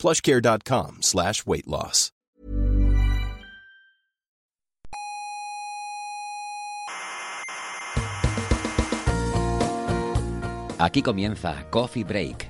plushcare.com slash weight loss. Aquí comienza Coffee Break,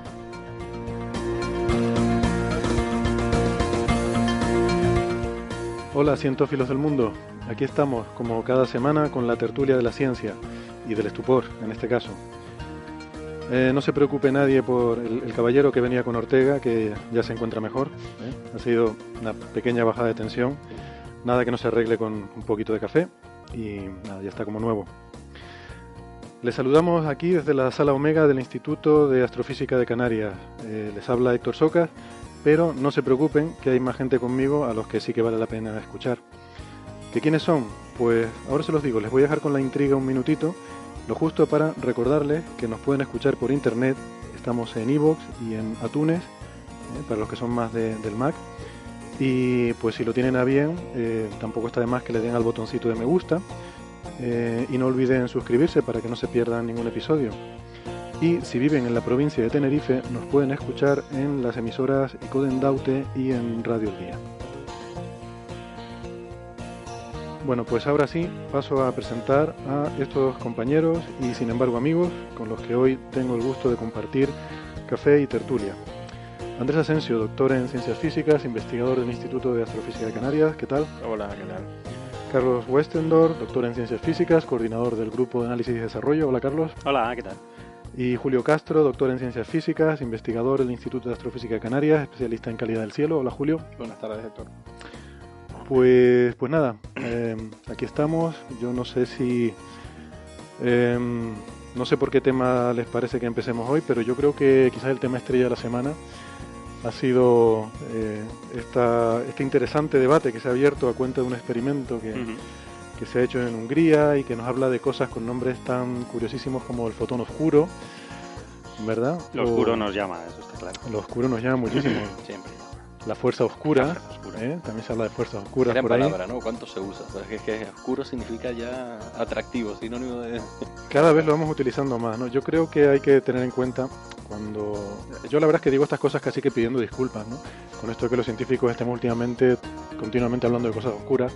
Hola cientófilos del mundo, aquí estamos como cada semana con la tertulia de la ciencia y del estupor en este caso. Eh, no se preocupe nadie por el, el caballero que venía con Ortega, que ya se encuentra mejor. ¿eh? Ha sido una pequeña bajada de tensión, nada que no se arregle con un poquito de café y nada, ya está como nuevo. Les saludamos aquí desde la sala Omega del Instituto de Astrofísica de Canarias. Eh, les habla Héctor Socas pero no se preocupen que hay más gente conmigo a los que sí que vale la pena escuchar. ¿Que quiénes son? Pues ahora se los digo, les voy a dejar con la intriga un minutito, lo justo para recordarles que nos pueden escuchar por internet, estamos en iVoox y en Atunes, eh, para los que son más de- del Mac, y pues si lo tienen a bien, eh, tampoco está de más que le den al botoncito de me gusta, eh, y no olviden suscribirse para que no se pierdan ningún episodio. Y si viven en la provincia de Tenerife, nos pueden escuchar en las emisoras Icoden Daute y en Radio El Día. Bueno, pues ahora sí paso a presentar a estos compañeros y sin embargo amigos con los que hoy tengo el gusto de compartir café y tertulia. Andrés Asensio, doctor en ciencias físicas, investigador del Instituto de Astrofísica de Canarias, ¿qué tal? Hola, ¿qué tal? Carlos Westendor, doctor en ciencias físicas, coordinador del Grupo de Análisis y Desarrollo. Hola Carlos. Hola, ¿qué tal? Y Julio Castro, doctor en ciencias físicas, investigador del Instituto de Astrofísica de Canarias, especialista en calidad del cielo. Hola Julio. Buenas tardes, Héctor. Pues, pues nada, eh, aquí estamos. Yo no sé si... eh, no sé por qué tema les parece que empecemos hoy, pero yo creo que quizás el tema estrella de la semana ha sido eh, esta, este interesante debate que se ha abierto a cuenta de un experimento que, que se ha hecho en Hungría y que nos habla de cosas con nombres tan curiosísimos como el fotón oscuro, ¿verdad? Lo O- oscuro nos llama, eso está claro. Lo oscuro nos llama muchísimo. Siempre. La fuerza oscura, La fuerza oscura. ¿eh? también se habla de fuerzas oscuras Gran por ahí. palabra, ¿no? ¿Cuánto se usa? O sea, es que, oscuro significa ya atractivo, sinónimo de... Cada vez lo vamos utilizando más, ¿no? Yo creo que hay que tener en cuenta cuando... Yo la verdad es que digo estas cosas casi que pidiendo disculpas, ¿no? Con esto de que los científicos estemos últimamente, continuamente hablando de cosas oscuras.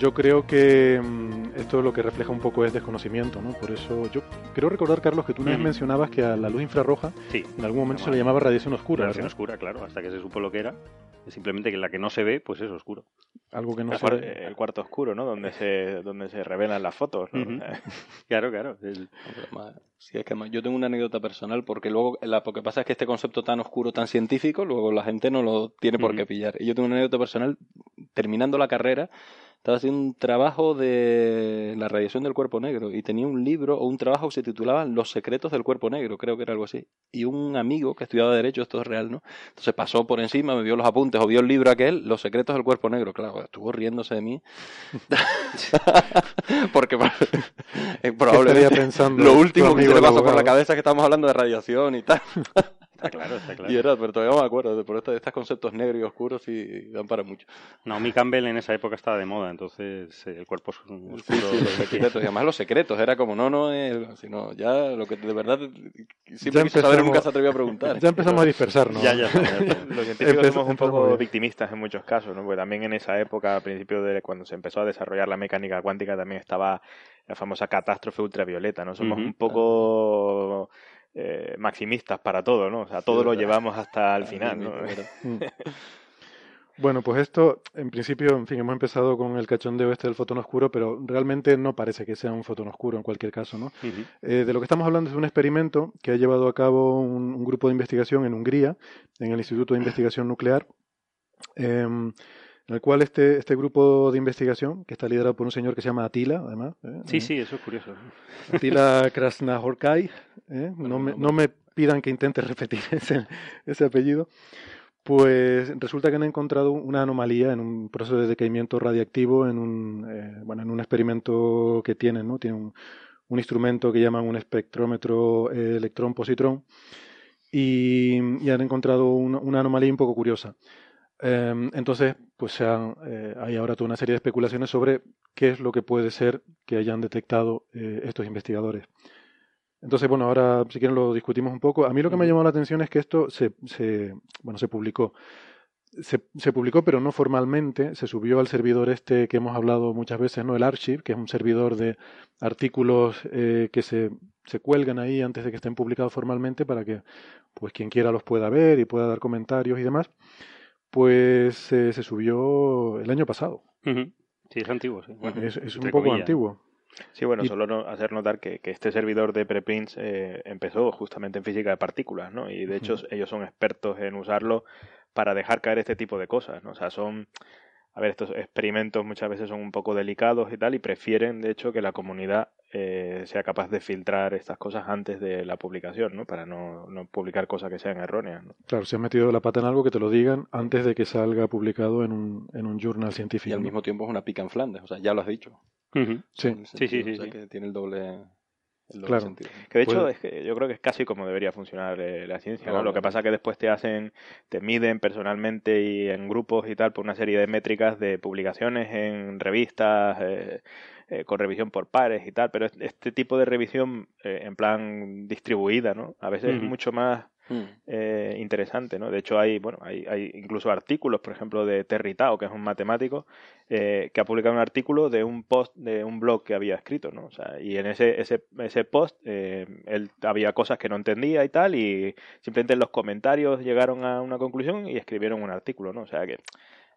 Yo creo que mm, esto lo que refleja un poco es desconocimiento, ¿no? Por eso yo creo recordar, Carlos, que tú una vez mencionabas que a la luz infrarroja Sí. en algún momento se le llamaba radiación oscura, Radiación ¿verdad? oscura, claro, hasta que se supo lo que era. Simplemente que la que no se ve, pues es oscuro. Algo que no el, se... cuar- el cuarto oscuro, ¿no? Donde se, donde se revelan las fotos. Claro, claro. el- Además, sí, es que además yo tengo una anécdota personal porque luego, la, porque pasa es que este concepto tan oscuro, tan científico, luego la gente no lo tiene por qué pillar. Y yo tengo una anécdota personal, terminando la carrera, estaba haciendo un trabajo de la radiación del cuerpo negro y tenía un libro o un trabajo que se titulaba Los secretos del cuerpo negro, creo que era algo así. Y un amigo que estudiaba Derecho, esto es real, ¿no? Entonces pasó por encima, me vio los apuntes o vio el libro aquel, Los secretos del cuerpo negro. Claro, estuvo riéndose de mí. Porque probablemente pensando lo último que le pasa por la cabeza es que estamos hablando de radiación y tal. Está claro, está claro. Y era, pero todavía me acuerdo, de- por estos, estos conceptos negros y oscuros y dan para mucho. Naomi Campbell en esa época estaba de moda, entonces eh, el cuerpo es un Sí, oscuro. sí, los secretos, y además los secretos, era como, no, no, es, sino ya lo que de verdad siempre Ya quise saber empezamos- nunca se atrevió a preguntar. Ya empezamos a dispersarnos. Ya, ya, ya, ya. Los científicos Empezó- somos un poco victimistas en muchos casos, ¿no? Porque también en esa época, a principio de cuando se empezó a desarrollar la mecánica cuántica, también estaba la famosa catástrofe ultravioleta, ¿no? Somos un poco eh, maximistas para todo, ¿no? O sea, todo lo verdad. llevamos hasta el final, ¿no? Bueno, pues esto, en principio, en fin, hemos empezado con el cachondeo este del fotón oscuro, pero realmente no parece que sea un fotón oscuro en cualquier caso, ¿no? Eh, de lo que estamos hablando es de un experimento que ha llevado a cabo un, grupo de investigación en Hungría, en el Instituto de Investigación Nuclear, em, en el cual este, este grupo de investigación, que está liderado por un señor que se llama Atila, además. ¿eh? Sí, sí, eso es curioso. Atila Krasnahorkai, ¿eh? no, me, no me pidan que intente repetir ese, ese apellido. Pues resulta que han encontrado una anomalía en un proceso de decaimiento radiactivo en un, eh, bueno, en un experimento que tienen, ¿no? Tienen un, un instrumento que llaman un espectrómetro eh, electrón-positrón y, y, han encontrado una, anomalía un poco curiosa. Eh, entonces, pues se han, eh, hay ahora toda una serie de especulaciones sobre qué es lo que puede ser que hayan detectado eh, estos investigadores. Entonces, bueno, ahora si quieren lo discutimos un poco. A mí lo que me ha llamado la atención es que esto se, se bueno, se publicó. Se, se, publicó, pero no formalmente. Se subió al servidor este que hemos hablado muchas veces, ¿no? El Archive, que es un servidor de artículos eh, que se, se cuelgan ahí antes de que estén publicados formalmente para que, pues, quien quiera los pueda ver y pueda dar comentarios y demás. Pues eh, se subió el año pasado. Uh -huh. Sí, es antiguo, sí. Bueno, es, es un poco antiguo. Sí, bueno, y... solo no, hacer notar que, que, este servidor de preprints eh, empezó justamente en física de partículas, ¿no? Y de hecho uh -huh. ellos son expertos en usarlo para dejar caer este tipo de cosas, ¿no? O sea, son, a ver, estos experimentos muchas veces son un poco delicados y tal, y prefieren, de hecho, que la comunidad eh, sea capaz de filtrar estas cosas antes de la publicación, ¿no? Para no, no publicar cosas que sean erróneas, ¿no? Claro, si has metido la pata en algo que te lo digan antes de que salga publicado en un, en un journal científico. Y al mismo tiempo es una pica en Flandes, o sea, ya lo has dicho. Uh -huh. Sí. sí, sí, sí, o sea, sí. que tiene el doble, el doble Claro. sentido. Que de hecho, es que yo creo que es casi como debería funcionar eh, la ciencia, ¿no? Lo que pasa es que después te hacen, te miden personalmente y en grupos y tal por una serie de métricas de publicaciones en revistas, eh, eh, con revisión por pares y tal, pero es- este tipo de revisión eh, en plan distribuida, ¿no? A veces es mucho más Mm. eh, interesante, ¿no? De hecho hay, bueno, hay, hay incluso artículos, por ejemplo, de Terry Tao, que es un matemático, eh, que ha publicado un artículo de un post de un blog que había escrito, ¿no? O sea, y en ese, ese, ese post eh, él había cosas que no entendía y tal, y simplemente en los comentarios llegaron a una conclusión y escribieron un artículo, ¿no? O sea que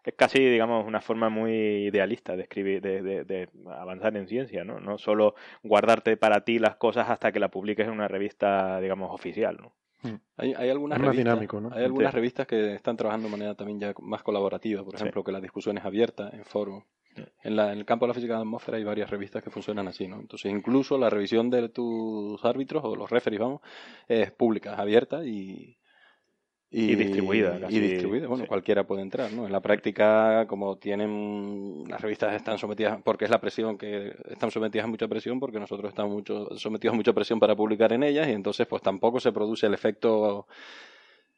es casi, digamos, una forma muy idealista de escribir, de, de, de avanzar en ciencia, ¿no? No solo guardarte para ti las cosas hasta que la publiques en una revista, digamos, oficial, ¿no? Hay, hay algunas más revistas, dinámico, ¿no? hay algunas revistas que están trabajando de manera también ya más colaborativa, por Sí. ejemplo, que la discusión es abierta en foros. En, la, en el campo de la física de la atmósfera hay varias revistas que funcionan así, ¿no? Entonces, incluso la revisión de tus árbitros o los referees, vamos, es pública, es abierta y, Y distribuida, Y distribuida, bueno, sí. cualquiera puede entrar, ¿no? En la práctica, como tienen, las revistas están sometidas, porque es la presión que están sometidas a mucha presión, porque nosotros estamos mucho, sometidos a mucha presión para publicar en ellas, y entonces, pues tampoco se produce el efecto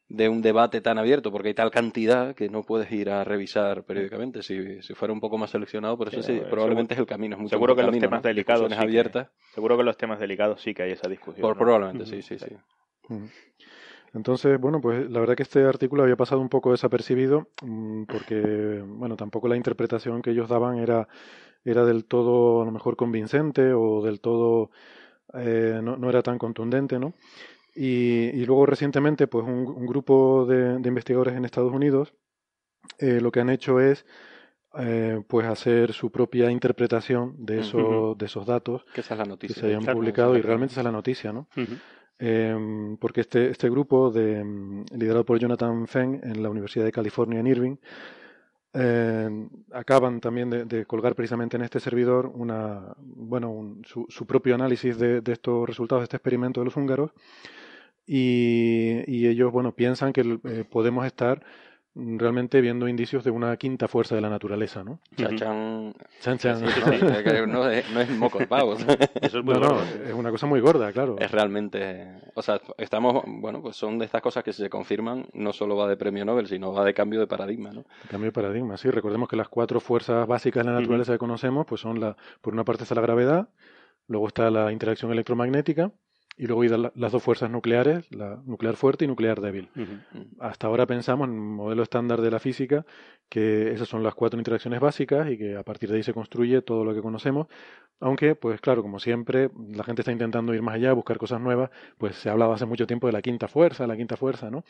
de un debate tan abierto, porque hay tal cantidad que no puedes ir a revisar periódicamente. Si, si fuera un poco más seleccionado, pero eso Sí, probablemente seguro- es el camino. Es mucho seguro que los camino, temas ¿no? delicados sí que- abiertas, Seguro que en los temas delicados sí que hay esa discusión. por, ¿no? probablemente, sí, sí, sí. Entonces, bueno, pues la verdad que este artículo había pasado un poco desapercibido mm, porque, bueno, tampoco la interpretación que ellos daban era, era del todo a lo mejor convincente o del todo eh, no, no era tan contundente, ¿no? Y, y luego recientemente, pues un, un grupo de, de investigadores en Estados Unidos eh, lo que han hecho es eh, pues hacer su propia interpretación de esos, de esos datos Que esa es la que se hayan Claro, publicado y realmente esa es la noticia, ¿no? Eh, porque este, este grupo, de, mm, liderado por Jonathan Feng en la Universidad de California en Irving, eh, acaban también de, colgar precisamente en este servidor una, bueno, un- su, su propio análisis de, de estos resultados de este experimento de los húngaros. Y, y ellos, bueno, piensan que eh, podemos estar realmente viendo indicios de una quinta fuerza de la naturaleza, ¿no? Chachan. Chan, chan. Sí, sí, sí, que no, es, no es moco de pavo. Eso es muy No, no, gordo. es una cosa muy gorda, claro. es realmente, o sea, estamos, bueno, pues son de estas cosas que si se confirman, no solo va de premio Nobel, sino va de cambio de paradigma, ¿no? Cambio de paradigma, sí. Recordemos que las cuatro fuerzas básicas de la naturaleza que conocemos, pues son la, por una parte está la gravedad, luego está la interacción electromagnética y luego hay la- las dos fuerzas nucleares, la nuclear fuerte y nuclear débil. Hasta ahora pensamos en el modelo estándar de la física que esas son las cuatro interacciones básicas y que a partir de ahí se construye todo lo que conocemos. Aunque, pues claro, como siempre, la gente está intentando ir más allá, buscar cosas nuevas, pues se hablaba hace mucho tiempo de la quinta fuerza, la quinta fuerza, ¿no?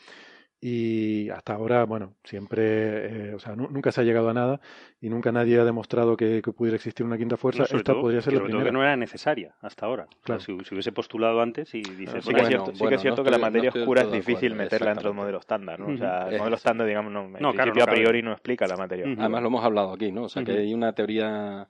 Y hasta ahora, bueno, siempre, eh, o sea, nu- nunca se ha llegado a nada y nunca nadie ha demostrado que, que pudiera existir una quinta fuerza. No, Esta todo- podría ser la primera. que no era necesaria hasta ahora. O sea, Claro. si, si hubiese postulado antes y dices, Sí, que bueno, es cierto, sí que es cierto no que la materia no oscura es difícil acuerdo, meterla dentro del modelo estándar, ¿no? O sea, el modelo estándar, digamos, no, en claro, principio no a priori no explica la materia oscura. Además lo hemos hablado aquí, ¿no? O sea, que hay una teoría...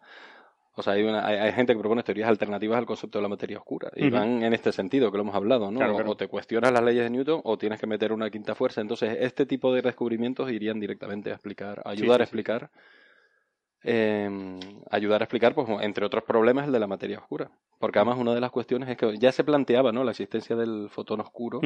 O sea, hay, una, hay, hay gente que propone teorías alternativas al concepto de la materia oscura. Y van en este sentido, que lo hemos hablado, ¿no? Claro, O- claro. O te cuestionas las leyes de Newton o tienes que meter una quinta fuerza. Entonces, este tipo de descubrimientos irían directamente a explicar, a ayudar sí, a sí. explicar, eh, ayudar a explicar, pues, entre otros problemas, el de la materia oscura. Porque además una de las cuestiones es que ya se planteaba, ¿no? La existencia del fotón oscuro.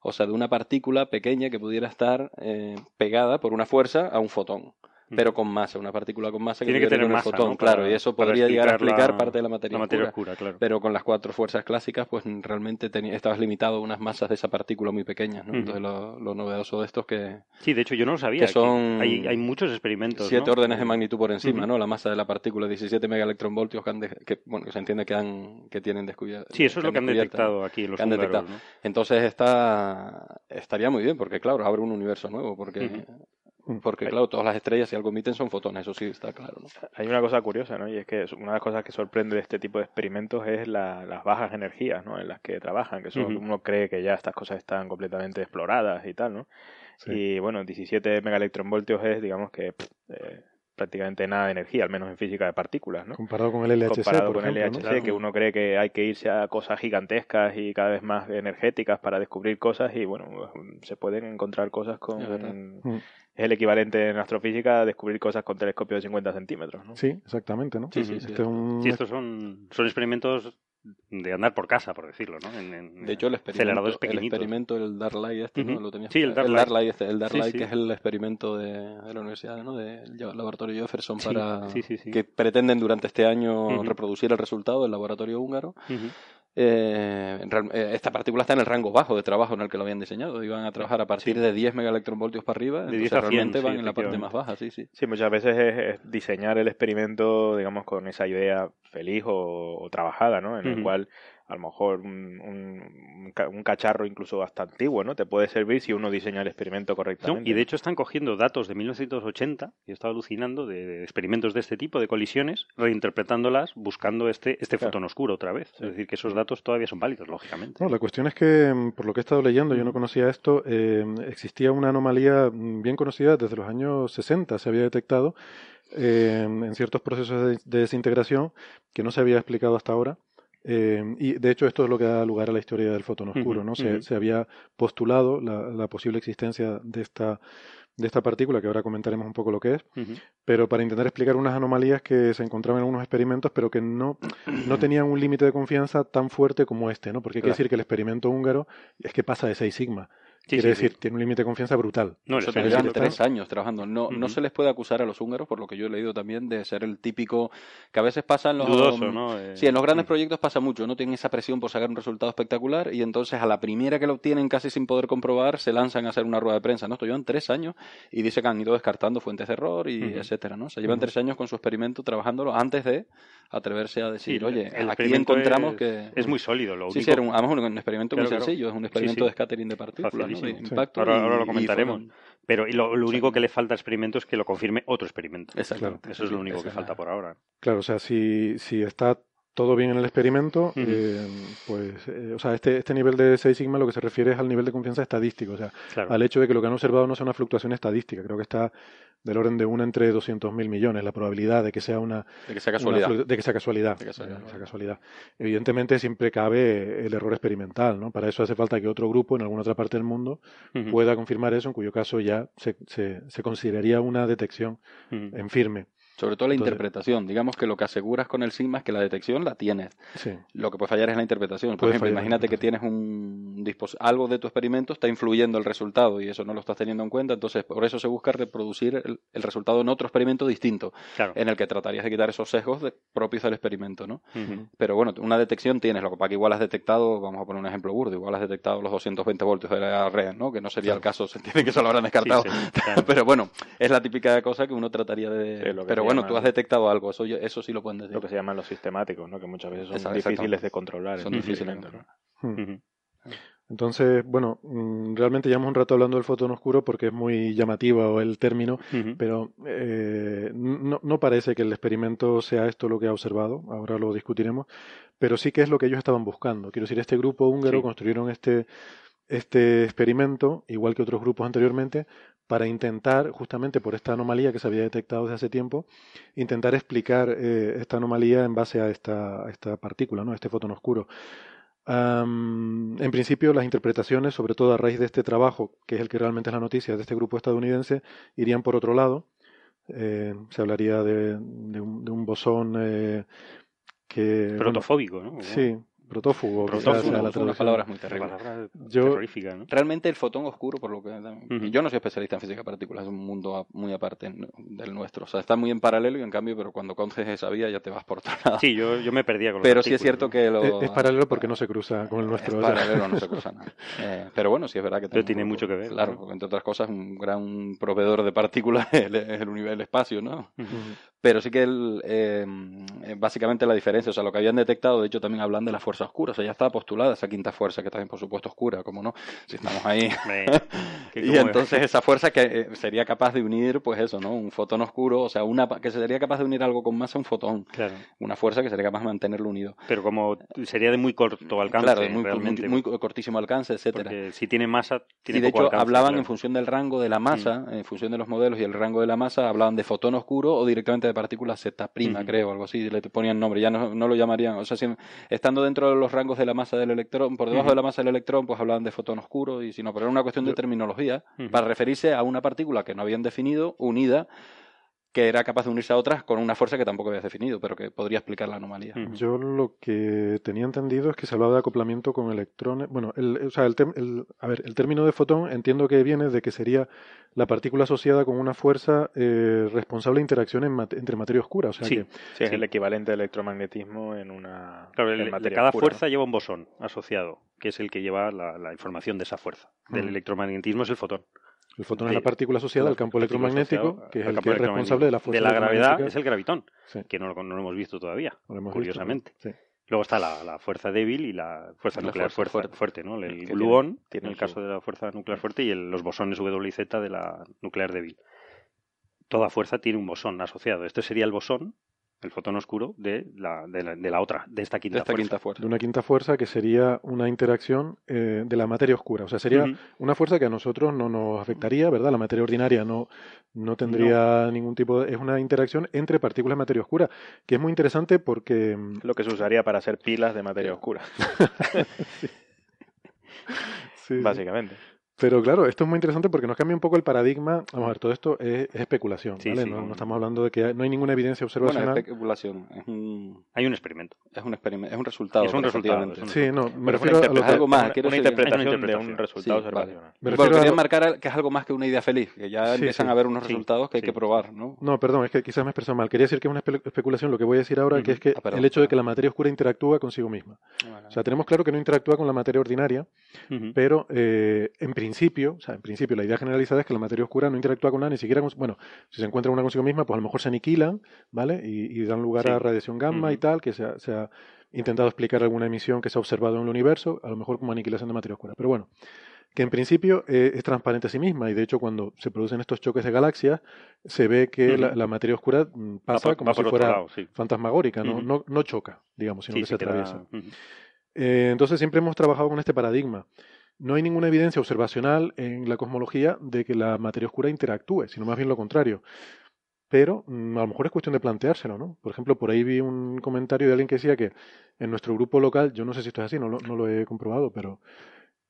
O sea, de una partícula pequeña que pudiera estar eh, pegada por una fuerza a un fotón. Pero con masa, una partícula con masa Tiene que tener un masa, fotón, ¿no? claro, y eso podría llegar a explicar la- parte de la materia, la materia oscura. oscura, claro. Pero con las cuatro fuerzas clásicas, pues realmente estabas limitado a unas masas de esa partícula muy pequeñas, ¿no? Entonces lo, lo novedoso de esto es que Sí, de hecho yo no lo sabía. Que son hay, hay muchos experimentos. siete ¿no? órdenes de magnitud por encima. ¿no? La masa de la partícula, 17 megaelectronvoltios que, bueno, que se entiende que, han, que tienen descubierto. Sí, eso es lo que han detectado aquí los húngaros, detectado. Entonces está, estaría muy bien, porque claro, abre un universo nuevo, porque. Porque claro, todas las estrellas si algo emiten son fotones, eso sí está claro, ¿no? Hay una cosa curiosa, ¿no? Y es que una de las cosas que sorprende de este tipo de experimentos es la- las bajas energías, ¿no? En las que trabajan, que son, uno cree que ya estas cosas están completamente exploradas y tal, ¿no? Sí. Y bueno, 17 megaelectronvoltios es, digamos que pff, eh, prácticamente nada de energía, al menos en física de partículas, ¿no? Comparado con el LHC, comparado por con el ejemplo, LHC, ¿no? Claro. que uno cree que hay que irse a cosas gigantescas y cada vez más energéticas para descubrir cosas y bueno, se pueden encontrar cosas con... Es el equivalente en astrofísica a descubrir cosas con telescopios de 50 centímetros, ¿no? Sí, exactamente, ¿no? Sí, sí, Este sí. es un- Sí, estos son, son experimentos de andar por casa, por decirlo, ¿no? En- en- De hecho, el experimento, el experimento, el Dark Light este, ¿no? Lo tenías Sí, el Dark Dark Light. Light este, el Dark Sí, Light, sí. que es el experimento de, de la universidad, ¿no? Del laboratorio Jefferson Sí, para sí, sí, sí. que pretenden durante este año reproducir el resultado del laboratorio húngaro. Eh, real- eh, esta partícula está en el rango bajo de trabajo en el que lo habían diseñado. Iban a trabajar a partir Sí. de 10 megaelectronvoltios para arriba. De entonces 10 a 100, realmente sí, van en la parte más baja, sí, sí. Sí, muchas veces es, es diseñar el experimento, digamos, con esa idea feliz o, o trabajada, ¿no? En el Ujú. cual a lo mejor un, un, un ca- un cacharro incluso bastante antiguo, ¿no? Te puede servir si uno diseña el experimento No, correctamente. y de hecho están cogiendo datos de 1980, y he estado alucinando, de, de experimentos de este tipo, de colisiones, reinterpretándolas, buscando este, este Claro. fotón oscuro otra vez. Es decir, que esos datos todavía son válidos, lógicamente. No, la cuestión es que, mm, por lo que he estado leyendo, yo no conocía esto, eh, existía una anomalía mm, bien conocida desde los años 60, se había detectado eh, en ciertos procesos de, de desintegración que no se había explicado hasta ahora. Eh, y de hecho esto es lo que da lugar a la historia del fotón oscuro, ¿no? Se, había postulado la, la posible existencia de esta, de esta partícula, que ahora comentaremos un poco lo que es, pero para intentar explicar unas anomalías que se encontraban en algunos experimentos, pero que no, no tenían un límite de confianza tan fuerte como este, ¿no? Porque hay que Claro. decir que el experimento húngaro es que pasa de 6 sigma. Sí, Quiere sí, decir, sí. tiene un límite de confianza brutal. No, el Eso experimento llevan tres años trabajando. No, no se les puede acusar a los húngaros, por lo que yo he leído también, de ser el típico que a veces pasa en los... dudoso, ¿no? Eh, Sí, en los grandes proyectos pasa mucho, no tienen esa presión por sacar un resultado espectacular y entonces a la primera que lo obtienen casi sin poder comprobar se lanzan a hacer una rueda de prensa, ¿no? Esto llevan tres años y dice que han ido descartando fuentes de error y etcétera, ¿no? O sea, llevan tres años con su experimento trabajándolo antes de atreverse a decir, Sí, oye, el aquí encontramos es, que... Es muy sólido, lo Sí, único... sí, era un, además un, un experimento Claro, muy claro. sencillo, es un experimento sí. de scattering de partículas, ¿no? Facilísimo. Sí. impacto. Ahora- y- ahora lo y comentaremos. fueron- Pero y lo, lo único que le falta al experimento es que lo confirme otro experimento. Exactamente. Eso es lo único que falta por ahora. Claro, o sea, si, si está todo bien en el experimento, eh, pues, eh, o sea, este, este nivel de 6 sigma lo que se refiere es al nivel de confianza estadístico, o sea, Claro. al hecho de que lo que han observado no sea una fluctuación estadística. Creo que está del orden de una entre 200.000 millones la probabilidad de que sea una, De que sea casualidad. de que sea casualidad. De que sea de que casualidad. sea casualidad. Evidentemente siempre cabe el error experimental, ¿no? Para eso hace falta que otro grupo en alguna otra parte del mundo pueda confirmar eso, en cuyo caso ya se, se, se consideraría una detección en firme. Sobre todo la Entonces- interpretación. Digamos que lo que aseguras con el sigma es que la detección la tienes. Sí. Lo que puede fallar es la interpretación. Por ejemplo, imagínate que tienes un algo de tu experimento está influyendo el resultado y eso no lo estás teniendo en cuenta. Entonces, por eso se busca reproducir el, el resultado en otro experimento distinto, Claro. en el que tratarías de quitar esos sesgos de- propios del experimento, ¿no? Pero bueno, una detección tienes, lo que pasa que igual has detectado, vamos a poner un ejemplo burdo, igual has detectado los 220 voltios de la red, ¿no? Que no sería el caso, se entiende que eso lo habrán descartado. Sí, sí, claro. Pero bueno, es la típica cosa que uno trataría de... Sí, lo que Pero se bueno, tú has detectado algo, eso, yo- eso sí lo pueden decir. Lo que se llaman los sistemáticos, ¿no? Que muchas veces son Exacto, difíciles de controlar. Son difíciles de experimento, controlar. Hmm. Entonces, bueno, mm, realmente llevamos un rato hablando del fotón oscuro porque es muy llamativo el término, pero eh, no, no parece que el experimento sea esto lo que ha observado, ahora lo discutiremos, pero sí que es lo que ellos estaban buscando. Quiero decir, este grupo húngaro Sí. construyeron este, este experimento, igual que otros grupos anteriormente, para intentar, justamente por esta anomalía que se había detectado desde hace tiempo, intentar explicar eh, esta anomalía en base a esta, a esta partícula, ¿no? a este fotón oscuro. Am, en principio, las interpretaciones, sobre todo a raíz de este trabajo, que es el que realmente es la noticia de este grupo estadounidense, irían por otro lado. Eh, se hablaría de, de un, de un bosón eh, que... bueno, Protofóbico, ¿no? sí, protófugo. quizás Protófugo, la Son unas palabras muy terribles. palabra Yo- terrorífica, ¿no? Realmente el fotón oscuro, por lo que yo no soy especialista en física de partículas, es un mundo muy aparte del nuestro. O sea, está muy en paralelo y en cambio, pero cuando conoces esa vía ya te vas por otro lado. Sí, yo, yo me perdía con los pero sí es cierto ¿no? que lo... Es, es paralelo porque no se cruza con el nuestro. Es paralelo, no se cruza nada. Eh, pero bueno, sí es verdad que Pero tiene mucho que ver, Claro, ¿no? porque entre otras cosas, un gran proveedor de partículas es el, universo, el espacio, ¿no? Pero sí que el, eh, eh, básicamente la diferencia, o sea, lo que habían detectado, de hecho también hablan de la fuerza oscura, o sea, ya estaba postulada esa quinta fuerza, que también por supuesto oscura, como no, si estamos ahí. Y entonces esa fuerza que eh, sería capaz de unir, pues eso, ¿no? Un fotón oscuro, o sea, una que sería capaz de unir algo con masa a un fotón, Claro, una fuerza que sería capaz de mantenerlo unido. pero como sería de muy corto alcance, claro, de muy, realmente. muy, muy cortísimo alcance, etcétera. porque si tiene masa, tiene Y de poco hecho alcance, hablaban claro. en función del rango de la masa, en función de los modelos y el rango de la masa, hablaban de fotón oscuro o directamente de partícula Z prima, Ujú. creo, algo así, le ponían nombre, ya no, no lo llamarían, o sea, si- estando dentro de los rangos de la masa del electrón, por debajo de la masa del electrón, pues hablaban de fotón oscuro y si no, pero era una cuestión de terminología para referirse a una partícula que no habían definido, unida, que era capaz de unirse a otras con una fuerza que tampoco habías definido, pero que podría explicar la anomalía. Yo lo que tenía entendido es que se hablaba de acoplamiento con electrones. Bueno, el, o sea, el, tem- el- a ver, el término de fotón entiendo que viene de que sería la partícula asociada con una fuerza eh, responsable de interacción en entre materia oscura. O sea Sí, que Sí, es Sí. el equivalente de electromagnetismo en una Claro, en el- materia cada oscura, ¿no? fuerza lleva un bosón asociado, que es el que lleva la, la información de esa fuerza. Del electromagnetismo es el fotón. El fotón es de- la partícula asociada al campo electromagnético, que es el campo que es responsable de la fuerza De la gravedad es el gravitón, Sí, que no, lo- no lo hemos visto todavía, lo hemos visto, curiosamente. sí. Luego está la, la fuerza débil y la fuerza La nuclear fuerza fuerte, ¿no? El Que gluón, en el caso de la fuerza nuclear fuerte, y el- los bosones W y Z de la nuclear débil. Toda fuerza tiene un bosón asociado. Este sería el bosón, el fotón oscuro, de la, de la, de la otra, de esta quinta De esta fuerza. quinta fuerza. De una quinta fuerza que sería una interacción eh, de la materia oscura. O sea, sería una fuerza que a nosotros no nos afectaría, ¿verdad? La materia ordinaria no, no tendría ningún tipo de... Es una interacción entre partículas de materia oscura, que es muy interesante porque... mm, Lo que se usaría para hacer pilas de materia oscura, sí, sí. básicamente. Pero claro, esto es muy interesante porque nos cambia un poco el paradigma. Vamos a ver, todo esto es, es especulación, Sí, ¿vale? sí. no, no estamos hablando de que hay- no hay ninguna evidencia Bueno, observacional. es especulación, es un, Hay un experimento. es un experimento, es un resultado. Es un resultado, efectivamente. es un Sí, no, me Pero es una, refiero a lo que... algo más, una- quiero una decir que- interpretación de un resultado Sí, vale. Me Bueno, refiero a quería marcar que es algo más que una idea feliz, que ya Sí, empiezan sí. a haber unos Sí, resultados que hay que probar, ¿no? No, perdón, es que quizás me he expresado mal. Quería decir que es una espe- especulación lo que voy a decir ahora, que es que Ah, perdón, el hecho de que la materia oscura interactúa consigo misma. Bueno, O sea, tenemos claro que no interactúa con la materia ordinaria, pero eh, en principio, o sea, en principio la idea generalizada es que la materia oscura no interactúa con nada, ni siquiera con, bueno, si se encuentra una consigo misma, pues a lo mejor se aniquilan, ¿vale? Y, y dan lugar Sí. a radiación gamma y tal, que se ha, se ha intentado explicar alguna emisión que se ha observado en el universo, a lo mejor como aniquilación de materia oscura. Pero bueno, que en principio eh, es transparente a sí misma y de hecho cuando se producen estos choques de galaxias se ve que la, la materia oscura mm, pasa por- como si fuera lado, sí. fantasmagórica, ¿no? No, no choca, digamos, sino Sí, que se atraviesa. Eh, entonces siempre hemos trabajado con este paradigma. No hay ninguna evidencia observacional en la cosmología de que la materia oscura interactúe, sino más bien lo contrario. Pero mm, a lo mejor es cuestión de planteárselo, ¿no? Por ejemplo, por ahí vi un comentario de alguien que decía que en nuestro grupo local, yo no sé si esto es así, no lo, no lo he comprobado, pero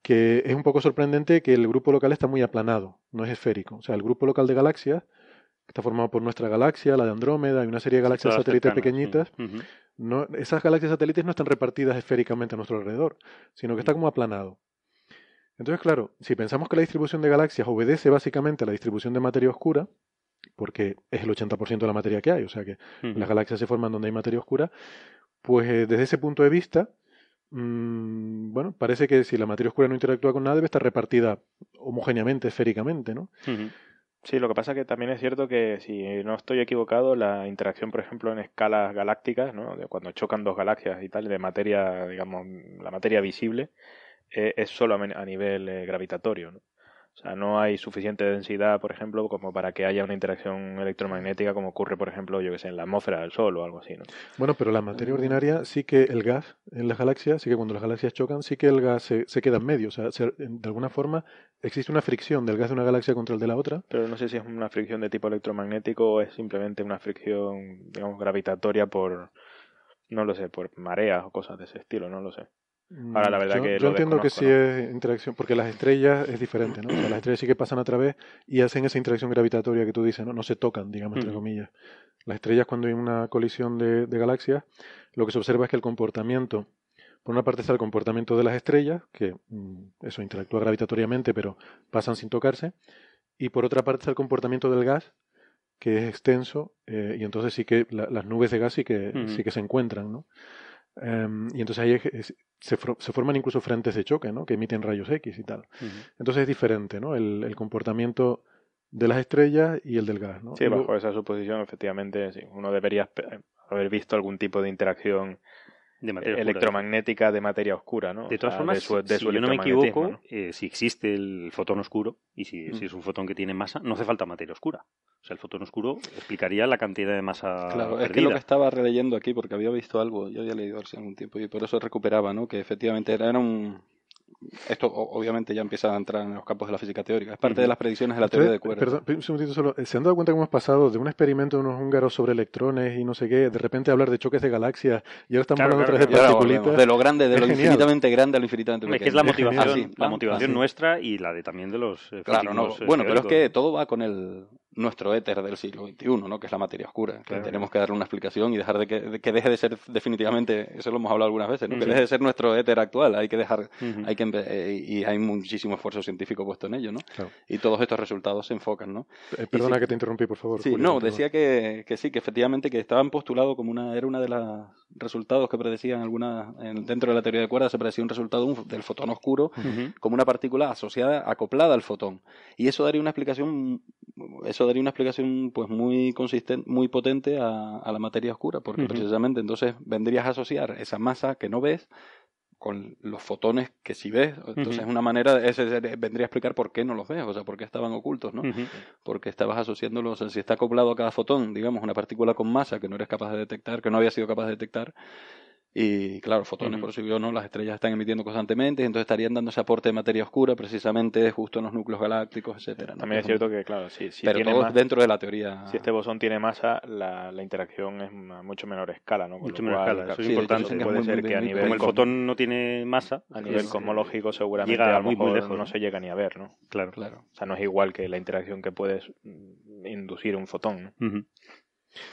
que es un poco sorprendente que el grupo local está muy aplanado, no es esférico. O sea, el grupo local de galaxias, que está formado por nuestra galaxia, la de Andrómeda y una serie de galaxias Todas satélites cercanas, pequeñitas, sí. Ujú. no, esas galaxias satélites no están repartidas esféricamente a nuestro alrededor, sino que está como aplanado. Entonces, claro, si pensamos que la distribución de galaxias obedece básicamente a la distribución de materia oscura, porque es el 80% de la materia que hay, o sea que las galaxias se forman donde hay materia oscura, pues eh, desde ese punto de vista, mm, bueno, parece que si la materia oscura no interactúa con nada, debe estar repartida homogéneamente, esféricamente, ¿no? Sí, lo que pasa es que también es cierto que si no estoy equivocado, la interacción, por ejemplo, en escalas galácticas, ¿no? De cuando chocan dos galaxias y tal, de materia, digamos, la materia visible, eh, es solo a nivel eh, gravitatorio. ¿no? O sea, no hay suficiente densidad, por ejemplo, como para que haya una interacción electromagnética como ocurre, por ejemplo, yo que sé, en la atmósfera del Sol o algo así, ¿no? Bueno, pero la materia ordinaria sí que el gas en las galaxias, sí que cuando las galaxias chocan, sí que el gas se, se queda en medio. O sea, se- de alguna forma existe una fricción del gas de una galaxia contra el de la otra. Pero no sé si es una fricción de tipo electromagnético o es simplemente una fricción, digamos, gravitatoria por, no lo sé, por mareas o cosas de ese estilo, no lo sé. Ahora, la verdad yo, que yo entiendo que sí es interacción, porque las estrellas es diferente, ¿no? O sea, las estrellas sí que pasan a través y hacen esa interacción gravitatoria que tú dices, ¿no? No se tocan, digamos, entre Ujú. comillas. Las estrellas, cuando hay una colisión de, de galaxias, lo que se observa es que el comportamiento, por una parte está el comportamiento de las estrellas, que mm, eso interactúa gravitatoriamente, pero pasan sin tocarse, y por otra parte está el comportamiento del gas, que es extenso, eh, y entonces sí que la- las nubes de gas sí que, sí que se encuentran, ¿no? Em, y entonces ahí es- se, forman incluso frentes de choque, ¿no? Que emiten rayos X y tal. Entonces es diferente, ¿no? El, el comportamiento de las estrellas y el del gas, ¿no? Sí, luego- bajo esa suposición, efectivamente, sí, uno debería haber visto algún tipo de interacción De materia oscura. electromagnética de materia oscura, ¿no? De O todas sea, formas, de su, de si su yo no me equivoco, eh, si existe el fotón oscuro, y si, Mm. si es un fotón que tiene masa, no hace falta materia oscura. O sea, el fotón oscuro explicaría la cantidad de masa Claro, es que lo que estaba releyendo aquí, porque había visto algo, yo había leído hace algún tiempo y por eso recuperaba, ¿no? Que efectivamente era, era un... Esto obviamente ya empieza a entrar en los campos de la física teórica. Es parte de las predicciones de la teoría de cuerdas. perdón, un segundito solo. ¿Se han dado cuenta que hemos pasado de un experimento de unos húngaros sobre electrones y no sé qué, de repente hablar de choques de galaxias y ahora estamos Claro, hablando claro, Y de volvemos, de lo grande, de Es lo genial. infinitamente grande a lo infinitamente pequeño. que es la Es genial. motivación, Ah, sí, la pam, motivación sí. nuestra y la de también de los eh, Claro, no, bueno, pero es que todo va con el nuestro éter del siglo XXI, ¿no? Que es la materia oscura. Que Claro. tenemos que darle una explicación y dejar de que, de que deje de ser definitivamente, eso lo hemos hablado algunas veces, ¿no? Que deje de ser nuestro éter actual. Hay que dejar, hay que eh, y hay muchísimo esfuerzo científico puesto en ello, ¿no? Claro. Y todos estos resultados se enfocan, ¿no? Eh, perdona sí. que te interrumpí, por favor. Sí, Julio, no, decía que, que sí, que efectivamente que estaban postulado como una, era una de los resultados que predecían alguna, en- dentro de la teoría de cuerdas se predecía un resultado un- del fotón oscuro como una partícula asociada, acoplada al fotón. Y eso daría una explicación, eso daría una explicación pues muy consistente, muy potente a, a la materia oscura, porque precisamente entonces vendrías a asociar esa masa que no ves con los fotones que sí ves. Entonces Ujú. es una manera, ese vendría a explicar por qué no los ves, o sea, por qué estaban ocultos, ¿no? Porque estabas asociándolos, o sea, si está acoplado a cada fotón, digamos, una partícula con masa que no eres capaz de detectar, que no había sido capaz de detectar, y claro, fotones, por eso yo no, las estrellas están emitiendo constantemente, y entonces estarían dando ese aporte de materia oscura precisamente justo en los núcleos galácticos, etcétera. ¿no? También es cierto que, claro, si, si pero tiene todo más- dentro de la teoría. si este bosón tiene masa, la, la interacción es a mucho menor escala, ¿no? Con Mucho lo menor cual, escala, claro, eso es sí, hecho, importante. que es puede muy, ser muy que a bien, nivel Como el fotón no tiene masa, a nivel es- cosmológico seguramente llega a lo muy, muy mejor lejos, no se llega ni a ver, ¿no? Claro. Claro. O sea, no es igual que la interacción que puedes mm, inducir un fotón, ¿no?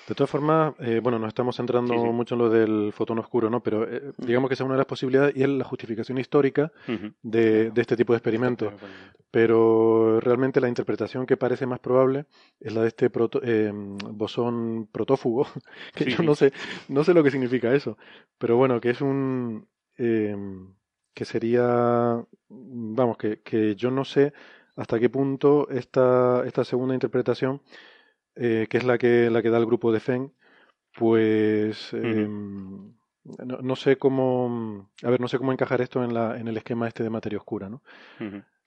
De todas formas, eh, bueno, nos estamos centrando Sí, sí. mucho en lo del fotón oscuro, ¿no? Pero eh, digamos que esa es una de las posibilidades y es la justificación histórica de, de este tipo de experimentos. Pero realmente la interpretación que parece más probable es la de este proto- eh, bosón protófugo, que Sí, yo no sé, no sé lo que significa eso, pero bueno, que es un eh, que sería, vamos, que, que yo no sé hasta qué punto esta, esta segunda interpretación, eh, que es la que, la que da el grupo de FEN, pues eh, no, no sé cómo, a ver, no sé cómo encajar esto en la, en el esquema este de materia oscura, ¿no?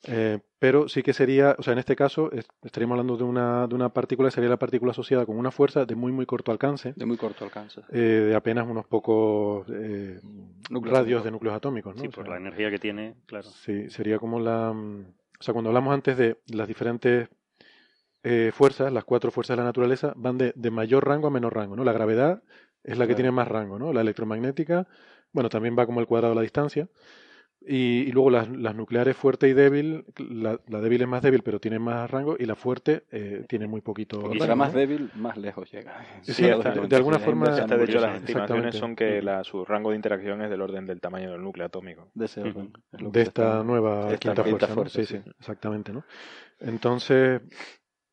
Eh, pero sí que sería, o sea, en este caso es- estaríamos hablando de una, de una partícula, sería la partícula asociada con una fuerza de muy, muy corto alcance, De muy corto alcance. eh, de apenas unos pocos radios atómicos. de núcleos atómicos, ¿no? Sí, O por sea, la energía que tiene, claro. Sí, sería como la... O sea, cuando hablamos antes de las diferentes eh, fuerzas, las cuatro fuerzas de la naturaleza, van de, de mayor rango a menor rango, ¿no? La gravedad es la que Claro. tiene más rango, ¿no? La electromagnética, bueno, también va como el cuadrado de la distancia. Y, y luego las, las nucleares fuerte y débil, la, la débil es más débil, pero tiene más rango, y la fuerte eh, tiene muy poquito Y rango, será más ¿no? débil, más lejos llega. Sí, Claro, de- alguna sí, forma- Hasta, de hecho, las estimaciones son que la, su rango de interacción es del orden del tamaño del núcleo atómico. de ese orden. Es de esta está- nueva de esta quinta, quinta fuerza, Sí, sí. sí, exactamente, ¿no? Entonces,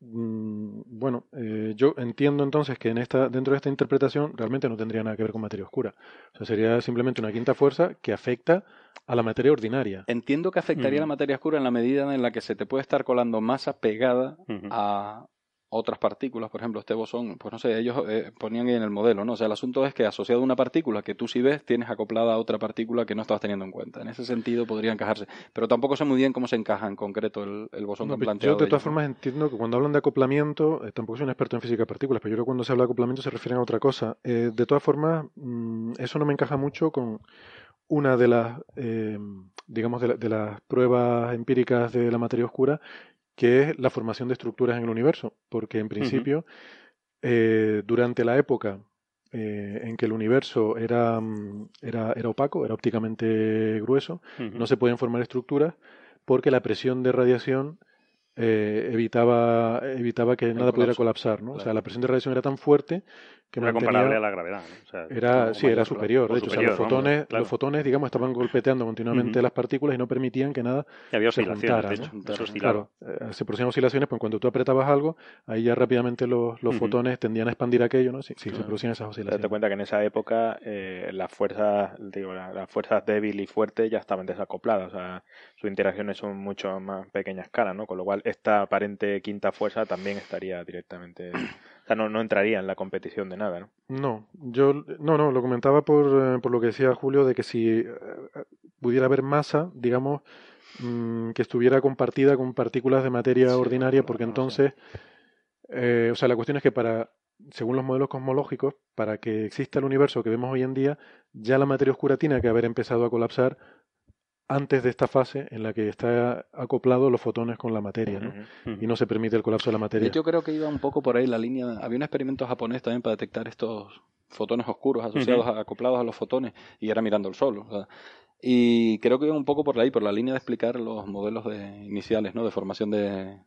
bueno, eh, yo entiendo entonces que en esta, dentro de esta interpretación realmente no tendría nada que ver con materia oscura. O sea, sería simplemente una quinta fuerza que afecta a la materia ordinaria. Entiendo que afectaría Ujú. la materia oscura en la medida en la que se te puede estar colando masa pegada a, otras partículas, por ejemplo, este bosón, pues no sé, ellos eh, ponían en el modelo, ¿no? O sea, el asunto es que asociado a una partícula que tú sí ves, tienes acoplada a otra partícula que no estabas teniendo en cuenta. En ese sentido podría encajarse. Pero tampoco sé muy bien cómo se encaja en concreto el, bosón que han planteado. Yo de todas formas entiendo que cuando hablan de acoplamiento, eh, tampoco soy un experto en física de partículas, pero yo creo que cuando se habla de acoplamiento se refieren a otra cosa. Eh, de todas formas, mm, eso no me encaja mucho con una de las, digamos, de, de las pruebas empíricas de la materia oscura que es la formación de estructuras en el universo, porque en principio, eh, durante la época eh, en que el universo era, mm, era, era opaco, era ópticamente grueso, no se pueden formar estructuras porque la presión de radiación eh, evitaba, evitaba que nada pudiera colapsar. ¿no? O sea, la presión de radiación era tan fuerte que era comparable a la gravedad. era, sí, era superior. De hecho, los, fotones, los fotones, digamos, estaban golpeteando continuamente las partículas y no permitían que nada y había oscilaciones, se juntara, Claro, eh, se producían oscilaciones, pues cuando tú apretabas algo, ahí ya rápidamente los, los fotones tendían a expandir aquello, ¿no? Sí, sí se producían esas oscilaciones. Te cuenta que en esa época eh, las fuerzas, digo, las fuerzas débil y fuertes ya estaban desacopladas, o sea, sus interacciones son mucho más pequeña escala, ¿no? Con lo cual esta aparente quinta fuerza también estaría directamente no, no entraría en la competición de nada, ¿no? No, yo no, no, lo comentaba por, eh, por lo que decía Julio de que si eh, pudiera haber masa, digamos, mm, que estuviera compartida con partículas de materia ordinaria, porque entonces, eh, o sea, la cuestión es que para, según los modelos cosmológicos, para que exista el universo que vemos hoy en día, ya la materia oscura tiene que haber empezado a colapsar antes de esta fase en la que está acoplado los fotones con la materia, ¿no? Y no se permite el colapso de la materia. Yo creo que iba un poco por ahí la línea. Había un experimento japonés también para detectar estos fotones oscuros asociados, acoplados a los fotones, y era mirando el sol. y creo que iba un poco por ahí, por la línea de explicar los modelos de, iniciales, ¿no? De formación de,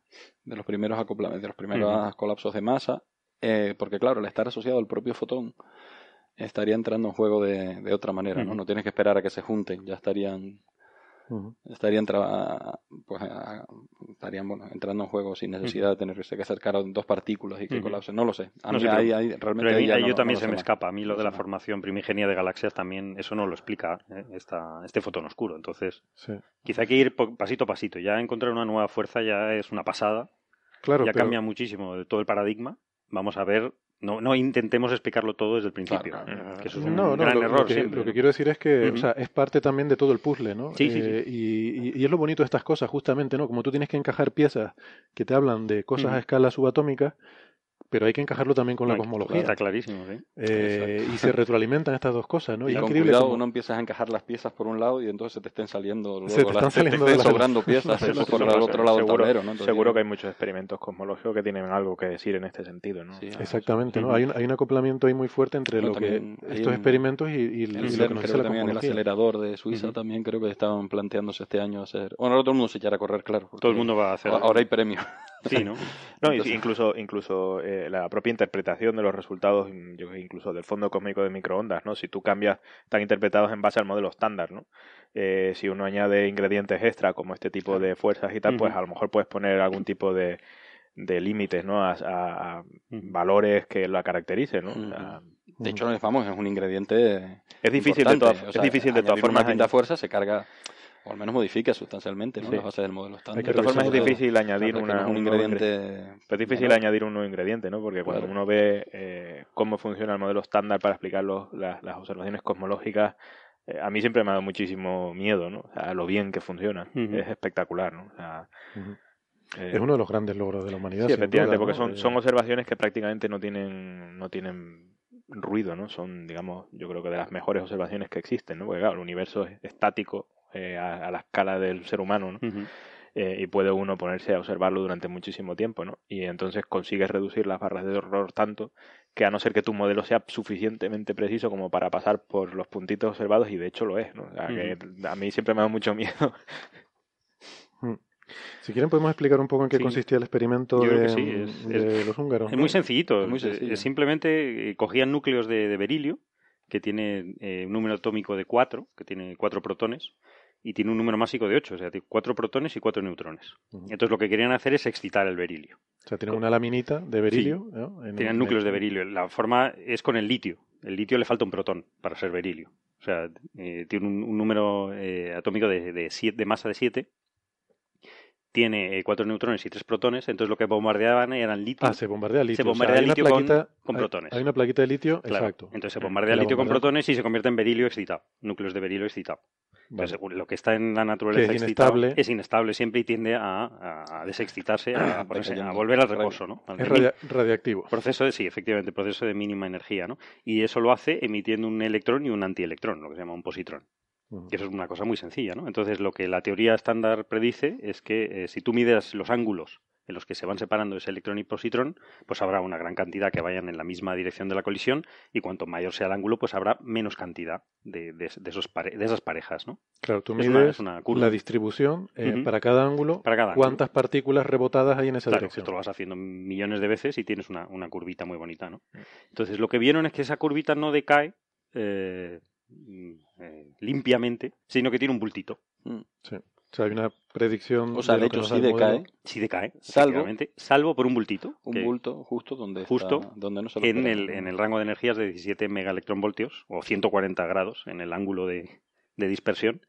de los primeros acoplamientos, de los primeros colapsos de masa, eh, porque claro, al estar asociado al propio fotón, estaría entrando en juego de, de otra manera, ¿no? No tienes que esperar a que se junten, ya estarían Estarían, pues, estarían bueno, entrando en juego sin necesidad de tener que acercar a dos partículas y que colapsen. No lo sé. A realmente yo también se me escapa. A mí lo de la formación primigenia de galaxias también, eso no lo explica ¿eh? este fotón oscuro. Entonces, quizá hay que ir pasito a pasito. Ya encontrar una nueva fuerza ya es una pasada. Claro, ya cambia muchísimo de todo el paradigma. Vamos a ver no, no intentemos explicarlo todo desde el principio. Que eso es un no, gran lo, error. que, lo, que, quiero decir es que o sea, es parte también de todo el puzzle, ¿no? Sí, sí, eh, Y, y, es lo bonito de estas cosas, justamente, ¿no? Como tú tienes que encajar piezas que te hablan de cosas a escala subatómica, pero hay que encajarlo también con la cosmología. Está clarísimo, ¿sí? Eh, y se retroalimentan estas dos cosas, ¿no? Y, con increíble cuidado uno empiezas a encajar las piezas por un lado y entonces se te estén saliendo luego se te están saliendo sobrando piezas por el otro lado seguro, del tablero, ¿no? seguro que hay muchos experimentos cosmológicos que tienen algo que decir en este sentido, ¿no? Exactamente, ¿no? Hay un, hay un acoplamiento ahí muy fuerte entre lo que estos experimentos y, y, el, lo que nos dice la también el acelerador de Suiza también creo que estaban planteándose este año hacer... Bueno, ahora todo el mundo se echará a correr, claro. Todo el mundo va a hacer... Ahora hay premio. Sí, ¿no? no incluso incluso eh, la propia interpretación de los resultados, yo incluso del fondo cósmico de microondas, ¿no? Si tú cambias, están interpretados en base al modelo estándar, ¿no? Eh, si uno añade ingredientes extra como este tipo de fuerzas y tal, pues a lo mejor puedes poner algún tipo de, de límites, ¿no? A, valores que la caractericen, ¿no? de hecho, no es famoso, es un ingrediente. Es difícil de todas, es difícil de todas formas. Una fuerza se carga o al menos modifica sustancialmente ¿no? las bases del modelo estándar. De todas formas es difícil añadir una, un, ingrediente. es difícil añadir un nuevo ingrediente, ¿no? Porque cuando uno ve eh, cómo funciona el modelo estándar para explicar los, las, las, observaciones cosmológicas, eh, a mí siempre me ha dado muchísimo miedo, ¿no? O sea, lo bien que funciona. Es espectacular, ¿no? O sea, eh, es uno de los grandes logros de la humanidad. Sí, efectivamente, porque son, son observaciones que prácticamente no tienen, no tienen ruido, ¿no? Son, digamos, yo creo que de las mejores observaciones que existen, ¿no? Porque claro, el universo es estático, eh, a, la escala del ser humano, ¿no? Eh, y puede uno ponerse a observarlo durante muchísimo tiempo, ¿no? Y entonces consigues reducir las barras de error tanto que a no ser que tu modelo sea suficientemente preciso como para pasar por los puntitos observados, y de hecho lo es, ¿no? a mí siempre me da mucho miedo. Mm. Si quieren podemos explicar un poco en qué consistía el experimento de, los húngaros. Es muy sencillito. muy simplemente eh, cogían núcleos de, berilio, que tiene un número atómico de 4, que tiene 4 protones, y tiene un número másico de 8, o sea, tiene 4 protones y 4 neutrones. Entonces lo que querían hacer es excitar el berilio. O sea, tienen una laminita de berilio. tienen núcleos de berilio. La forma es con el litio. El litio le falta un protón para ser berilio. O sea, eh, tiene un, número eh, atómico de, de, de, masa de 7 tiene eh, cuatro neutrones y tres protones, entonces lo que bombardeaban eran litio. Ah, se bombardea litio. Se bombardea litio con, protones. Hay, una plaquita de litio, Claro. exacto. Entonces se bombardea la litio con protones y se convierte en berilio excitado, núcleos de berilio excitado. Vale. Entonces, según lo que está en la naturaleza es inestable. es inestable siempre y tiende a, desexcitarse, a, ponerse- a Decayendo. volver al reposo, ¿no? Al Es radia- radiactivo. Proceso de, sí, efectivamente, proceso de mínima energía, ¿no? Y eso lo hace emitiendo un electrón y un antielectrón, lo que se llama un positrón. Que eso es una cosa muy sencilla, ¿no? Entonces, lo que la teoría estándar predice es que eh, si tú mides los ángulos en los que se van separando ese electrón y positrón, pues habrá una gran cantidad que vayan en la misma dirección de la colisión y cuanto mayor sea el ángulo, pues habrá menos cantidad de, de- de esos pare- de esas parejas, ¿no? Claro, tú Es mides una- es una curva. la distribución eh, para cada ángulo, Para cada ángulo. cuántas partículas rebotadas hay en esa Claro, dirección. esto lo vas haciendo millones de veces y tienes una, una curvita muy bonita, ¿no? Mm. Entonces, lo que vieron es que esa curvita no decae eh, mm, eh, limpiamente, sino que tiene un bultito. Sí. O sea, hay una predicción. O sea, de de hecho sí decae. Sí decae, Salvo- salvo por un bultito. Un que bulto justo donde Justo está- donde no se lo en el, en el rango de energías de 17 megaelectronvoltios o 140 grados en el ángulo de, de dispersión.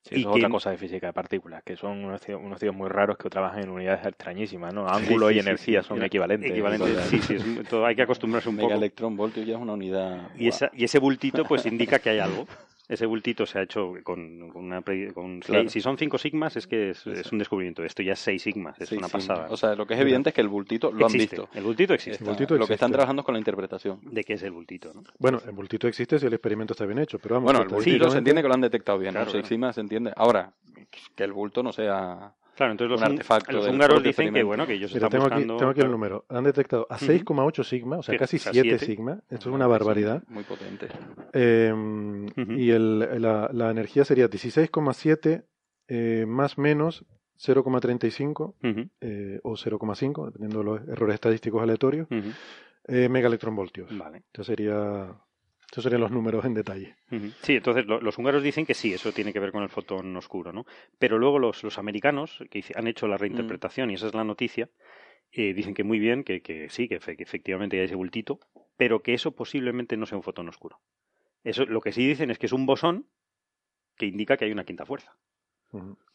Sí, Y eso es que- otra cosa de física de partículas, que son unos tíos, unos tíos muy raros que trabajan en unidades extrañísimas, ¿no? Ángulo Sí, sí, y sí, energía sí. son equivalentes. Sí, sí, es- todo- hay que acostumbrarse un Mega poco. electrón voltio ya es una unidad. Y, esa, y ese bultito pues indica que hay algo. Ese bultito se ha hecho con, con una... Con, Claro. si, si son 5 sigmas es que es, es un descubrimiento. Esto ya es 6 sigmas, es Sí, una sí. pasada. O sea, lo que es evidente es que el bultito lo existe. han visto. El bultito existe. Está- bultito Lo que están trabajando es con la interpretación. ¿De qué es el bultito? ¿no? Bueno, el bultito existe si el experimento está bien hecho, pero vamos. Bueno, el bultito se entiende que lo han detectado bien. Claro, Los encima se entiende. Ahora, que el bulto no sea. Claro, entonces los, Un artefacto los húngaros dicen que, bueno, que ellos Mira, están tengo aquí, buscando... tengo aquí el número. Han detectado a Ujú. 6,8 sigma, o sea, casi o sea, 7 siete. sigma. Esto es una barbaridad. Muy potente. Eh, Ujú. Y el- la, la energía sería 16,7 eh, más menos 0,35 Ujú, eh, o 0,5, dependiendo de los errores estadísticos aleatorios, ujú. eh, megaelectronvoltios. Vale. Esto sería, estos serían los números en detalle. Sí, entonces lo- los húngaros dicen que sí, eso tiene que ver con el fotón oscuro, ¿no? Pero luego los, los americanos, que han hecho la reinterpretación, y esa es la noticia, eh, dicen que muy bien, que, que sí, que, efe- que efectivamente hay ese bultito, pero que eso posiblemente no sea un fotón oscuro. Eso, lo que sí dicen es que es un bosón que indica que hay una quinta fuerza.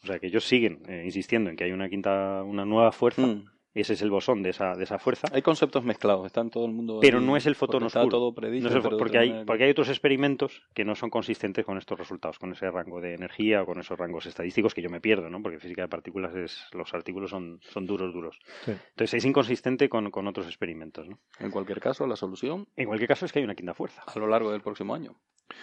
O sea, que ellos siguen eh, insistiendo en que hay una quinta, una nueva fuerza, Mm. Ese es el bosón de esa, de esa fuerza, Hay conceptos mezclados, está en todo el mundo. pero ahí, no es el fotón oscuro. Está todo predicho. No es el porque, hay, manera. porque hay otros experimentos que no son consistentes con estos resultados, con ese rango de energía o con esos rangos estadísticos que yo me pierdo, ¿no? Porque física de partículas es, los artículos son, son duros, duros. Sí. Entonces es inconsistente con, con otros experimentos, ¿no? En cualquier caso, la solución En cualquier caso es que hay una quinta fuerza. a lo largo del próximo año.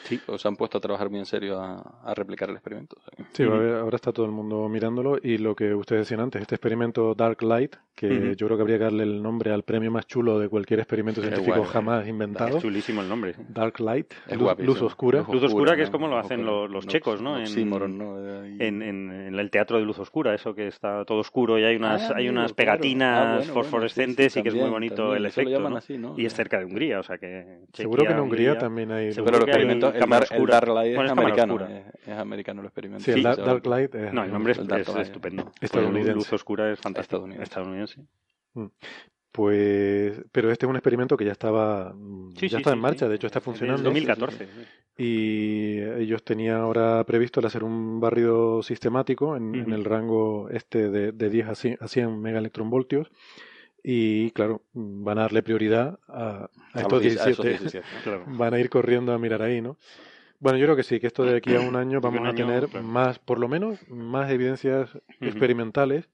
Sí. Pues se han puesto a trabajar bien en serio a, a replicar el experimento. o Sí, haber- ahora está todo el mundo mirándolo y lo que ustedes decían antes, este experimento Dark Light, que Ujú. yo creo que habría que darle el nombre al premio más chulo de cualquier experimento Qué científico guay, jamás inventado. Es chulísimo el nombre. Dark Light, Es luz, luz oscura. Luz oscura, que es ¿no? como lo hacen oscura. los- los Un checos, ¿no? un En- oxímoron, ¿no? Eh, En, en- en el teatro de luz oscura, eso que está todo oscuro y hay unas, Ah, hay amigo, unas claro. pegatinas Ah, bueno, bueno, fosforescentes sí, sí, y que es muy también, bonito también. el lo efecto. ¿no? así, ¿no? Y es cerca de Hungría, o sea que... Seguro que en Chequia, Hungría también hay... Seguro Pero el que el, oscura. Dark Light es americano. oscura. Es, americano el experimento. Sí, el Dark, Light es... No, el nombre es, estupendo. Estadounidense. Luz oscura es fantástico. Estadounidense. Estadounidense. Pues, pero este es un experimento que ya estaba, mm, Sí, ya sí, está sí, en marcha, sí. de hecho está funcionando. 2014. Y ellos tenían ahora previsto el hacer un barrido sistemático en, en el rango este de, de 10 a 100, a 100 megaelectronvoltios. Y claro, mm, van a darle prioridad a, a a estos los diez- a esos 17. 17, ¿no? Claro. Van a ir corriendo a mirar ahí, ¿no? Bueno, yo creo que sí, que esto de aquí a un año vamos un a tener claro. más, por lo menos, más evidencias experimentales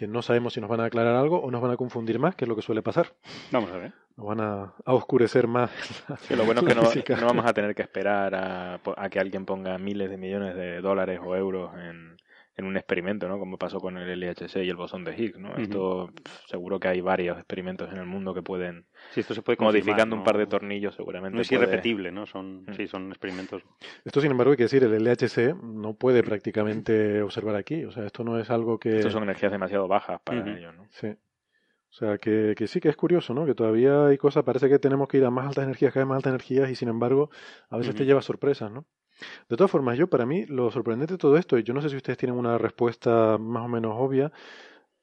que no sabemos si nos van a aclarar algo o nos van a confundir más, que es lo que suele pasar. Vamos a ver. Nos van a, a oscurecer más. Que lo bueno es que no, no vamos a tener que esperar a, a que alguien ponga miles de millones de dólares o euros en, en un experimento, ¿no? Como pasó con el LHC y el bosón de Higgs, ¿no? Esto seguro que hay varios experimentos en el mundo que pueden, Si esto se puede modificando ¿no? un par de tornillos, seguramente. No es puede- irrepetible, ¿no? Son, Mm. sí, son experimentos. Esto, sin embargo, hay que decir, el LHC no puede prácticamente observar aquí. O sea, esto no es algo que... Estos son energías demasiado bajas para Ujú. ellos, ¿no? Sí. O sea, que, que sí que es curioso, ¿no? Que todavía hay cosas, parece que tenemos que ir a más altas energías, cada vez más altas energías, y sin embargo, a veces te lleva sorpresas, ¿no? De todas formas, yo, para mí, lo sorprendente de todo esto, y yo no sé si ustedes tienen una respuesta más o menos obvia,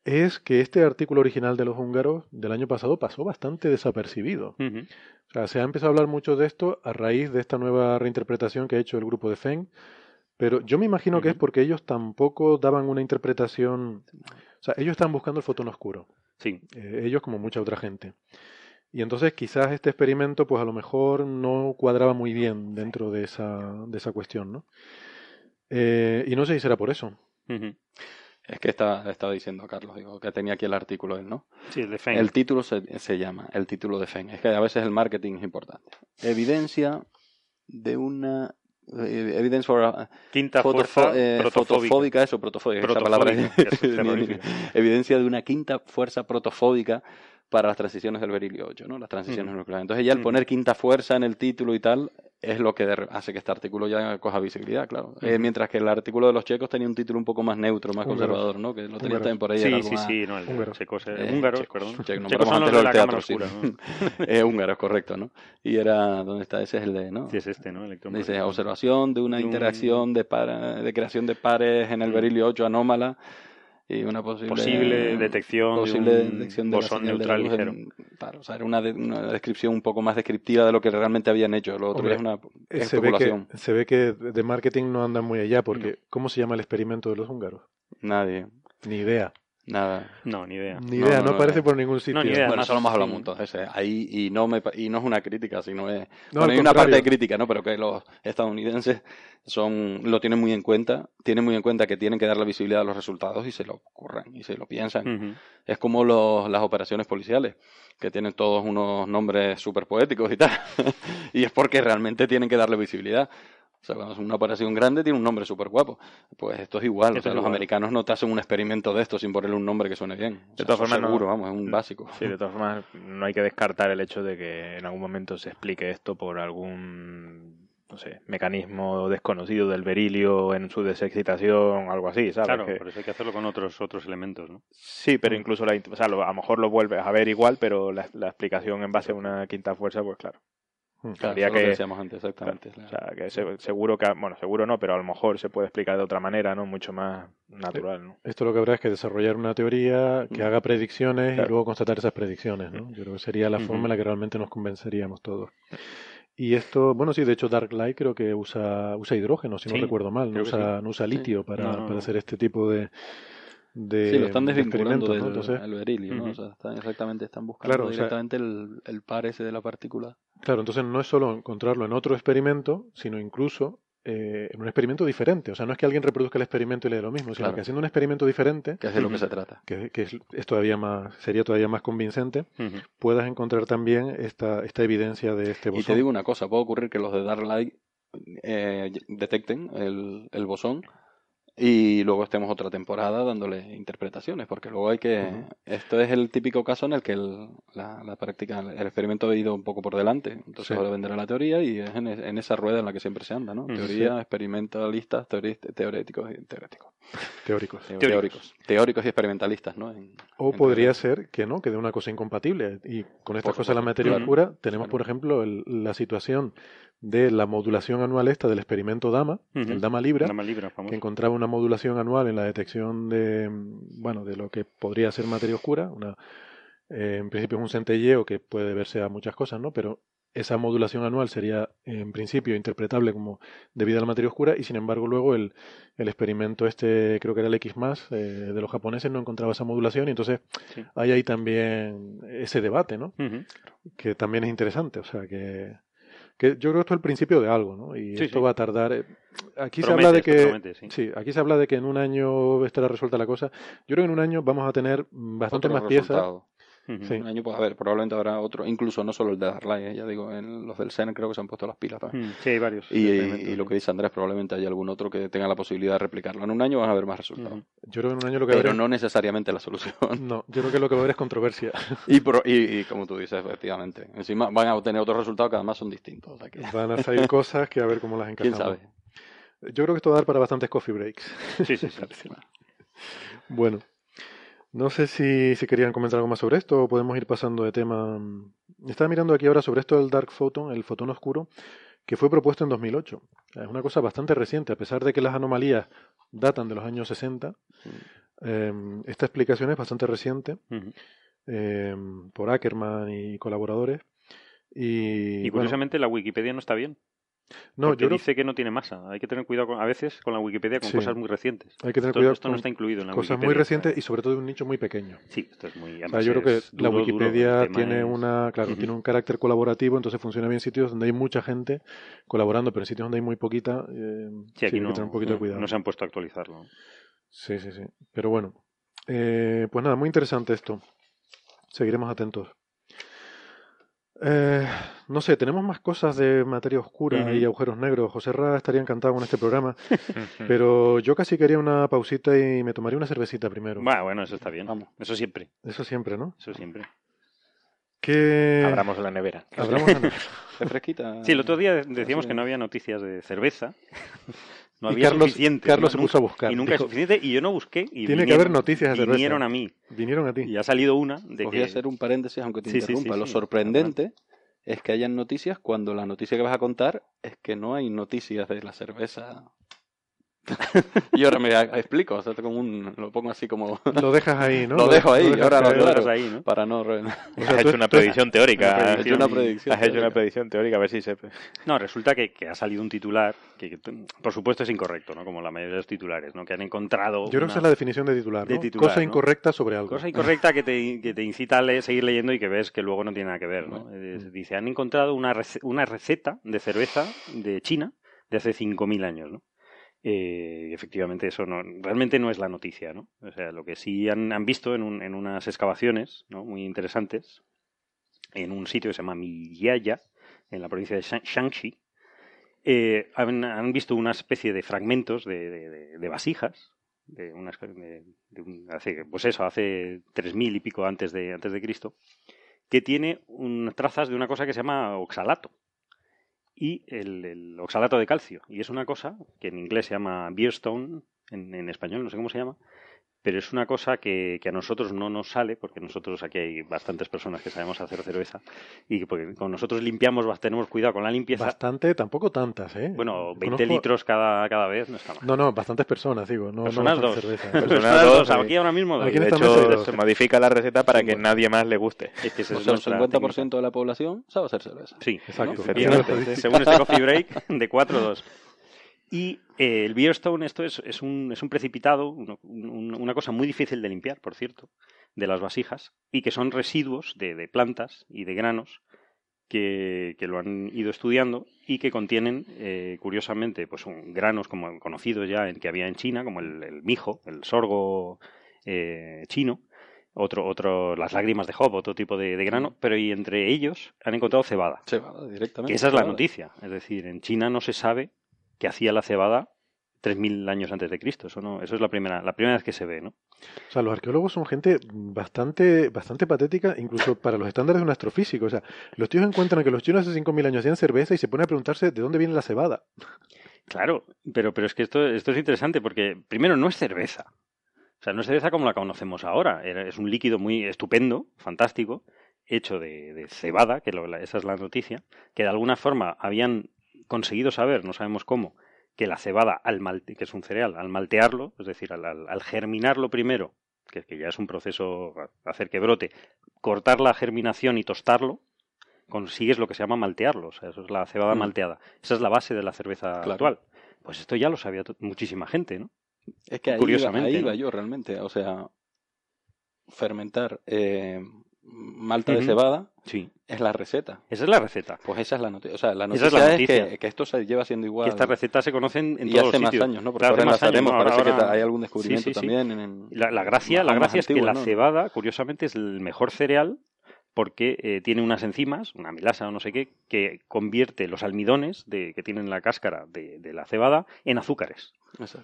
es que este artículo original de los húngaros del año pasado pasó bastante desapercibido. O sea, se ha empezado a hablar mucho de esto a raíz de esta nueva reinterpretación que ha hecho el grupo de Feng, Pero yo me imagino que es porque ellos tampoco daban una interpretación. O sea, ellos estaban buscando el fotón oscuro. Sí. Eh, ellos como mucha otra gente. Y entonces quizás este experimento, pues a lo mejor no cuadraba muy bien dentro de esa, de esa cuestión, ¿no? Eh, y no sé si será por eso. Es que está, estaba diciendo a Carlos, digo, que tenía aquí el artículo él, ¿no? Sí, el de Feng. El título se, se llama, el título de Feng. Es que a veces el marketing es importante. Evidencia de una eh, evidencia for, quinta fuerza eh, protofóbica eso protofóbica, esa palabra evidencia de una quinta fuerza protofóbica para las transiciones del berilio 8, ¿no? Las transiciones nucleares. Entonces ya el poner quinta fuerza en el título y tal es lo que hace que este artículo ya coja visibilidad, claro. Eh, mientras que el artículo de los checos tenía un título un poco más neutro, más conservador, ¿no? Que lo tenía también por ahí. Sí, sí, sí, no, el húngaro. Checo, eh, húngaro, perdón. Checo, checos son los del teatro, sí. ¿no? húngaro, es correcto, ¿no? Y era, ¿dónde está? Ese es el de, ¿no? Sí, es este, ¿no? Dice, observación de una interacción de, para, de creación de pares en el berilio 8 anómala y una posible, posible detección posible de un detección de bosón neutral ligero. claro, o sea, era una, una, descripción un poco más descriptiva de lo que realmente habían hecho. Lo otro es una especulación. Se ve, que, se ve que de marketing no andan muy allá, porque ¿cómo se llama el experimento de los húngaros? Nadie. Ni idea. Nada. No, ni idea. Ni idea, no, aparece por ningún sitio. No, ni idea. Bueno, eso lo hemos hablado entonces. Ahí, y no, me, y no es una crítica, sino es. bueno, hay una parte de crítica, ¿no? Pero que los estadounidenses son lo tienen muy en cuenta. Tienen muy en cuenta que tienen que dar la visibilidad a los resultados y se lo ocurran y se lo piensan. Es como los, las operaciones policiales, que tienen todos unos nombres súper poéticos y tal. y es porque realmente tienen que darle visibilidad. O sea, cuando es una operación grande tiene un nombre súper guapo. Pues esto es igual. o sea, los americanos no te hacen un experimento de esto sin ponerle un nombre que suene bien. de todas formas, seguro, vamos, es un básico. Sí, de todas formas, no hay que descartar el hecho de que en algún momento se explique esto por algún no sé, mecanismo desconocido del berilio en su desexcitación, algo así, ¿sabes? Claro, por eso hay que hacerlo con otros otros elementos, ¿no? Sí, pero incluso la, o sea, a lo mejor lo vuelves a ver igual, pero la, la explicación en base a una quinta fuerza, pues claro. Hmm. Claro, que, que decíamos antes, exactamente. O sea, que seguro que, bueno, seguro no, pero a lo mejor se puede explicar de otra manera, ¿no? Mucho más natural, ¿no? Esto lo que habrá es que desarrollar una teoría que hmm. haga predicciones y luego constatar esas predicciones, ¿no? Yo creo que sería la forma en la que realmente nos convenceríamos todos. Y esto, bueno, sí, de hecho Dark Light creo que usa, usa hidrógeno, si no recuerdo mal, no usa, no usa litio para, para hacer este tipo de, de, sí, lo están desvinculando del Entonces, berilio, ¿no? O sea, están, exactamente, están buscando directamente el, el, par ese de la partícula. Claro, entonces no es solo encontrarlo en otro experimento, sino incluso eh, en un experimento diferente. O sea, no es que alguien reproduzca el experimento y le dé lo mismo, sino que haciendo un experimento diferente, que es de lo que se trata, que, que es, todavía más, sería todavía más convincente, puedas encontrar también esta, esta evidencia de este bosón. Y te digo una cosa, puede ocurrir que los de Dark Light eh, detecten el, el bosón y luego estemos otra temporada dándole interpretaciones, porque luego hay que... Esto es el típico caso en el que el, la, la, práctica, el experimento ha ido un poco por delante, entonces ahora vendrá la teoría y es en, en, esa rueda en la que siempre se anda, ¿no? Teoría, experimentalistas, teoréticos y teóricos. Teóricos. Teóricos. Teóricos y experimentalistas, ¿no? o podría ser que no, que de una cosa incompatible. Y con estas cosas de la materia oscura tenemos, por ejemplo, la situación de la modulación anual esta del experimento Dama, el Dama Libra, que encontraba una modulación anual en la detección de, bueno, de lo que podría ser materia oscura, una, eh, en principio es un centelleo que puede verse a muchas cosas, ¿no? Pero esa modulación anual sería en principio interpretable como debido a la materia oscura y sin embargo luego el, el experimento este creo que era el X más eh, de los japoneses no encontraba esa modulación y entonces hay ahí también ese debate ¿no? que también es interesante o sea que que yo creo que esto es el principio de algo, ¿no? Y esto va a tardar. Eh, aquí se habla de que. sí. aquí se habla de que en un año estará resuelta la cosa. Yo creo que en un año vamos a tener bastante más piezas. Un año, pues a ver, probablemente habrá otro, incluso no solo el de Darlight, ¿eh? ya digo, en los del CEN creo que se han puesto las pilas también. Sí, hay varios. Y, lo que dice Andrés, probablemente haya algún otro que tenga la posibilidad de replicarlo. En un año van a haber más resultados. Yo creo que en un año lo que Pero no necesariamente la solución. No, yo creo que lo que va a haber es controversia. y, y, como tú dices, efectivamente. Encima van a obtener otros resultados que además son distintos. Van a salir cosas que a ver cómo las encajamos. ¿Quién sabe? Yo creo que esto va a dar para bastantes coffee breaks. Sí, sí, sí. bueno. No sé si, si, querían comentar algo más sobre esto o podemos ir pasando de tema. Estaba mirando aquí ahora sobre esto del Dark Photon, el fotón oscuro, que fue propuesto en 2008. Es una cosa bastante reciente, a pesar de que las anomalías datan de los años 60. Em, esta explicación es bastante reciente em, por Ackerman y colaboradores. Y, y curiosamente la Wikipedia no está bien. No, yo dice que no tiene masa. Hay que tener cuidado a veces con la Wikipedia con cosas muy recientes. Hay que tener cuidado esto no está incluido en la cosas muy recientes y sobre todo de un nicho muy pequeño. Sí, esto es muy. yo creo que la Wikipedia tiene una, claro, tiene un carácter colaborativo, entonces funciona bien en sitios donde hay mucha gente colaborando, pero en sitios donde hay muy poquita, eh, sí, aquí no, un poquito de cuidado. No se han puesto a actualizarlo. Sí, sí, sí. Pero bueno, eh, pues nada, muy interesante esto. Seguiremos atentos. Eh, no sé, tenemos más cosas de materia oscura y agujeros negros. José Ra estaría encantado con este programa, pero yo casi quería una pausita y me tomaría una cervecita primero. Bueno, bueno, eso está bien. Vamos. Eso siempre. Eso siempre, ¿no? Eso siempre. ¿Qué... Abramos la nevera. Abramos la nevera. fresquita? Sí, el otro día decíamos que no había noticias de cerveza. No había Carlos, suficiente. Carlos se puso a buscar. Y nunca es suficiente. Y yo no busqué. Y tiene que haber noticias de cerveza. Vinieron a mí. Vinieron a ti. Y ha salido una. De Voy a hacer un paréntesis, aunque te interrumpa. Lo sorprendente es que hayan noticias cuando la noticia que vas a contar es que no hay noticias de la cerveza y ahora me explico, o sea, como un, lo pongo así como... Lo dejas ahí, ¿no? Lo dejo ahí, ahora lo claro, ahí, ¿no? Para no... has hecho una predicción teórica. Has hecho una predicción Has hecho una predicción teórica, a ver si se... No, resulta que, que ha salido un titular que, por supuesto, es incorrecto, ¿no? Como la mayoría de los titulares, ¿no? Que han encontrado... Yo creo que esa es la definición de titular, ¿no? Cosa incorrecta sobre algo. Cosa incorrecta que te, que te incita a seguir leyendo y que ves que luego no tiene nada que ver, ¿no? Dice, han encontrado una, una receta de cerveza de China de hace 5.000 años, ¿no? Eh, efectivamente eso no, realmente no es la noticia, ¿no? O sea, lo que sí han, han visto en, en, unas excavaciones ¿no? muy interesantes en un sitio que se llama Miyaya, en la provincia de Shanxi, eh, han, han, visto una especie de fragmentos de, de, vasijas, de unas, de, hace, pues eso, hace tres mil y pico antes de, antes de Cristo, que tiene un, trazas de una cosa que se llama oxalato y el, oxalato de calcio. Y es una cosa que en inglés se llama beerstone, en, en español no sé cómo se llama, pero es una cosa que, que, a nosotros no nos sale, porque nosotros aquí hay bastantes personas que sabemos hacer cerveza, y porque con nosotros limpiamos, tenemos cuidado con la limpieza. Bastante, tampoco tantas, ¿eh? Bueno, 20 litros cada, cada vez no está mal. No, no, bastantes personas, digo. No, personas no dos. Personas dos, aquí ahora mismo. de hecho, se modifica la receta para que nadie más le guste. Es que o sea, el 50% de la población sabe hacer cerveza. Sí, exacto. Según este Coffee Break, de 4 2. Y eh, el Beerstone, esto es, es, un, es un precipitado, una cosa muy difícil de limpiar, por cierto, de las vasijas, y que son residuos de, de plantas y de granos que, que, lo han ido estudiando y que contienen, eh, curiosamente, pues un, granos como conocidos ya en, que había en China, como el, el mijo, el sorgo eh, chino, otro, otro, las lágrimas de Job, otro tipo de, de, grano, pero y entre ellos han encontrado cebada. Cebada, directamente. Que esa es la noticia. Es decir, en China no se sabe que hacía la cebada 3.000 años antes de Cristo. Eso, no, eso es la primera, la primera vez que se ve, ¿no? O sea, los arqueólogos son gente bastante, bastante patética, incluso para los estándares de un astrofísico. O sea, los tíos encuentran que los chinos hace 5.000 años hacían cerveza y se ponen a preguntarse de dónde viene la cebada. Claro, pero, pero es que esto, esto es interesante porque, primero, no es cerveza. O sea, no es cerveza como la conocemos ahora. Es un líquido muy estupendo, fantástico, hecho de, cebada, que esa es la noticia, que de alguna forma habían conseguido saber, no sabemos cómo, que la cebada, al malte, que es un cereal, al maltearlo, es decir, al, al, germinarlo primero, que, que, ya es un proceso hacer que brote, cortar la germinación y tostarlo, consigues lo que se llama maltearlo, o sea, eso es la cebada mm. malteada. Esa es la base de la cerveza actual. Pues esto ya lo sabía muchísima gente, ¿no? Es que ahí, Curiosamente, iba, yo realmente, o sea, fermentar eh, malta de cebada sí. es la receta. Esa es la receta. Pues esa es la noticia. O sea, la noticia es, que, que, esto se lleva siendo igual. Que estas recetas se conocen en y todos hace los más años, ¿no? Porque ahora más años, parece que hay algún descubrimiento también. En, la, la, gracia, la gracia es que la cebada, curiosamente, es el mejor cereal porque eh, tiene unas enzimas, una melasa o no sé qué, que convierte los almidones de, que tienen la cáscara de, de la cebada en azúcares.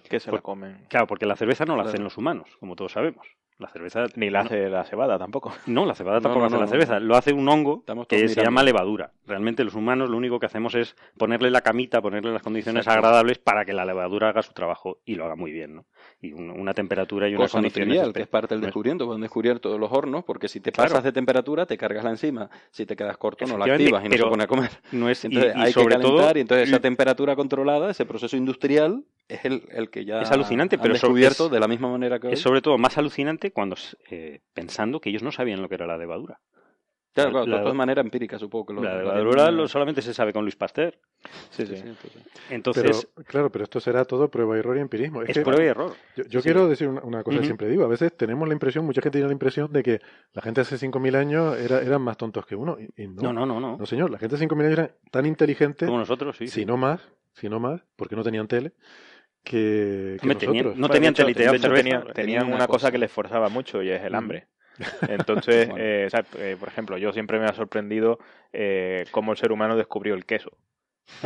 Que se la comen. Claro, porque la cerveza no la hacen los humanos, como todos sabemos. La cerveza. Ni la hace la cebada tampoco. No, la cebada tampoco hace la cerveza. Lo hace un hongo que se llama levadura. Realmente los humanos lo único que hacemos es ponerle la camita, ponerle las condiciones agradables para que la levadura haga su trabajo y lo haga muy bien, ¿no? Y una temperatura y una Cosa condiciones. que es parte del descubrimiento. Pueden descubrir todos los hornos porque si te pasas de temperatura te cargas la enzima. Si te quedas corto no la activas y no se pone a comer. No es, entonces hay sobre que calentar y entonces esa temperatura controlada, ese proceso industrial es el, el que ya es alucinante, pero descubierto de la misma manera que es sobre todo más alucinante cuando eh, pensando que ellos no sabían lo que era la levadura. Claro, claro, de manera empírica, supongo. Que lo, la levadura solamente se sabe con Luis Pasteur. Sí, sí. Entonces, claro, pero esto será todo prueba, error y empirismo. Es, prueba y error. Yo, quiero decir una, cosa que siempre digo. A veces tenemos la impresión, mucha gente tiene la impresión de que la gente hace 5.000 años era, eran más tontos que uno. Y, no. no. no, no, no, señor, la gente hace 5.000 años era tan inteligente. Como nosotros, sí. Si no más, si no más, porque no tenían tele que, no tenían, no tenían tenían, tenían, una cosa que les forzaba mucho y es el hambre. Entonces, eh, eh, por ejemplo, yo siempre me ha sorprendido eh, cómo el ser humano descubrió el queso.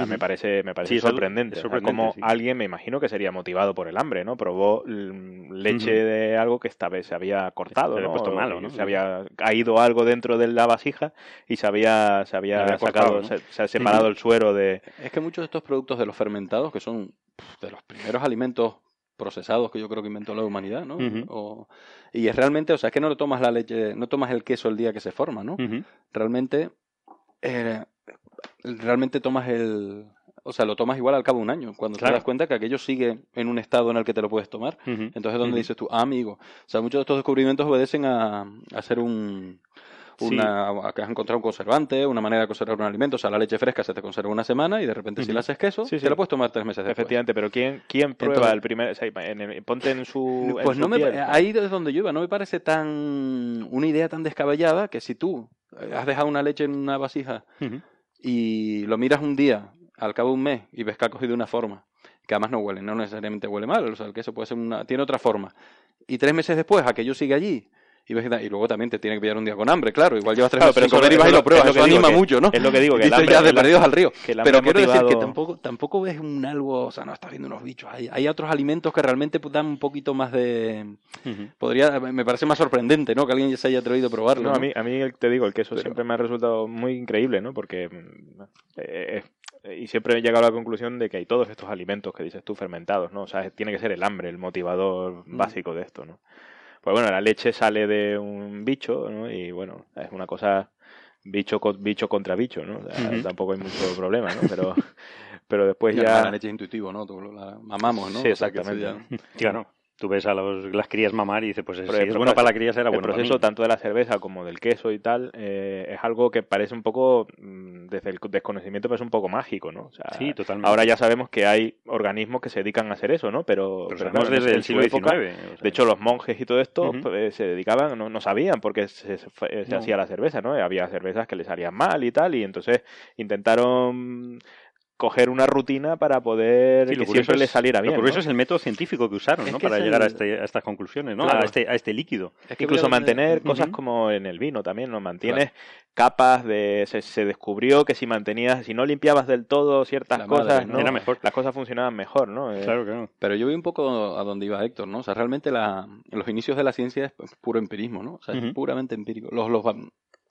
me parece, me parece sorprendente. como alguien, me imagino que sería motivado por el hambre, ¿no? Probó leche de algo que esta vez se había cortado, se había malo, ¿no? Se había caído algo dentro de la vasija y se había, se había, sacado, se, ha separado el suero de... Es que muchos de estos productos de los fermentados, que son de los primeros alimentos procesados que yo creo que inventó la humanidad, ¿no? y es realmente, o sea, es que no tomas la leche, no tomas el queso el día que se forma, ¿no? Realmente, eh, realmente tomas el, o sea, lo tomas igual al cabo de un año, cuando te das cuenta que aquello sigue en un estado en el que te lo puedes tomar. Entonces, donde dices tú, ah, amigo, o sea, muchos de estos descubrimientos obedecen a, a ser un, una, que has encontrado un conservante, una manera de conservar un alimento. O sea, la leche fresca se te conserva una semana y de repente si la haces queso, sí, te la puedes tomar tres meses después. Efectivamente, pero ¿quién, quién prueba el primer...? ponte en su... Pues no me, ahí es donde yo iba. No me parece tan... una idea tan descabellada que si tú has dejado una leche en una vasija y lo miras un día, al cabo de un mes, y ves que ha cogido una forma, que además no huele, no necesariamente huele mal, o sea, el queso puede ser una... tiene otra forma. Y tres meses después, aquello sigue allí y, luego también te tiene que pillar un día con hambre, claro. Igual llevas tres meses sin comer y vas y lo pruebas. Eso anima mucho, ¿no? Es lo que digo, que el hambre, ya de perdidos al río. Pero quiero decir que tampoco, tampoco ves un algo, o sea, no estás viendo unos bichos. Hay, hay otros alimentos que realmente dan un poquito más de... Podría, me parece más sorprendente, ¿no? Que alguien ya se haya atrevido a probarlo. No, A, mí, a mí te digo, el queso siempre me ha resultado muy increíble, ¿no? Porque... Eh, y siempre he llegado a la conclusión de que hay todos estos alimentos que dices tú fermentados, ¿no? O sea, tiene que ser el hambre el motivador mm. básico de esto, ¿no? Pues bueno, la leche sale de un bicho, ¿no? Y bueno, es una cosa bicho, bicho contra bicho, ¿no? Tampoco hay mucho problema, ¿no? Pero, pero después ya... La leche es intuitivo, ¿no? La mamamos, ¿no? Sí, exactamente. Claro tú ves a los, las crías mamar y dices, pues es, es bueno para la cría, será bueno. El proceso tanto de la cerveza como del queso y tal eh, es algo que parece un poco, mm, desde el desconocimiento, pues un poco mágico, ¿no? O sea, sí, totalmente. Ahora ya sabemos que hay organismos que se dedican a hacer eso, ¿no? Pero, desde el siglo XIX. de hecho, los monjes y todo esto pues, se dedicaban, no, no sabían por qué se, se hacía la cerveza, ¿no? Había cervezas que les salían mal y tal, y entonces intentaron coger una rutina para poder que siempre le saliera bien. Por eso es el método científico que usaron, ¿no? Para llegar a, este, a, estas conclusiones, ¿no? A, este, a este líquido. Es que Incluso mantener cosas como en el vino también, ¿no? Mantienes capas de... Se, descubrió que si mantenías, si no limpiabas del todo ciertas cosas, ¿no? Era mejor. Las cosas funcionaban mejor, ¿no? Eh, claro que no. Pero yo vi un poco a donde iba Héctor, ¿no? O sea, realmente la, los inicios de la ciencia es puro empirismo, ¿no? O sea, es puramente empírico. Los, los,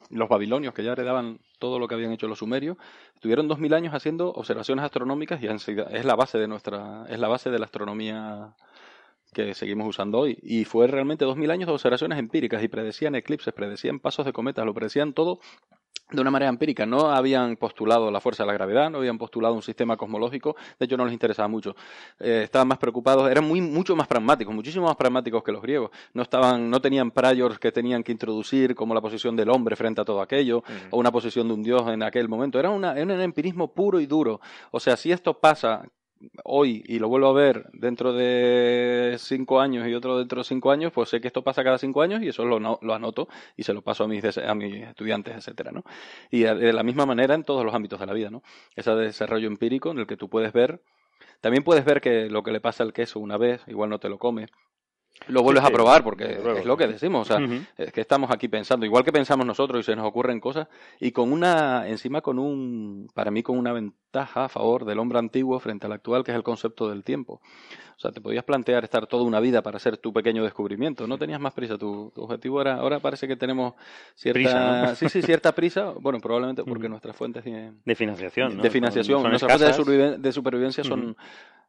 los babilonios, que ya heredaban todo lo que habían hecho los sumerios, estuvieron dos mil años haciendo observaciones astronómicas y es la base de nuestra, es la base de la astronomía que seguimos usando hoy. Y fue realmente dos mil años de observaciones empíricas y predecían eclipses, predecían pasos de cometas, lo predecían todo de una manera empírica. No habían postulado la fuerza de la gravedad, no habían postulado un sistema cosmológico, de hecho no les interesaba mucho. Eh, estaban más preocupados, eran muy, mucho más pragmáticos, muchísimo más pragmáticos que los griegos. No, estaban, no tenían priors que tenían que introducir como la posición del hombre frente a todo aquello, o una posición de un dios en aquel momento. Era, una, era un empirismo puro y duro. O sea, si esto pasa hoy y lo vuelvo a ver dentro de cinco años y otro dentro de cinco años, pues sé que esto pasa cada cinco años y eso lo, anoto y se lo paso a mis, a mis estudiantes, etcétera, ¿no? Y de la misma manera en todos los ámbitos de la vida, ¿no? Ese desarrollo empírico en el que tú puedes ver, también puedes ver que lo que le pasa al queso una vez, igual no te lo come, lo vuelves a probar porque es lo que decimos, o sea, es que estamos aquí pensando, igual que pensamos nosotros y se nos ocurren cosas, y con una, encima con un, para mí con una ventaja a favor del hombre antiguo frente al actual, que es el concepto del tiempo. O sea, te podías plantear estar toda una vida para hacer tu pequeño descubrimiento, no tenías más prisa, tu, objetivo era, ahora parece que tenemos cierta, prisa, sí, sí, cierta prisa, bueno, probablemente porque nuestras fuentes de, financiación, de financiación, nuestras fuentes de, supervivencia son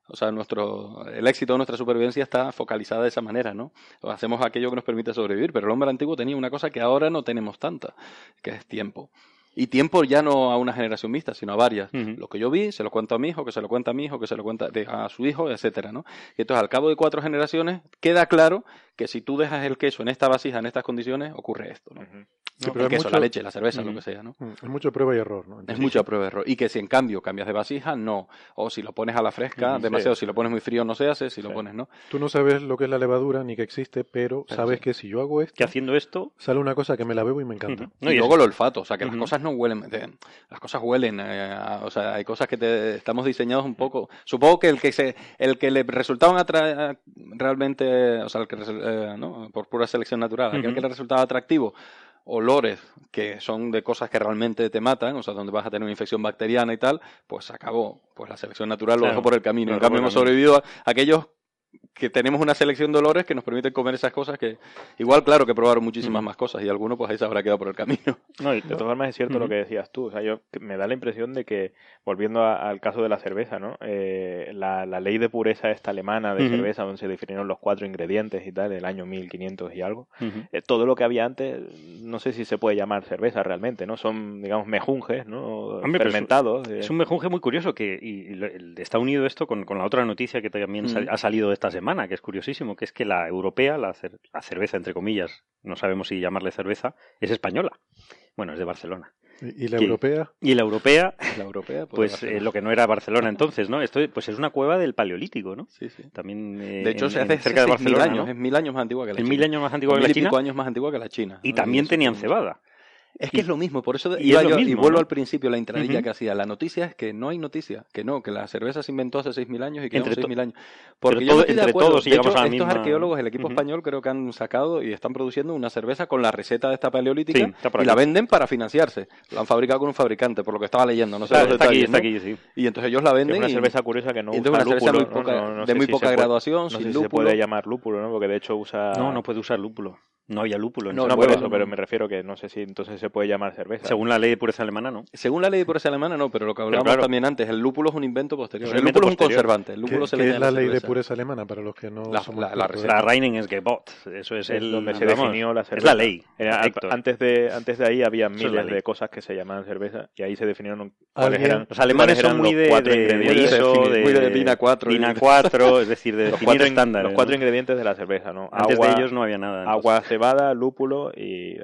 o sea, nuestro, el éxito de nuestra supervivencia está focalizada de esa manera, ¿no? Hacemos aquello que nos permite sobrevivir, pero el hombre antiguo tenía una cosa que ahora no tenemos tanta, que es tiempo. Y tiempo ya no a una generación mixta, sino a varias. Lo que yo vi, se lo cuento a mi hijo, que se lo cuenta a mi hijo, que se lo cuenta a su hijo, etcétera, ¿no? Y entonces, al cabo de cuatro generaciones, queda claro que si tú dejas el queso en esta vasija, en estas condiciones, ocurre esto, ¿no? el queso, la leche, la cerveza, lo que sea, ¿no? Es mucho prueba y error, ¿no? es mucha prueba y error. Y que si en cambio cambias de vasija, no. O si lo pones a la fresca, demasiado. Si lo pones muy frío, no se hace. Si lo pones, ¿no? Tú no sabes lo que es la levadura ni que existe, pero, sabes que si yo hago esto. Que haciendo esto. Sale una cosa que me la bebo y me encanta. y, luego el olfato. O sea, que las cosas no huelen. las cosas huelen. Eh, o sea, hay cosas que te, estamos diseñados un poco. Supongo que el que se, el que le resultaban realmente. O sea, el que. Eh, ¿no? Por pura selección natural. Aquel que le resultaba atractivo olores que son de cosas que realmente te matan, o sea, donde vas a tener una infección bacteriana y tal, pues acabó. Pues la selección natural lo dejó por el camino. En cambio, hemos sobrevivido a aquellos que tenemos una selección de olores que nos permiten comer esas cosas que igual claro que probaron muchísimas más cosas y alguno pues ahí se habrá quedado por el camino. No y de todas formas es cierto lo que decías tú o sea yo me da la impresión de que volviendo al caso de la cerveza no eh, la, ley de pureza esta alemana de cerveza donde se definieron los cuatro ingredientes y tal el año 1500 y algo eh, todo lo que había antes no sé si se puede llamar cerveza realmente no son digamos mejunjes no fermentados es, un mejunje muy curioso que y, está unido esto con, la otra noticia que también ha salido esta semana, que es curiosísimo, que es que la europea, la, cerveza, entre comillas, no sabemos si llamarle cerveza, es española. Bueno, es de Barcelona. ¿Y la europea? Y la europea, la europea pues, pues eh, lo que no era Barcelona entonces, ¿no? Esto pues es una cueva del Paleolítico, ¿no? Sí, sí. También, eh, de hecho, se hace cerca de Barcelona. Mil años, Es mil años más antigua que la China. mil años más antigua que la China. años más antigua que la China. Y también tenían cebada. Es que es lo mismo, por eso y, y vuelvo al principio, la intradilla que hacía. La noticia es que no hay noticia, que no, que la cerveza se inventó hace 6.000 años y que entre 6.000 años. Porque yo estoy de acuerdo. de hecho, estos arqueólogos, el equipo español, creo que han sacado y están produciendo una cerveza con la receta de esta paleolítica y la venden para financiarse. La han fabricado con un fabricante, por lo que estaba leyendo. No sé está aquí, está aquí, sí. Y entonces ellos la venden. Es una cerveza curiosa que no usa una cerveza muy poca, de muy poca graduación, no sin sé si se puede llamar lúpulo, ¿no? Porque de hecho usa. No, no puede usar lúpulo. No había lúpulo. No, no por eso, pero me refiero que no sé si entonces se puede llamar cerveza. Según la ley de pureza alemana, no. Según la ley de pureza alemana, no, pero lo que hablábamos también antes, el lúpulo es un invento posterior. el lúpulo es un conservante. El lúpulo ¿Qué, se es la ley de pureza alemana para los que no la, la, la, la Reinigungsgebot. Eso es, el donde se definió la cerveza. Es la ley. antes de antes de ahí había miles de cosas que se llamaban cerveza y ahí se definieron cuáles eran. Los alemanes son muy de, muy de 4, DINA 4, es decir, de definir estándares. Los cuatro ingredientes de la cerveza, ¿no? Antes de ellos no había nada. Agua, lúpulo y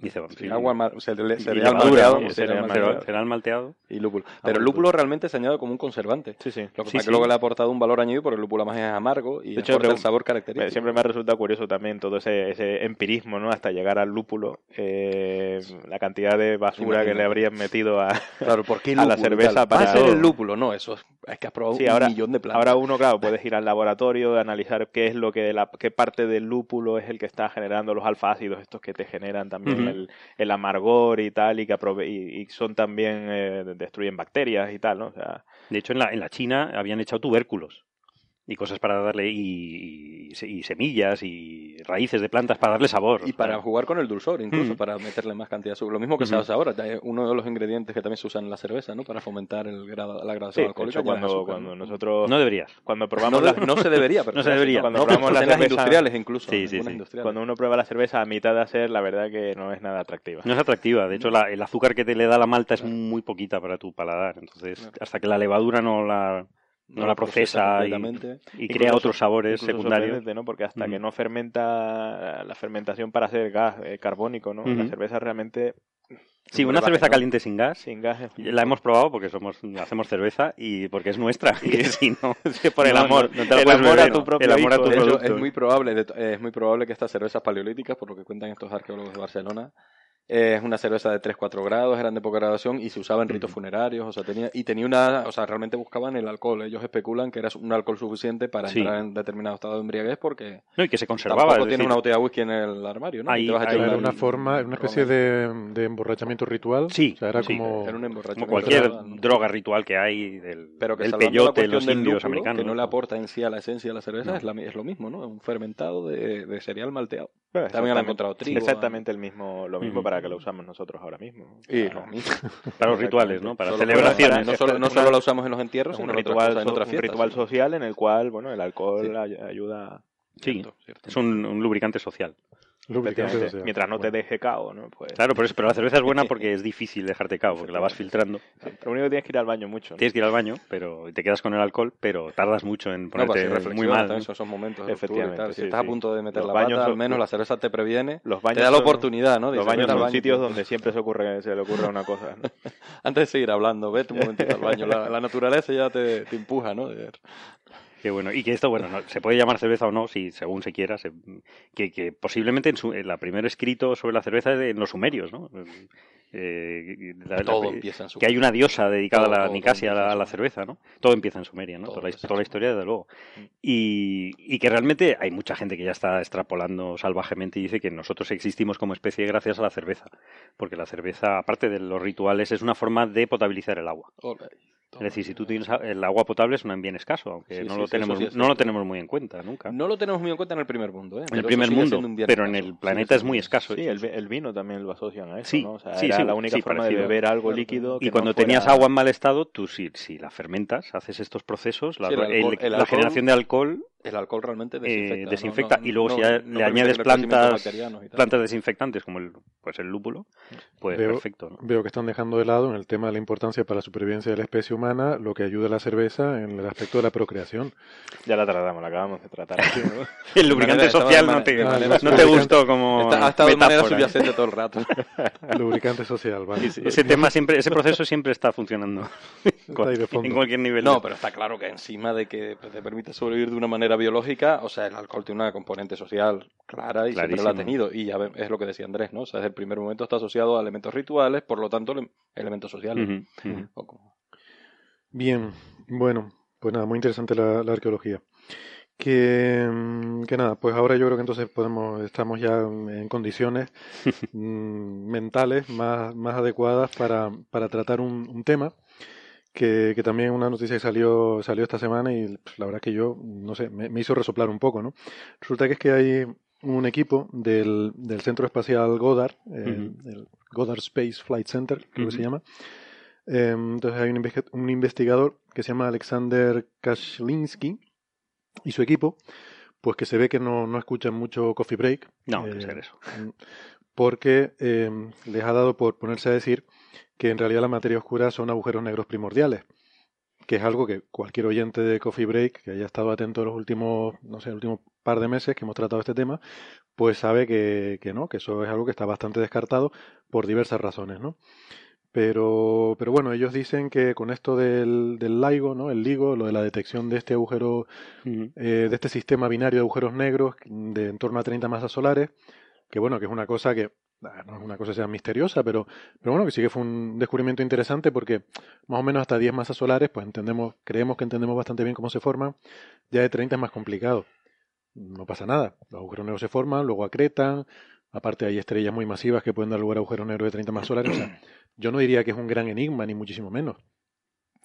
Dice, agua cereal, malteado, cereal, malteado y lúpulo. Pero el lúpulo realmente se añade como un conservante. Sí, sí. Lo que pasa que luego le ha aportado un valor añadido porque el lúpulo más es amargo y de hecho, el sabor característico. Siempre me ha resultado curioso también todo ese, ese empirismo, ¿no? Hasta llegar al lúpulo, eh, la cantidad de basura que le habrían metido a, claro, ¿por a la cerveza para Va a ser el lúpulo, no, eso es, que has probado un millón de plantas. Ahora uno, claro, puedes ir al laboratorio, analizar qué es lo que la, qué parte del lúpulo es el que está generando los alfa ácidos estos que te generan también el, el amargor y tal, y que y, son también, eh, destruyen bacterias y tal, ¿no? O sea, de hecho, en la, en la China habían echado tubérculos y cosas para darle y, y, semillas y raíces de plantas para darle sabor. Y para jugar con el dulzor, incluso para meterle más cantidad de azúcar. Lo mismo que se hace ahora, uno de los ingredientes que también se usan en la cerveza, ¿no? Para fomentar el grado, la graduación alcohólica. cuando, cuando nosotros no deberías. Cuando probamos no, se debería, pero no se debería. Cuando probamos las cervezas industriales incluso. Sí, sí, Cuando uno prueba la cerveza a mitad de hacer, la verdad que no es nada atractiva. No es atractiva. De hecho, el azúcar que te le da la malta es muy poquita para tu paladar. Entonces, hasta que la levadura no la no, la procesa, y, crea otros sabores secundarios. ¿no? Porque hasta que no fermenta la fermentación para hacer gas eh, carbónico, ¿no? La cerveza realmente Sí, una cerveza caliente sin gas. Sin gas. La hemos probado porque somos hacemos cerveza y porque es nuestra. Y si no, por el amor, el amor a tu propio el es muy probable, es muy probable que estas cervezas paleolíticas, por lo que cuentan estos arqueólogos de Barcelona, es una cerveza de 3-4 grados, eran de poca graduación y se usaba en ritos funerarios, o sea, tenía, y tenía una, o sea, realmente buscaban el alcohol. Ellos especulan que era un alcohol suficiente para entrar en determinado estado de embriaguez porque... No, y que se conservaba. Tampoco una botella de whisky en el armario, ¿no? Ahí, era una forma, una especie de, de, emborrachamiento ritual. Sí. O sea, era como... como cualquier droga ritual que hay del, Pero que del peyote en los indios americanos. Que no le aporta en sí a la esencia de la cerveza, es, es, lo mismo, ¿no? Es un fermentado de, de cereal malteado. También han encontrado trigo. Exactamente el mismo, lo mismo para que lo usamos nosotros ahora mismo. Y lo mismo. Para los rituales, ¿no? Para celebraciones. no, solo, no solo la usamos en los entierros, sino un ritual, en otras un ritual social en el cual, bueno, el alcohol ayuda. Sí, es un, lubricante social. Mientras no te deje cao, ¿no? Pues... Claro, pero, pero la cerveza es buena porque es difícil dejarte cao, porque la vas filtrando. lo único que tienes que ir al baño mucho. Tienes que ir al baño, pero te quedas con el alcohol, pero tardas mucho en ponerte muy mal. Esos momentos Efectivamente. Si estás a punto de meter la baños al menos la cerveza te previene, los baños te da la oportunidad, ¿no? los baños son sitios donde siempre se, ocurre, se le ocurre una cosa. Antes de seguir hablando, vete un momentito al baño. La, naturaleza ya te, te empuja, ¿no? Qué bueno. Y que esto, bueno, se puede llamar cerveza o no, si según se quiera. que, que, posiblemente en, su, en la primer escrito sobre la cerveza es en los sumerios, ¿no? Eh, todo empieza en Que hay una diosa dedicada a la Nicasia, a la, cerveza, ¿no? Todo empieza en Sumeria, ¿no? Toda la, historia, desde luego. Mm. Y, y, que realmente hay mucha gente que ya está extrapolando salvajemente y dice que nosotros existimos como especie gracias a la cerveza. Porque la cerveza, aparte de los rituales, es una forma de potabilizar el agua. Es decir, si tú tienes el agua potable es un bien escaso, aunque no, lo, tenemos, no lo tenemos muy en cuenta nunca. No lo tenemos muy en cuenta en el primer mundo. ¿eh? En el primer mundo, pero en el planeta es muy escaso. Sí, el, vino también lo asocian a eso. Sí, ¿no? o sea, era la única forma de beber algo líquido. y cuando tenías agua en mal estado, tú si, si la fermentas, haces estos procesos, la, la generación de alcohol el alcohol realmente eh, desinfecta. y luego si le añades plantas, plantas desinfectantes como el, pues el lúpulo, pues perfecto. Veo que están dejando de lado en el tema de la importancia para la supervivencia de la especie humana lo que ayuda a la cerveza en el aspecto de la procreación. Ya la tratamos, la acabamos de tratar. el lubricante social no te, no te gustó como ha estado de manera subyacente todo el rato. lubricante social, vale. Ese, tema siempre, ese proceso siempre está funcionando en cualquier nivel. No, pero está claro que encima de que te permite sobrevivir de una manera biológica, o sea, el alcohol tiene una componente social clara y siempre la ha tenido. Y ya es lo que decía Andrés, ¿no? O sea, desde el primer momento está asociado a elementos rituales, por lo tanto, elementos sociales. Bien, bueno, pues nada, muy interesante la, arqueología. Que, que, nada, pues ahora yo creo que entonces podemos, estamos ya en condiciones mm, mentales más, más adecuadas para, para tratar un, un tema que, que, también una noticia que salió, salió esta semana y pues, la verdad que yo, no sé, me, hizo resoplar un poco, ¿no? Resulta que es que hay un equipo del, del Centro Espacial Goddard, el Goddard Space Flight Center, creo que se llama. Em, entonces hay un, un, investigador que se llama Alexander Kashlinsky y su equipo, pues que se ve que no, no escuchan mucho Coffee Break. No, eh, ser eso. Porque eh, les ha dado por ponerse a decir que en realidad la materia oscura son agujeros negros primordiales, que es algo que cualquier oyente de Coffee Break que haya estado atento los últimos, no sé, el último par de meses que hemos tratado este tema, pues sabe que, que no, que eso es algo que está bastante descartado por diversas razones, ¿no? Pero, pero bueno, ellos dicen que con esto del, del LIGO, ¿no? El LIGO, lo de la detección de este agujero, eh, de este sistema binario de agujeros negros de en torno a 30 masas solares, que bueno, que es una cosa que no es una cosa sea misteriosa, pero, pero bueno, que sí que fue un descubrimiento interesante porque más o menos hasta 10 masas solares, pues entendemos, creemos que entendemos bastante bien cómo se forman, ya de 30 es más complicado. No pasa nada, los agujeros negros se forman, luego acretan, aparte hay estrellas muy masivas que pueden dar lugar a agujeros negros de 30 masas solares, o sea, yo no diría que es un gran enigma, ni muchísimo menos.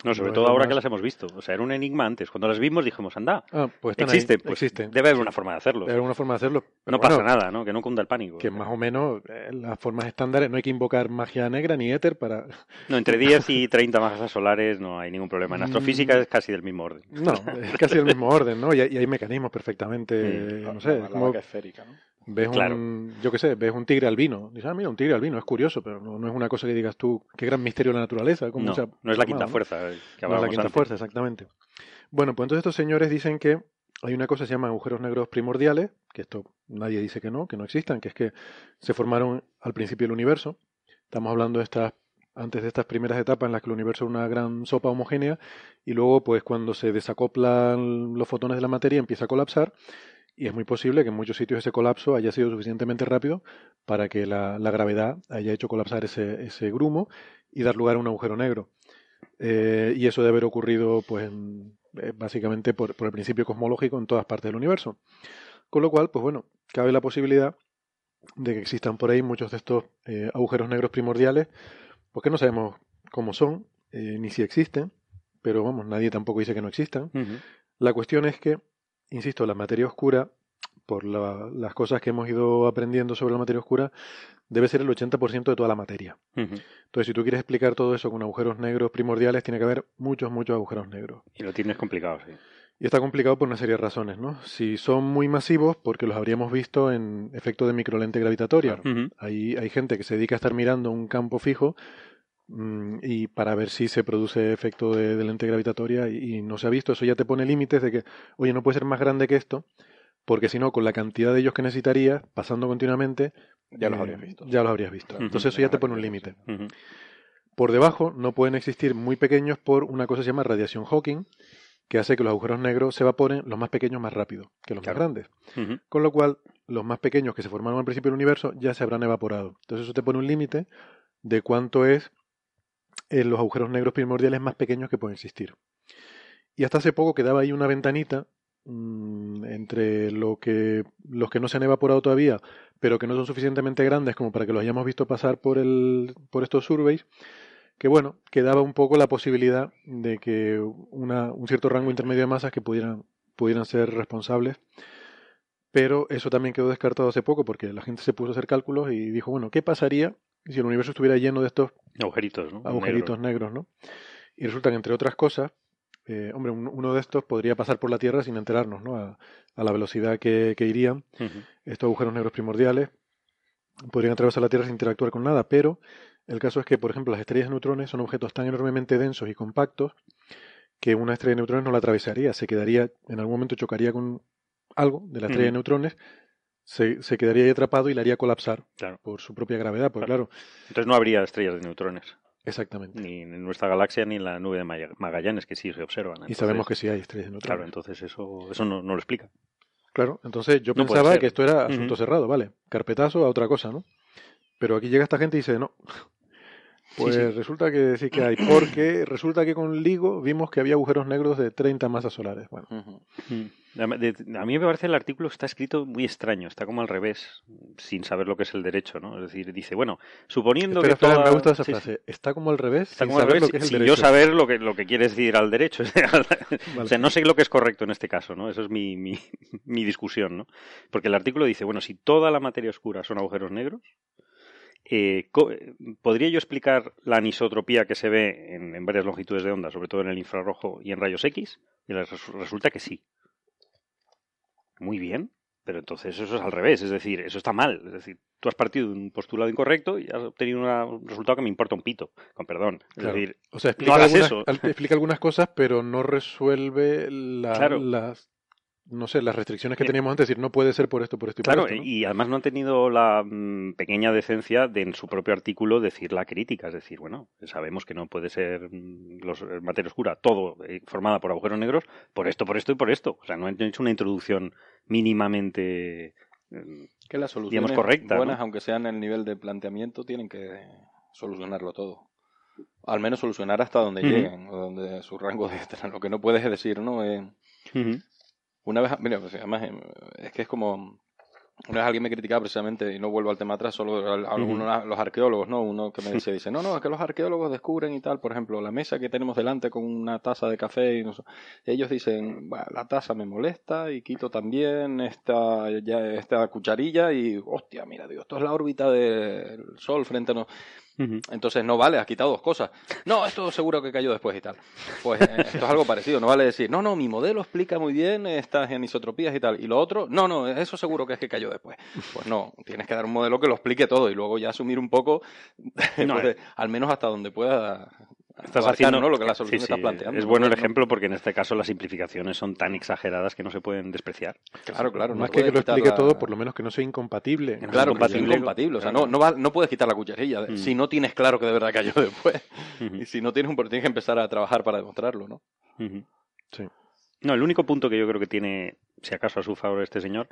No, sobre todo ahora que las hemos visto. O sea, era un enigma antes. Cuando las vimos dijimos, anda, ah, pues existe, pues existe. Debe haber una forma de hacerlo. Debe haber una forma de hacerlo. no pasa nada, ¿no? Que no cunda el pánico. Que más o menos eh, las formas estándares, no hay que invocar magia negra ni éter para... No, entre 10 y 30 masas solares no hay ningún problema. En mm. astrofísica es casi del mismo orden. No, es casi del mismo orden, ¿no? Y hay, mecanismos perfectamente, no sé... como... esférica, ¿no? Ves un, yo qué sé, ves un tigre albino. Dices, ah, mira, un tigre albino, es curioso, pero no, es una cosa que digas tú, qué gran misterio de la naturaleza. Como no, no es la quinta fuerza. Que no es la quinta fuerza, exactamente. Bueno, pues entonces estos señores dicen que hay una cosa que se llama agujeros negros primordiales, que esto nadie dice que no, que no existan, que es que se formaron al principio del universo. Estamos hablando de estas, antes de estas primeras etapas en las que el universo era una gran sopa homogénea, y luego, pues cuando se desacoplan los fotones de la materia, empieza a colapsar y es muy posible que en muchos sitios ese colapso haya sido suficientemente rápido para que la, gravedad haya hecho colapsar ese, ese, grumo y dar lugar a un agujero negro. Eh, y eso debe haber ocurrido, pues, eh, básicamente por, el principio cosmológico en todas partes del universo. Con lo cual, pues bueno, cabe la posibilidad de que existan por ahí muchos de estos eh, agujeros negros primordiales, porque no sabemos cómo son, ni si existen, pero vamos, nadie tampoco dice que no existan. La cuestión es que insisto, la materia oscura, por las cosas que hemos ido aprendiendo sobre la materia oscura, debe ser el 80% de toda la materia. Entonces, si tú quieres explicar todo eso con agujeros negros primordiales, tiene que haber muchos, muchos agujeros negros. Y lo tienes complicado, sí. Y está complicado por una serie de razones, ¿no? Si son muy masivos, porque los habríamos visto en efecto de microlente gravitatoria. hay, hay gente que se dedica a estar mirando un campo fijo y para ver si se produce efecto de, lente gravitatoria y, no se ha visto. Eso ya te pone límites de que, oye, no puede ser más grande que esto, porque si no, con la cantidad de ellos que necesitarías, pasando continuamente, ya los habrías visto. Ya los habrías visto. Entonces eso ya te pone un límite. Por debajo no pueden existir muy pequeños por una cosa que se llama radiación Hawking, que hace que los agujeros negros se evaporen los más pequeños más rápido que los más grandes. Con lo cual, los más pequeños que se formaron al principio del universo ya se habrán evaporado. Entonces eso te pone un límite de cuánto es en los agujeros negros primordiales más pequeños que pueden existir. Y hasta hace poco quedaba ahí una ventanita mm, entre lo que, los que no se han evaporado todavía, pero que no son suficientemente grandes como para que los hayamos visto pasar por, el, por estos surveys, que bueno, quedaba un poco la posibilidad de que una, un cierto rango intermedio de masas que pudieran, pudieran ser responsables. Pero eso también quedó descartado hace poco porque la gente se puso a hacer cálculos y dijo, bueno, ¿qué pasaría si el universo estuviera lleno de estos agujeritos, ¿no? agujeritos negros, ¿no? Y resulta que, entre otras cosas, eh, hombre, uno de estos podría pasar por la Tierra sin enterarnos, ¿no? A, la velocidad que, irían estos agujeros negros primordiales. Podrían atravesar la Tierra sin interactuar con nada, pero el caso es que, por ejemplo, las estrellas de neutrones son objetos tan enormemente densos y compactos que una estrella de neutrones no la atravesaría, se quedaría, en algún momento chocaría con algo de la estrella de neutrones, se, quedaría ahí atrapado y la haría colapsar por su propia gravedad, pues claro. Entonces no habría estrellas de neutrones. Exactamente. Ni en nuestra galaxia ni en la nube de Magallanes, que sí se observan. y sabemos que sí hay estrellas de neutrones. Claro, entonces eso, eso no, lo explica. Claro, entonces yo pensaba que esto era asunto cerrado, vale, carpetazo a otra cosa, ¿no? Pero aquí llega esta gente y dice, no, pues resulta que sí que hay, porque resulta que con LIGO vimos que había agujeros negros de 30 masas solares. Bueno. Mm. A mí me parece el artículo está escrito muy extraño, está como al revés, sin saber lo que es el derecho, ¿no? Es decir, dice, bueno, suponiendo que me gusta esa frase, está como al revés, está como al revés, sin yo saber lo que, lo que quiere decir al derecho. o sea, no sé lo que es correcto en este caso, ¿no? Eso es mi, mi, mi discusión, ¿no? Porque el artículo dice, bueno, si toda la materia oscura son agujeros negros, eh, ¿Podría yo explicar la anisotropía que se ve en, varias longitudes de onda, sobre todo en el infrarrojo y en rayos X? Y resulta que sí. Muy bien, pero entonces eso es al revés, es decir, eso está mal. Es decir, tú has partido de un postulado incorrecto y has obtenido un resultado que me importa un pito, con perdón. Es decir, o sea, explica, algunas, eso. explica algunas cosas, pero no resuelve las no sé, las restricciones que teníamos antes, decir, no puede ser por esto, por esto y claro, por esto. y además no han tenido la mm, pequeña decencia de en su propio artículo decir la crítica, es decir, bueno, sabemos que no puede ser mm, los, eh, materia oscura todo eh, formada por agujeros negros por esto, por esto y por esto. O sea, no han hecho una introducción mínimamente mm, que las soluciones correcta, buenas, aunque sean el nivel de planteamiento, tienen que solucionarlo todo. Al menos solucionar hasta donde lleguen, o donde su rango de lo que no puedes decir, ¿no? Eh, una vez, mira, pues, además em, es que es como una vez alguien me criticaba precisamente, y no vuelvo al tema atrás, solo algunos, los arqueólogos, ¿no? Uno que me dice, dice, no, no, es que los arqueólogos descubren y tal, por ejemplo, la mesa que tenemos delante con una taza de café, y no ellos dicen, la taza me molesta y quito también esta, ya, esta cucharilla y, hostia, mira, digo, esto es la órbita del Sol frente a nosotros. Entonces, no vale, has quitado dos cosas. No, esto seguro que cayó después y tal. Pues eh, esto es algo parecido, no vale decir, no, no, mi modelo explica muy bien estas anisotropías y tal. Y lo otro, no, no, eso seguro que es que cayó después. Pues no, tienes que dar un modelo que lo explique todo y luego ya asumir un poco, eh. al menos hasta donde pueda Estás haciendo ¿no? lo que la solución está planteando. Es bueno el ejemplo porque en este caso las simplificaciones son tan exageradas que no se pueden despreciar. Claro, claro. Más que que lo explique todo, por lo menos que no sea incompatible. claro, incompatible. incompatible. O sea, no, no, no puedes quitar la cucharilla mm. si no tienes claro que de verdad cayó después. Y si no tienes un tienes que empezar a trabajar para demostrarlo, ¿no? Sí. No, el único punto que yo creo que tiene, si acaso a su favor este señor,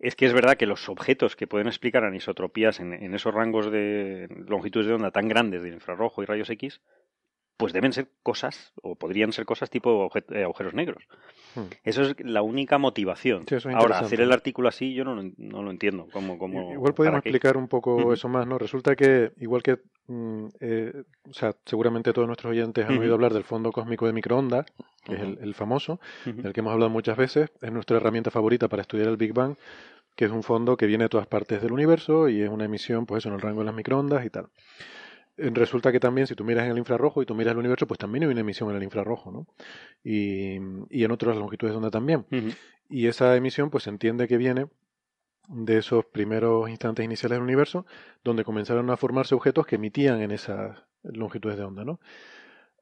es que es verdad que los objetos que pueden explicar anisotropías en, en esos rangos de longitudes de onda tan grandes de infrarrojo y rayos X pues deben ser cosas, o podrían ser cosas tipo eh, agujeros negros. Hmm. Eso es la única motivación. Ahora, hacer el artículo así yo no, lo entiendo. Como, como, igual podemos explicar un poco eso más, ¿no? Resulta que, igual que, mm, eh, o sea, seguramente todos nuestros oyentes han oído hablar del fondo cósmico de microondas, que es el, famoso, del que hemos hablado muchas veces, es nuestra herramienta favorita para estudiar el Big Bang, que es un fondo que viene de todas partes del universo y es una emisión, pues eso, en el rango de las microondas y tal. Resulta que también si tú miras en el infrarrojo y tú miras el universo, pues también hay una emisión en el infrarrojo, ¿no? Y, y en otras longitudes de onda también. Y esa emisión pues se entiende que viene de esos primeros instantes iniciales del universo, donde comenzaron a formarse objetos que emitían en esas longitudes de onda, ¿no?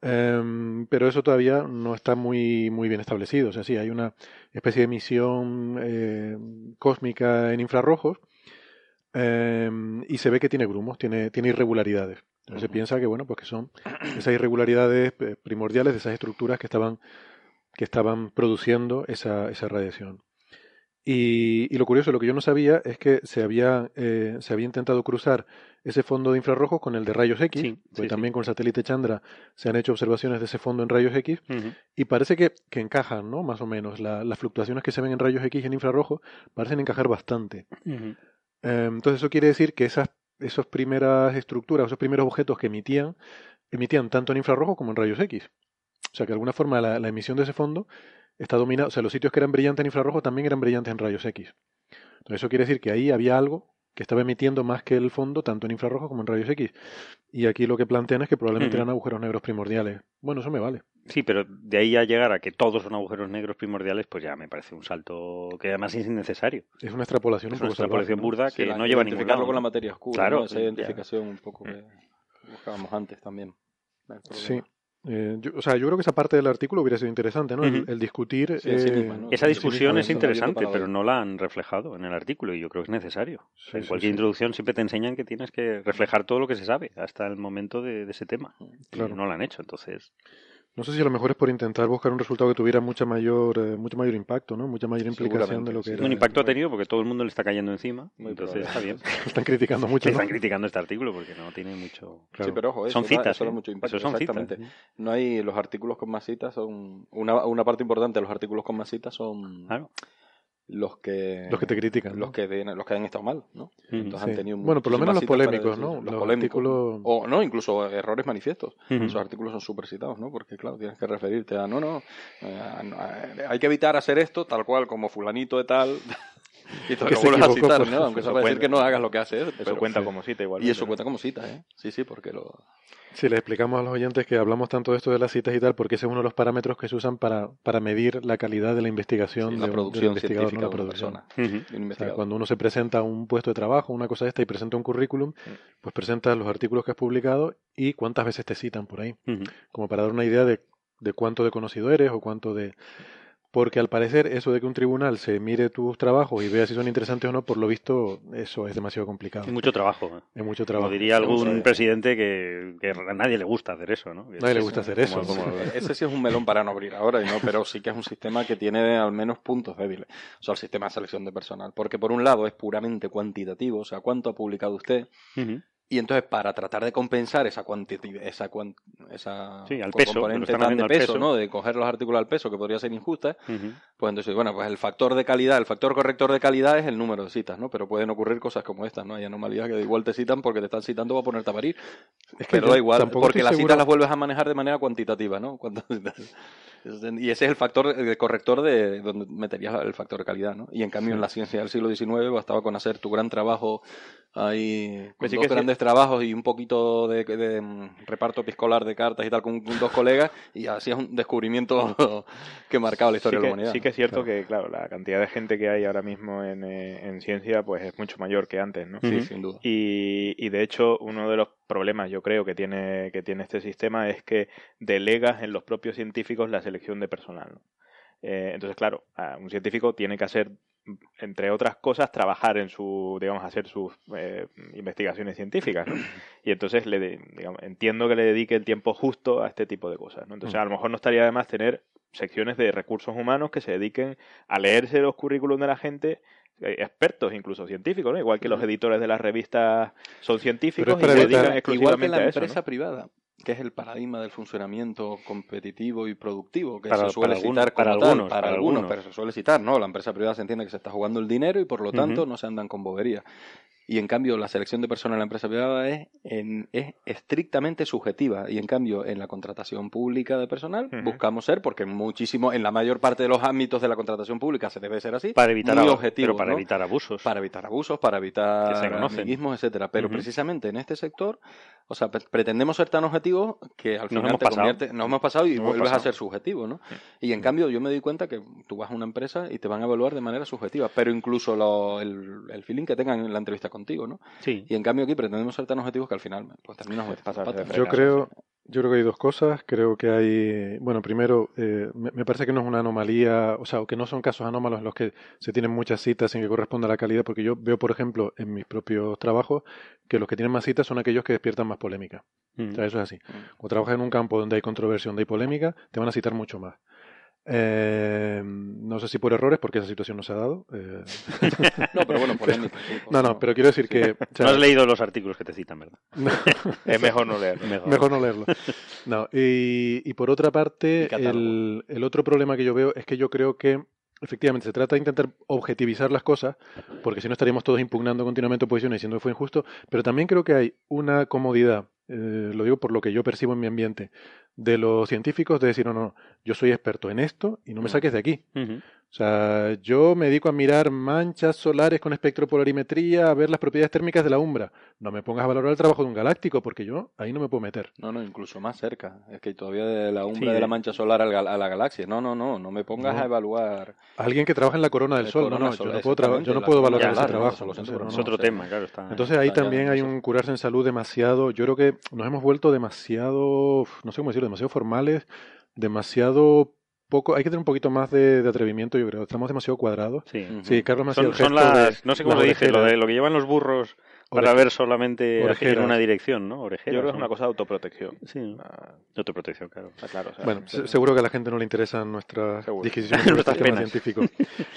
Em, pero eso todavía no está muy, muy bien establecido. O sea, sí, hay una especie de emisión eh, cósmica en infrarrojos em, y se ve que tiene grumos, tiene, tiene irregularidades. Entonces se piensa que, bueno, pues que son esas irregularidades eh, primordiales de esas estructuras que estaban, que estaban produciendo esa, esa radiación. Y, lo curioso, lo que yo no sabía es que se había, eh, se había intentado cruzar ese fondo de infrarrojos con el de rayos X, porque también con el satélite Chandra se han hecho observaciones de ese fondo en rayos X, y parece que, que, encajan, ¿no? Más o menos. las fluctuaciones que se ven en rayos X y en infrarrojos parecen encajar bastante. Em, entonces eso quiere decir que esas, esas primeras estructuras, esos primeros objetos que emitían, emitían tanto en infrarrojo como en rayos X. O sea que de alguna forma la, la emisión de ese fondo está dominado, o sea, los sitios que eran brillantes en infrarrojo también eran brillantes en rayos X. Entonces eso quiere decir que ahí había algo que estaba emitiendo más que el fondo, tanto en infrarrojo como en rayos X. Y aquí lo que plantean es que probablemente eran agujeros negros primordiales. Bueno, eso me vale. Sí, pero de ahí a llegar a que todos son agujeros negros primordiales, pues ya me parece un salto que además es innecesario. Es una extrapolación es una extrapolación burda que no lleva a ningún lado. con la materia oscura, claro, esa identificación un poco que buscábamos antes también. Sí. Eh, yo, o sea, yo creo que esa parte del artículo hubiera sido interesante, ¿no? el, discutir. Eh, esa discusión es interesante, pero no la han reflejado en el artículo y yo creo que es necesario. en cualquier introducción siempre te enseñan que tienes que reflejar todo lo que se sabe hasta el momento de, ese tema. Claro. no lo han hecho, entonces. No sé si a lo mejor es por intentar buscar un resultado que tuviera mucha mayor, eh, mucho mayor impacto, ¿no? Mucha mayor implicación de lo que era. Un impacto ha tenido porque todo el mundo le está cayendo encima, entonces está bien. están criticando mucho. Están criticando este artículo porque no tiene mucho. Sí, pero ojo, son citas. ¿eh? mucho impacto. son exactamente. No hay los artículos con más citas son una, una parte importante de los artículos con más citas son. Claro los que los que te critican los que los que han estado mal no entonces han tenido bueno por lo menos los polémicos no los, polémicos. o no incluso errores manifiestos. Esos artículos son súper citados no porque claro tienes que referirte a no no eh, hay que evitar hacer esto tal cual como fulanito de tal y tú lo vuelves a citar, ¿no? Aunque eso puede decir que no hagas lo que hace eso. Pero cuenta como cita igual. Y eso cuenta como cita, ¿eh? Sí, sí, porque lo... Si le explicamos a los oyentes que hablamos tanto de esto de las citas y tal, porque ese es uno de los parámetros que se usan para, para medir la calidad de la investigación la producción de, investigador, no la producción. cuando uno se presenta a un puesto de trabajo, una cosa de esta, y presenta un currículum, pues presenta los artículos que has publicado y cuántas veces te citan por ahí, como para dar una idea de, de cuánto de conocido eres o cuánto de porque al parecer eso de que un tribunal se mire tus trabajos y vea si son interesantes o no, por lo visto eso es demasiado complicado. Es mucho trabajo. ¿eh? Es mucho trabajo. Como diría algún presidente que, a nadie le gusta hacer eso, ¿no? nadie le gusta hacer eso. Ese sí es un melón para no abrir ahora, ¿no? pero sí que es un sistema que tiene al menos puntos débiles. O sea, el sistema de selección de personal. Porque por un lado es puramente cuantitativo, o sea, cuánto ha publicado usted. Y entonces, para tratar de compensar esa cuantitativa, esa, esa sí, al peso, componente tan de peso, ¿no? De coger los artículos al peso, que podría ser injusta, pues entonces, bueno, pues el factor de calidad, el factor corrector de calidad es el número de citas, ¿no? Pero pueden ocurrir cosas como estas, ¿no? Hay anomalías que igual te citan porque te están citando para ponerte a parir. Es que Pero da igual, porque las citas las vuelves a manejar de manera cuantitativa, ¿no? Y ese es el factor de corrector de donde meterías el factor de calidad, ¿no? Y en cambio en la ciencia del siglo XIX bastaba con hacer tu gran trabajo ahí, con dos grandes trabajos y un poquito de, mm, reparto piscolar de cartas y tal con, dos colegas y hacías un descubrimiento que marcaba la historia de la humanidad. Sí que es cierto que, claro, la cantidad de gente que hay ahora mismo en, eh, en ciencia pues es mucho mayor que antes, ¿no? Sí, sin duda. Y, y de hecho uno de los problemas yo creo que tiene, que tiene este sistema es que delegas en los propios científicos la selección de personal. Eh, entonces, claro, un científico tiene que hacer, entre otras cosas, trabajar en su, digamos, hacer sus eh, investigaciones científicas, Y entonces le, digamos, entiendo que le dedique el tiempo justo a este tipo de cosas, ¿no? Entonces, a lo mejor no estaría de más tener secciones de recursos humanos que se dediquen a leerse los currículums de la gente expertos, incluso científicos, ¿no? igual que los editores de las revistas son científicos y se dedican exclusivamente igual que la empresa privada que es el paradigma del funcionamiento competitivo y productivo que se suele citar para, algunos, para, algunos, pero se suele citar, ¿no? La empresa privada se entiende que se está jugando el dinero y por lo tanto no se andan con bobería. Y en cambio, la selección de personas en la empresa privada es, es estrictamente subjetiva. Y en cambio, en la contratación pública de personal, buscamos ser, porque muchísimo, en la mayor parte de los ámbitos de la contratación pública se debe ser así. Para evitar, objetivo, para evitar abusos. Para evitar abusos, para evitar amiguismos, etcétera. Pero precisamente en este sector, o sea, pretendemos ser tan objetivos que al final nos te convierte, nos hemos pasado y vuelves a ser subjetivo, ¿no? Y en cambio, yo me doy cuenta que tú vas a una empresa y te van a evaluar de manera subjetiva, pero incluso el, el, feeling que tengan en la entrevista contigo, ¿no? Sí. Y en cambio aquí pretendemos ser tan objetivos que al final pues terminas pasando. Yo creo, yo creo que hay dos cosas. Creo que hay, bueno, primero, eh, me, parece que no es una anomalía, o sea, que no son casos anómalos en los que se tienen muchas citas sin que corresponda a la calidad, porque yo veo, por ejemplo, en mis propios trabajos, que los que tienen más citas son aquellos que despiertan más polémica. O sea, mm. eso es así. Mm. Cuando trabajas en un campo donde hay controversia, donde hay polémica, te van a citar mucho más. Eh, no sé si por errores, porque esa situación no se ha dado. Eh. no, pero bueno, polémica. no, no, pero quiero decir que. no has leído los artículos que te citan, ¿verdad? es mejor no leerlo. Mejor, no leerlo. No, y, y por otra parte, el, el otro problema que yo veo es que yo creo que Efectivamente, se trata de intentar objetivizar las cosas, porque si no estaríamos todos impugnando continuamente oposiciones diciendo que fue injusto, pero también creo que hay una comodidad, eh, lo digo por lo que yo percibo en mi ambiente, de los científicos de decir, no, no, yo soy experto en esto y no me saques de aquí. O sea, yo me dedico a mirar manchas solares con espectropolarimetría, a ver las propiedades térmicas de la umbra. No me pongas a valorar el trabajo de un galáctico, porque yo ahí no me puedo meter. No, no, incluso más cerca. Es que todavía de la umbra de la mancha solar a la galaxia. No, no, no, no me pongas a evaluar. Alguien que trabaja en la corona del Sol. no, no, yo no puedo, yo no puedo valorar ese trabajo. es otro tema, claro. Está, Entonces ahí también hay un curarse en salud demasiado. Yo creo que nos hemos vuelto demasiado, no sé cómo decirlo, demasiado formales, demasiado poco, hay que tener un poquito más de, atrevimiento, yo creo. Estamos demasiado cuadrados. Sí, Carlos me son, son las, no sé cómo lo dice, lo, de, lo que llevan los burros para ver solamente en una dirección, ¿no? Yo creo que es una cosa de autoprotección. Sí, ah. autoprotección, claro. claro bueno, seguro que a la gente no le interesan nuestras disquisiciones sobre este tema científico.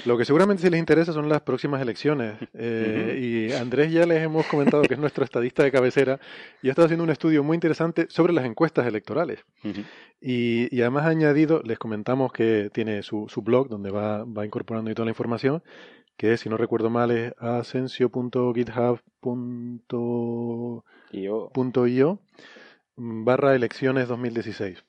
Lo que seguramente sí les interesa son las próximas elecciones. Eh, y Andrés ya les hemos comentado que es nuestro estadista de cabecera y ha estado haciendo un estudio muy interesante sobre las encuestas electorales. y, y, además ha añadido, les comentamos que tiene su, su blog donde va, va incorporando toda la información que si no recuerdo mal es asensio.github.io barra elecciones 2016.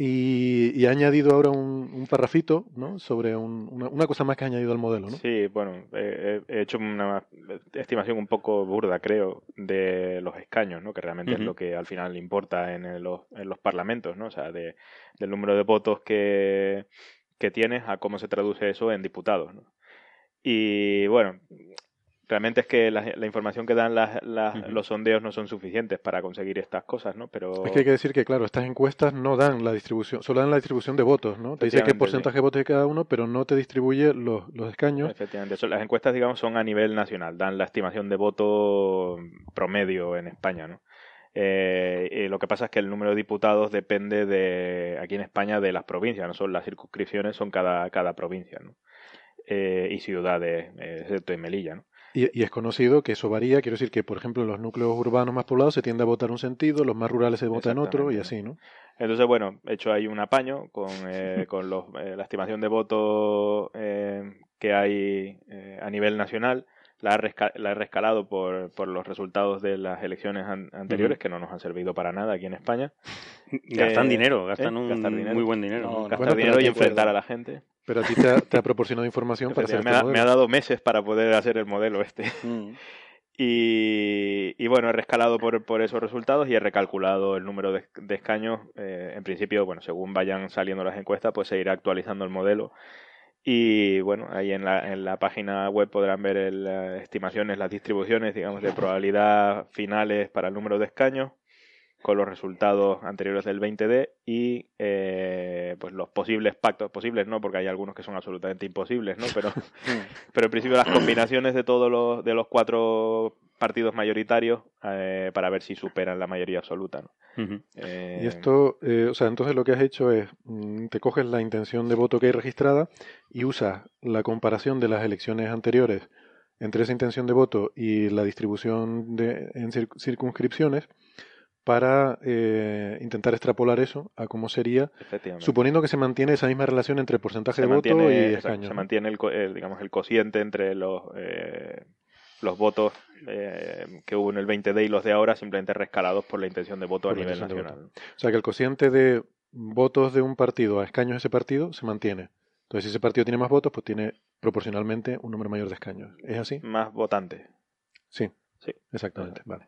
Y, y, ha añadido ahora un, un parrafito ¿no? sobre una, una, cosa más que ha añadido al modelo. ¿no? Sí, bueno, he hecho una estimación un poco burda, creo, de los escaños, ¿no? que realmente es lo que al final importa en los, en los parlamentos, ¿no? o sea, de, del número de votos que, que tienes a cómo se traduce eso en diputados. ¿no? Y bueno, realmente es que la, información que dan los sondeos no son suficientes para conseguir estas cosas, ¿no? Pero... Es que hay que decir que, claro, estas encuestas no dan la distribución, solo dan la distribución de votos, ¿no? Te dice qué porcentaje de votos de cada uno, pero no te distribuye los, escaños. Efectivamente, las encuestas, digamos, son a nivel nacional, dan la estimación de voto promedio en España, ¿no? Eh, lo que pasa es que el número de diputados depende de, aquí en España, de las provincias, no son las circunscripciones, son cada, cada provincia, ¿no? Eh, y ciudades, eh, excepto en Melilla. ¿no? Y, es conocido que eso varía, quiero decir que, por ejemplo, en los núcleos urbanos más poblados se tiende a votar un sentido, los más rurales se vota en otro y así, ¿no? Entonces, bueno, he hecho ahí un apaño con, eh, con los, la estimación de votos que hay a nivel nacional. La he, la he rescalado por, por, los resultados de las elecciones anteriores, que no nos han servido para nada aquí en España. Gastan dinero, gastan un muy buen dinero. gastar dinero y enfrentar a la gente. Pero a ti te ha, proporcionado información para hacer me, este ha, me ha dado meses para poder hacer el modelo este. Mm. Y, bueno, he rescalado por, por, esos resultados y he recalculado el número de, escaños. Eh, en principio, bueno, según vayan saliendo las encuestas, pues se irá actualizando el modelo. Y bueno, ahí en la, en la página web podrán ver las estimaciones, las distribuciones, digamos, de probabilidad finales para el número de escaños con los resultados anteriores del 20D y eh, pues los posibles pactos, posibles no, porque hay algunos que son absolutamente imposibles, ¿no? Pero, pero en principio las combinaciones de todos los, de los cuatro partidos mayoritarios eh, para ver si superan la mayoría absoluta, ¿no? Eh, y esto, o sea, entonces lo que has hecho es, mm, te coges la intención de voto que hay registrada y usas la comparación de las elecciones anteriores entre esa intención de voto y la distribución de, en circunscripciones para eh, intentar extrapolar eso a cómo sería, suponiendo que se mantiene esa misma relación entre porcentaje de voto y escaño. Se mantiene el, digamos, el cociente entre los... Eh, los votos eh, que hubo en el 20D y los de ahora simplemente rescalados por la intención de voto a nivel nacional. O sea que el cociente de votos de un partido a escaños de ese partido se mantiene. Entonces, si ese partido tiene más votos, pues tiene proporcionalmente un número mayor de escaños. ¿Es así? Más votantes. Sí. Sí. Exactamente. Vale.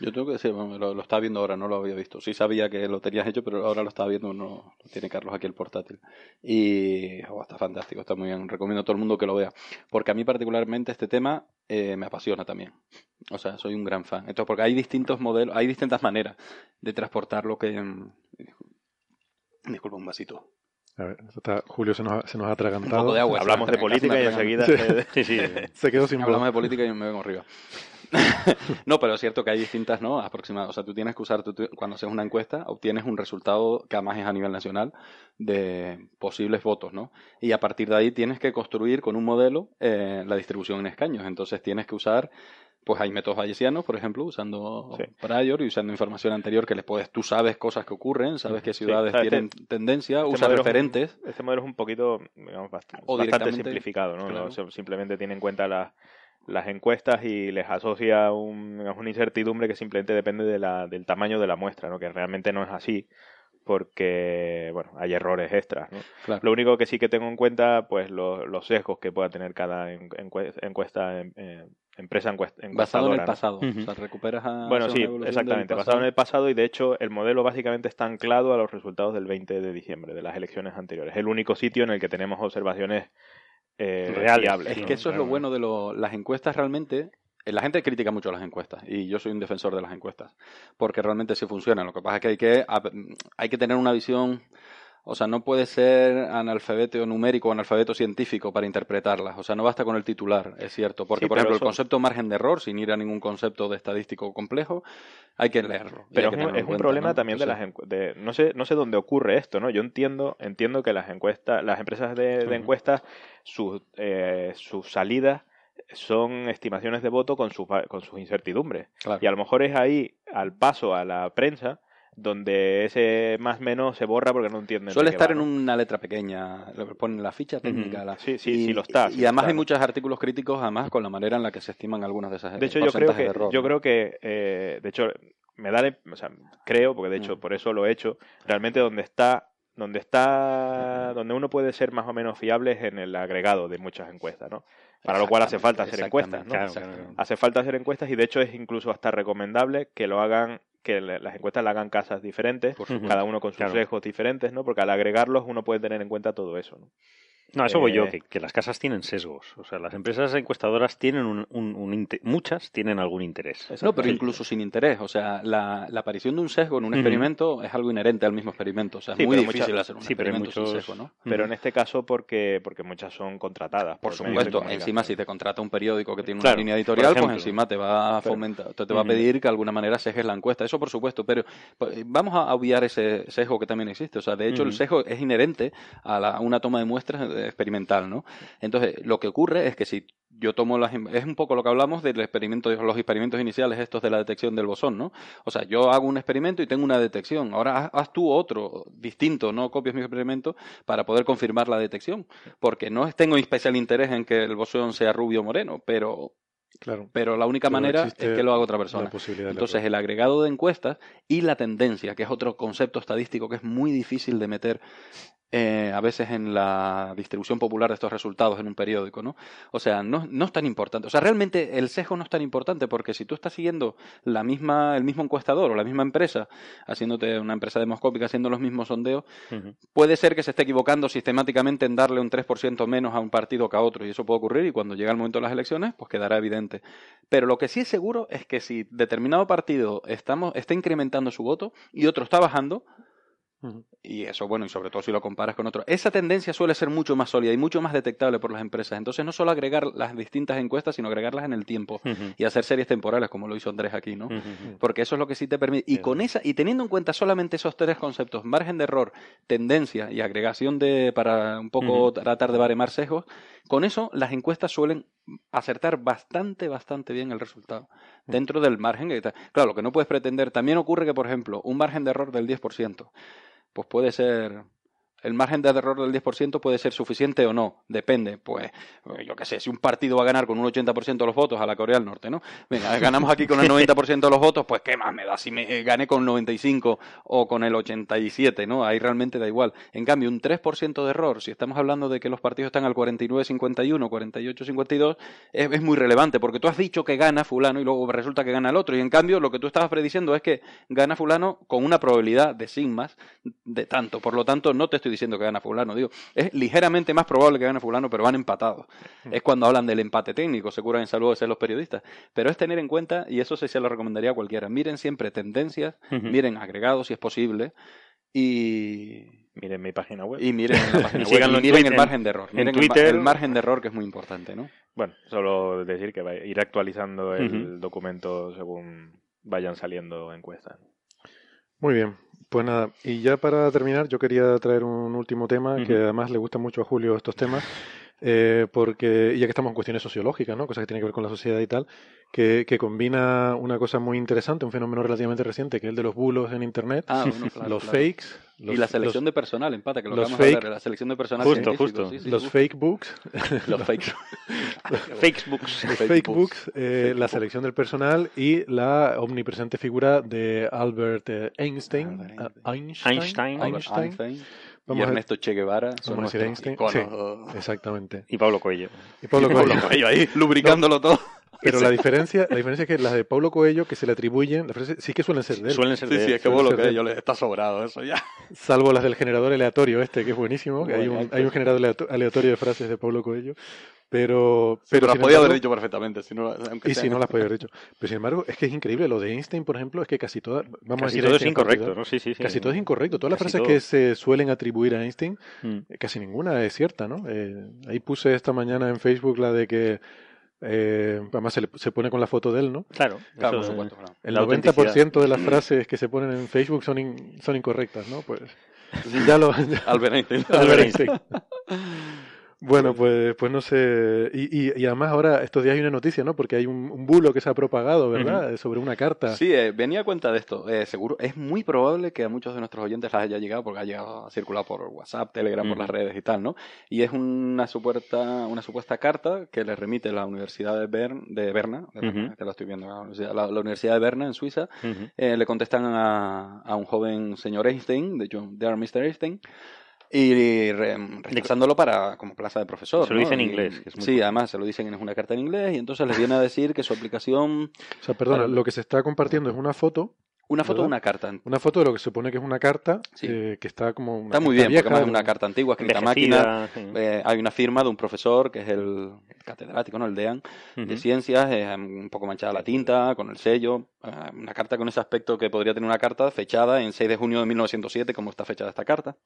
Yo tengo que decir, lo, estaba viendo ahora, no lo había visto. Sí sabía que lo tenías hecho, pero ahora lo estaba viendo, no lo tiene Carlos aquí el portátil. Y oh, está fantástico, está muy bien. Recomiendo a todo el mundo que lo vea. Porque a mí particularmente este tema eh, me apasiona también. O sea, soy un gran fan. Entonces, porque hay distintos modelos, hay distintas maneras de transportar lo que... Disculpa, un vasito. A ver, Julio se nos, ha, se nos ha atragantado. de agua, Hablamos de política y enseguida se, se, quedó sin Hablamos de política y me vengo arriba. no, pero es cierto que hay distintas, ¿no? Aproximadas. O sea, tú tienes que usar, cuando haces una encuesta, obtienes un resultado que además es a nivel nacional de posibles votos, ¿no? Y a partir de ahí tienes que construir con un modelo eh, la distribución en escaños. Entonces tienes que usar pues hay métodos bayesianos, por ejemplo, usando Prior y usando información anterior que les puedes, tú sabes cosas que ocurren, sabes qué ciudades tienen tendencia, este usas referentes. este modelo es un poquito, digamos, bastante, simplificado, ¿no? Simplemente tiene en cuenta la, las encuestas y les asocia un, una incertidumbre que simplemente depende de la, del tamaño de la muestra, ¿no? que realmente no es así porque bueno hay errores extras ¿no? lo único que sí que tengo en cuenta pues los sesgos que pueda tener cada encuesta eh, empresa encuesta basado en el pasado. O sea recuperas a bueno sí exactamente basado en el pasado y de hecho el modelo básicamente está anclado a los resultados del 20 de diciembre de las elecciones anteriores. Es el único sitio en el que tenemos observaciones eh, reales. Es que eso es lo bueno de las encuestas realmente. Eh, la gente critica mucho las encuestas y yo soy un defensor de las encuestas porque realmente sí funcionan. Lo que pasa es que hay que, hay que tener una visión o sea, no puede ser analfabeto numérico o analfabeto científico para interpretarlas. O sea, no basta con el titular, es cierto. Porque, por ejemplo, el concepto margen de error, sin ir a ningún concepto de estadístico complejo, hay que leerlo. Pero es, un, problema también de las de, no sé no sé dónde ocurre esto, ¿no? Yo entiendo entiendo que las encuestas, las empresas de, encuestas, sus eh, sus salidas son estimaciones de voto con, su, con sus incertidumbres. Y a lo mejor es ahí, al paso a la prensa, donde ese más menos se borra porque no entienden. Suele estar en una letra pequeña, lo ponen la ficha técnica. sí, sí, sí lo está. y además hay muchos artículos críticos, además, con la manera en la que se estiman algunas de esas De hecho, yo creo que, yo creo que eh, de hecho, me da, o sea, creo, porque de hecho por eso lo he hecho, realmente donde está donde está donde uno puede ser más o menos fiable es en el agregado de muchas encuestas, ¿no? Para lo cual hace falta hacer encuestas, ¿no? hace falta hacer encuestas y de hecho es incluso hasta recomendable que lo hagan que las encuestas la hagan casas diferentes, cada uno con sus sesgos diferentes, ¿no? Porque al agregarlos uno puede tener en cuenta todo eso, ¿no? No, eso voy yo, eh, que, las casas tienen sesgos. O sea, las empresas encuestadoras tienen un, un, muchas tienen algún interés. No, pero incluso sin interés. O sea, la, aparición de un sesgo en un experimento es algo inherente al mismo experimento. O sea, es muy difícil hacer un experimento sin sesgo, ¿no? Pero en este caso porque, porque muchas son contratadas. Por, supuesto. Encima, si te contrata un periódico que tiene una línea editorial, pues encima te va a fomentar, te, va a pedir que de alguna manera sesgues la encuesta. Eso por supuesto. Pero pues, vamos a obviar ese sesgo que también existe. O sea, de hecho, el sesgo es inherente a una toma de muestras experimental, ¿no? Entonces, lo que ocurre es que si yo tomo las es un poco lo que hablamos del experimento los experimentos iniciales estos de la detección del bosón, ¿no? O sea, yo hago un experimento y tengo una detección. Ahora haz, tú otro distinto, no copies mi experimento para poder confirmar la detección, porque no tengo especial interés en que el bosón sea rubio o moreno, pero Claro. Pero la única manera es que lo haga otra persona. Entonces, el agregado de encuestas y la tendencia, que es otro concepto estadístico que es muy difícil de meter eh, a veces en la distribución popular de estos resultados en un periódico, ¿no? O sea, no, no, es tan importante. O sea, realmente el sesgo no es tan importante porque si tú estás siguiendo la misma, el mismo encuestador o la misma empresa, haciéndote una empresa demoscópica haciendo los mismos sondeos, puede ser que se esté equivocando sistemáticamente en darle un 3% menos a un partido que a otro y eso puede ocurrir y cuando llega el momento de las elecciones, pues quedará evidente. Pero lo que sí es seguro es que si determinado partido estamos, está incrementando su voto y otro está bajando, y eso, bueno, y sobre todo si lo comparas con otro. Esa tendencia suele ser mucho más sólida y mucho más detectable por las empresas. Entonces, no solo agregar las distintas encuestas, sino agregarlas en el tiempo y hacer series temporales, como lo hizo Andrés aquí, ¿no? Porque eso es lo que sí te permite. Y con esa, y teniendo en cuenta solamente esos tres conceptos, margen de error, tendencia y agregación de, para un poco tratar de baremar sesgos, con eso las encuestas suelen acertar bastante, bastante bien el resultado. Dentro del margen que Claro, lo que no puedes pretender, también ocurre que, por ejemplo, un margen de error del 10%, pues puede ser el margen de error del 10% puede ser suficiente o no, depende. Pues, yo qué sé, si un partido va a ganar con un 80% de los votos a la Corea del Norte, ¿no? Venga, ganamos aquí con el 90% de los votos, pues qué más me da si me gane con 95 o con el 87, ¿no? Ahí realmente da igual. En cambio, un 3% de error, si estamos hablando de que los partidos están al 49-51, 48-52, es, es muy relevante, porque tú has dicho que gana fulano y luego resulta que gana el otro, y en cambio lo que tú estabas prediciendo es que gana fulano con una probabilidad de sigmas de tanto. Por lo tanto, no te estoy diciendo que gana fulano, digo, es ligeramente más probable que gane fulano, pero van empatados. Es cuando hablan del empate técnico, se curan en salud de ser los periodistas. Pero es tener en cuenta, y eso sí se lo recomendaría a cualquiera, miren siempre tendencias, miren agregados si es posible, y Miren mi página web. y miren, la página web, y miren el margen de error. en Miren Twitter. el, margen de error que es muy importante, ¿no? Bueno, solo decir que va a ir actualizando el documento según vayan saliendo encuestas. Muy bien, pues nada, y ya para terminar, yo quería traer un último tema que además le gusta mucho a Julio estos temas, eh, porque ya que estamos en cuestiones sociológicas, ¿no? Cosas que tienen que ver con la sociedad y tal, que, que combina una cosa muy interesante, un fenómeno relativamente reciente, que es el de los bulos en Internet, Ah, bueno, claro, los claro. fakes, y los- la selección los- de personal, empata, que lo los acabamos de fake- hablar, la selección de personal Justo, justo. sí, sí, los justo. fake books, los fake Fakebooks. los fake books, eh, la selección del personal y la omnipresente figura de Albert eh, Einstein, Albert ah, Einstein, Einstein. Albert Einstein. Y Vamos a- Ernesto Che Guevara son Vamos a decir nuestros Einstein. iconos. Sí, exactamente. Y Pablo Coelho. Y Pablo Pablo Coelho. Coelho ahí, lubricándolo todo. Pero la diferencia, la diferencia es que las de Pablo Coelho que se le atribuyen, las frases sí que suelen ser de él, Suelen ser Sí, de sí, él. es que Pablo Coelho le está sobrado eso ya. salvo las del generador aleatorio este, que es buenísimo, que hay un, Buenazo. hay un generador aleato- aleatorio de frases de Pablo Coelho, pero... Pero, pero las podía haber dicho perfectamente, si no, aunque Y sea- si no las podía haber dicho. Pero sin embargo, es que es increíble. Lo de Einstein, por ejemplo, es que casi todas. Vamos a Casi decir todo es Einstein incorrecto. ¿no? Sí, sí, sí. Casi todo es incorrecto. Todas las frases todo. que se suelen atribuir a Einstein, Mm. casi ninguna es cierta, ¿no? Eh, ahí puse esta mañana en Facebook la de que. Eh, además se, le- se pone con la foto de él, ¿no? Claro, Claro, por supuesto. claro. El La 90% de las frases que se ponen en Facebook son, in- son incorrectas, ¿no? Pues ya lo... ya- Albert Einstein. Albert Einstein. Bueno, pues, pues no sé. Y, y, y además ahora, estos días hay una noticia, ¿no? Porque hay un, un bulo que se ha propagado, ¿verdad? Sobre una carta. Sí, eh, venía a cuenta de esto. Eh, seguro, es muy probable que a muchos de nuestros oyentes les haya llegado, porque ha llegado a circular por WhatsApp, Telegram, por las redes y tal, ¿no? Y es una supuesta, una supuesta carta que le remite la Universidad de, Bern, de Berna, de Berna, Ujú. que la estoy viendo, la Universidad, la- la Universidad de Berna en Suiza, eh, le contestan a, a un joven señor Einstein, de John, de Mr. Einstein, y re- rechazándolo para como plaza de profesor. Se lo ¿no? dice en inglés, que es muy sí, además se lo dicen en una carta en inglés y entonces les viene a decir que su aplicación, O sea, perdona, lo que se está compartiendo es una foto, una foto de ¿Verdad? una carta. una foto de lo que se supone que es una carta, Sí. eh, que está como una Está muy bien, porque vieja, además es una de- carta antigua, escrita a máquina. Sí. Eh, hay una firma de un profesor que es el catedrático, ¿no? El DEAN de ciencias, eh, un poco manchada la tinta, con el sello. eh, una carta con ese aspecto que podría tener una carta fechada en 6 de junio de 1907, como está fechada esta carta.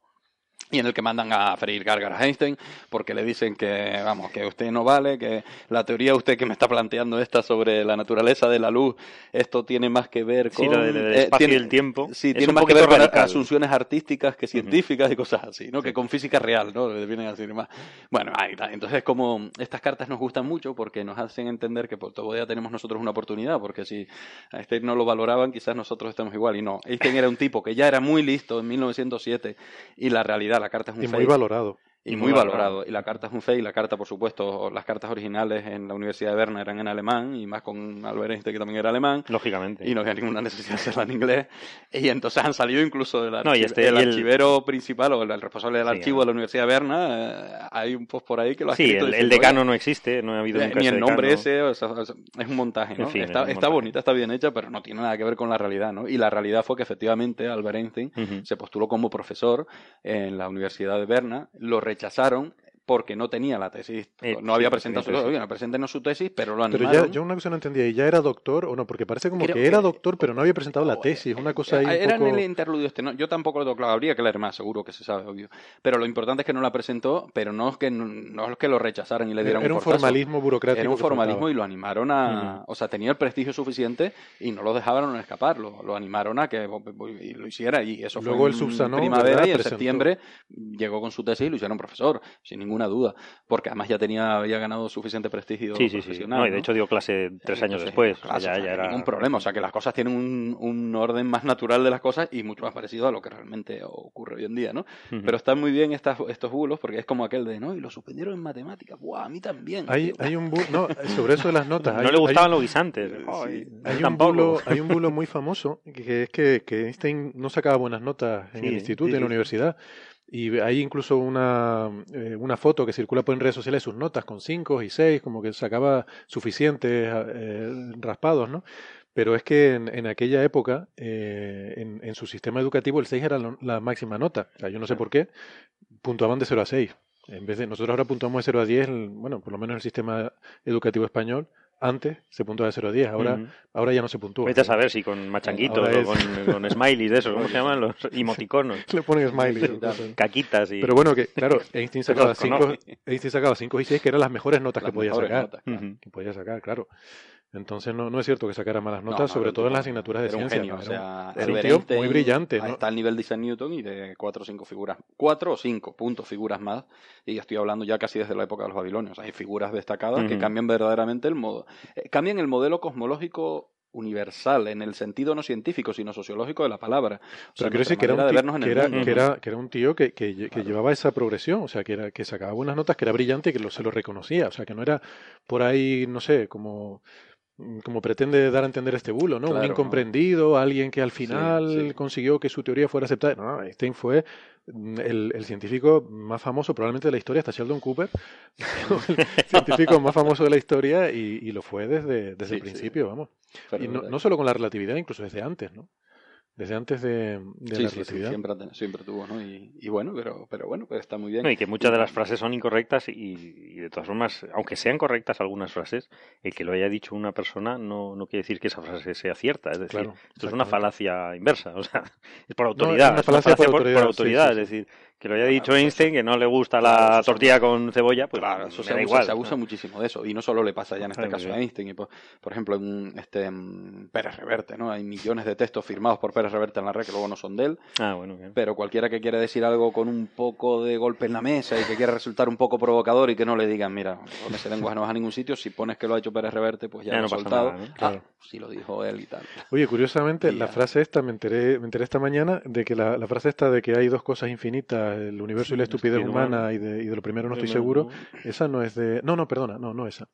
Y en el que mandan a freír gárgaras a Einstein porque le dicen que, vamos, que usted no vale, que la teoría usted que me está planteando esta sobre la naturaleza de la luz, esto tiene más que ver con... Sí, lo del eh, espacio tiene- y el tiempo. Sí, es tiene más que ver con asunciones artísticas que científicas y cosas así, ¿no? Que con física real, ¿no? Vienen a decir más. Bueno, ahí está. Entonces, como estas cartas nos gustan mucho porque nos hacen entender que por todavía tenemos nosotros una oportunidad, porque si a Einstein no lo valoraban, quizás nosotros estamos igual. Y no, Einstein era un tipo que ya era muy listo en 1907 y la realidad, la carta es un y muy valorado. Y muy muy valorado. valorado. Y la carta es un fake. La carta, por supuesto, las cartas originales en la Universidad de Berna eran en alemán, y más con Albert Einstein, que también era alemán. Lógicamente. Y no había ninguna necesidad de hacerla en inglés. Y entonces han salido incluso del No, y este- el y el- archivero principal o el, el responsable del Sí, archivo ah. de la Universidad de Berna. eh, hay un post por ahí que lo ha Sí, el, el decano "Oye, no existe, no ha habido eh, nunca ni el nombre decano. ese, o sea, o sea, es un montaje, ¿no? En fin, está es está montaje. bonita, está bien hecha, pero no tiene nada que ver con la realidad, ¿no? Y la realidad fue que efectivamente Albert Einstein Ujú. se postuló como profesor en la Universidad de Berna, lo rechazaron porque no tenía la tesis, Eh, no sí, había presentado su tesis, oye, no preséntenos su tesis, pero lo Pero animaron. ya, yo una cosa no entendía, ¿y ya era doctor o no? Porque parece como Creo que era que- doctor, pero no había presentado la tesis, una cosa ahí un Era poco... en el interludio este, ¿no? Yo tampoco lo tengo claro, habría que leer más, seguro que se sabe, obvio. Pero lo importante es que no la presentó, pero no es que, no es que lo rechazaran y le dieran Era un formalismo burocrático. Era un formalismo y lo animaron a... O sea, tenía el prestigio suficiente y no lo dejaron escapar, lo, lo animaron a que y lo hiciera y eso Luego fue él en subsanó, primavera ¿verdad? y en Presentó. septiembre llegó con su tesis y lo hicieron profesor, sin ningún ninguna duda, porque además ya tenía había ganado suficiente prestigio sí, sí, Sí. No, y de hecho dio clase tres años después. ya, era... ningún problema, o sea que las cosas tienen un, un, orden más natural de las cosas y mucho más parecido a lo que realmente ocurre hoy en día, ¿no? Pero están muy bien estas, estos bulos porque es como aquel de, no, y lo suspendieron en matemáticas, ¡buah! A mí también. Hay, hay un bulo, no, sobre eso de las notas. no le gustaban los guisantes. hay, un bulo, hay un bulo muy famoso que es que, que Einstein no sacaba buenas notas en el instituto y en la universidad. Y hay incluso una, eh, una foto que circula por en redes sociales, sus notas con 5 y 6, como que sacaba suficientes eh, raspados, ¿no? Pero es que en, en aquella época, eh, en, en, su sistema educativo, el 6 era la, máxima nota. O sea, yo no sé por qué, puntuaban de 0 a 6. En vez de, nosotros ahora puntuamos de 0 a 10, bueno, por lo menos en el sistema educativo español, antes se puntuaba de 0 a 10, ahora, ahora ya no se puntúa. Vete a saber si con machanguitos o con, con smileys de eso, ¿cómo se llaman los emoticonos? Le ponen smileys. Caquitas y... Pero bueno, que claro, Einstein sacaba 5 Einstein sacaba cinco y 6 que eran las mejores notas que podía sacar. Que podía sacar, claro. Entonces no, no es cierto que sacara malas notas, sobre todo en las asignaturas de ciencia. o sea, era un tío muy brillante. ¿no? Está al nivel de Isaac Newton y de cuatro o cinco figuras, cuatro o cinco puntos figuras más. Y estoy hablando ya casi desde la época de los babilonios. Hay figuras destacadas que cambian verdaderamente el modo, eh, cambian el modelo cosmológico universal en el sentido no científico sino sociológico de la palabra. O sea, Pero decir que era, un tío, que, era, que, era, que era un tío que, que, llevaba esa progresión, o sea, que era que sacaba buenas notas, que era brillante y que lo, se lo reconocía, o sea, que no era por ahí, no sé, como como pretende dar a entender este bulo, ¿no? un incomprendido, alguien que al final consiguió que su teoría fuera aceptada. No, Einstein fue mm, el, científico más famoso probablemente de la historia, hasta Sheldon Cooper, el científico más famoso de la historia y, lo fue desde, desde el principio, vamos. y no, no, solo con la relatividad, incluso desde antes, ¿no? Desde antes de, de la sí, siempre, siempre, tuvo, ¿no? Y, bueno, pero, pero bueno, pues está muy bien. y que muchas de las frases son incorrectas y, de todas formas, aunque sean correctas algunas frases, el que lo haya dicho una persona no, no quiere decir que esa frase sea cierta. Es decir, esto es una falacia inversa, o sea, es por autoridad. es una falacia, por, autoridad, es decir, que lo haya dicho Einstein, que no le gusta la tortilla con cebolla, pues claro, eso se, da abusa, igual. se abusa muchísimo de eso. Y no solo le pasa ya en este caso a Einstein. Y por, ejemplo, en este Pérez Reverte, ¿no? Hay millones de textos firmados por Pérez Reverte en la red que luego no son de él. Ah, bueno, Pero cualquiera que quiera decir algo con un poco de golpe en la mesa y que quiera resultar un poco provocador y que no le digan, mira, con ese lenguaje no vas a ningún sitio, si pones que lo ha hecho Pérez Reverte, pues ya, lo no soltado. Ah, si lo dijo él y tal. Oye, curiosamente, la frase esta, me enteré, me enteré esta mañana de que la, la frase esta de que hay dos cosas infinitas, el universo y la estupidez humana y de, y de lo primero no estoy seguro, esa no es de... No, no, perdona, no, no esa.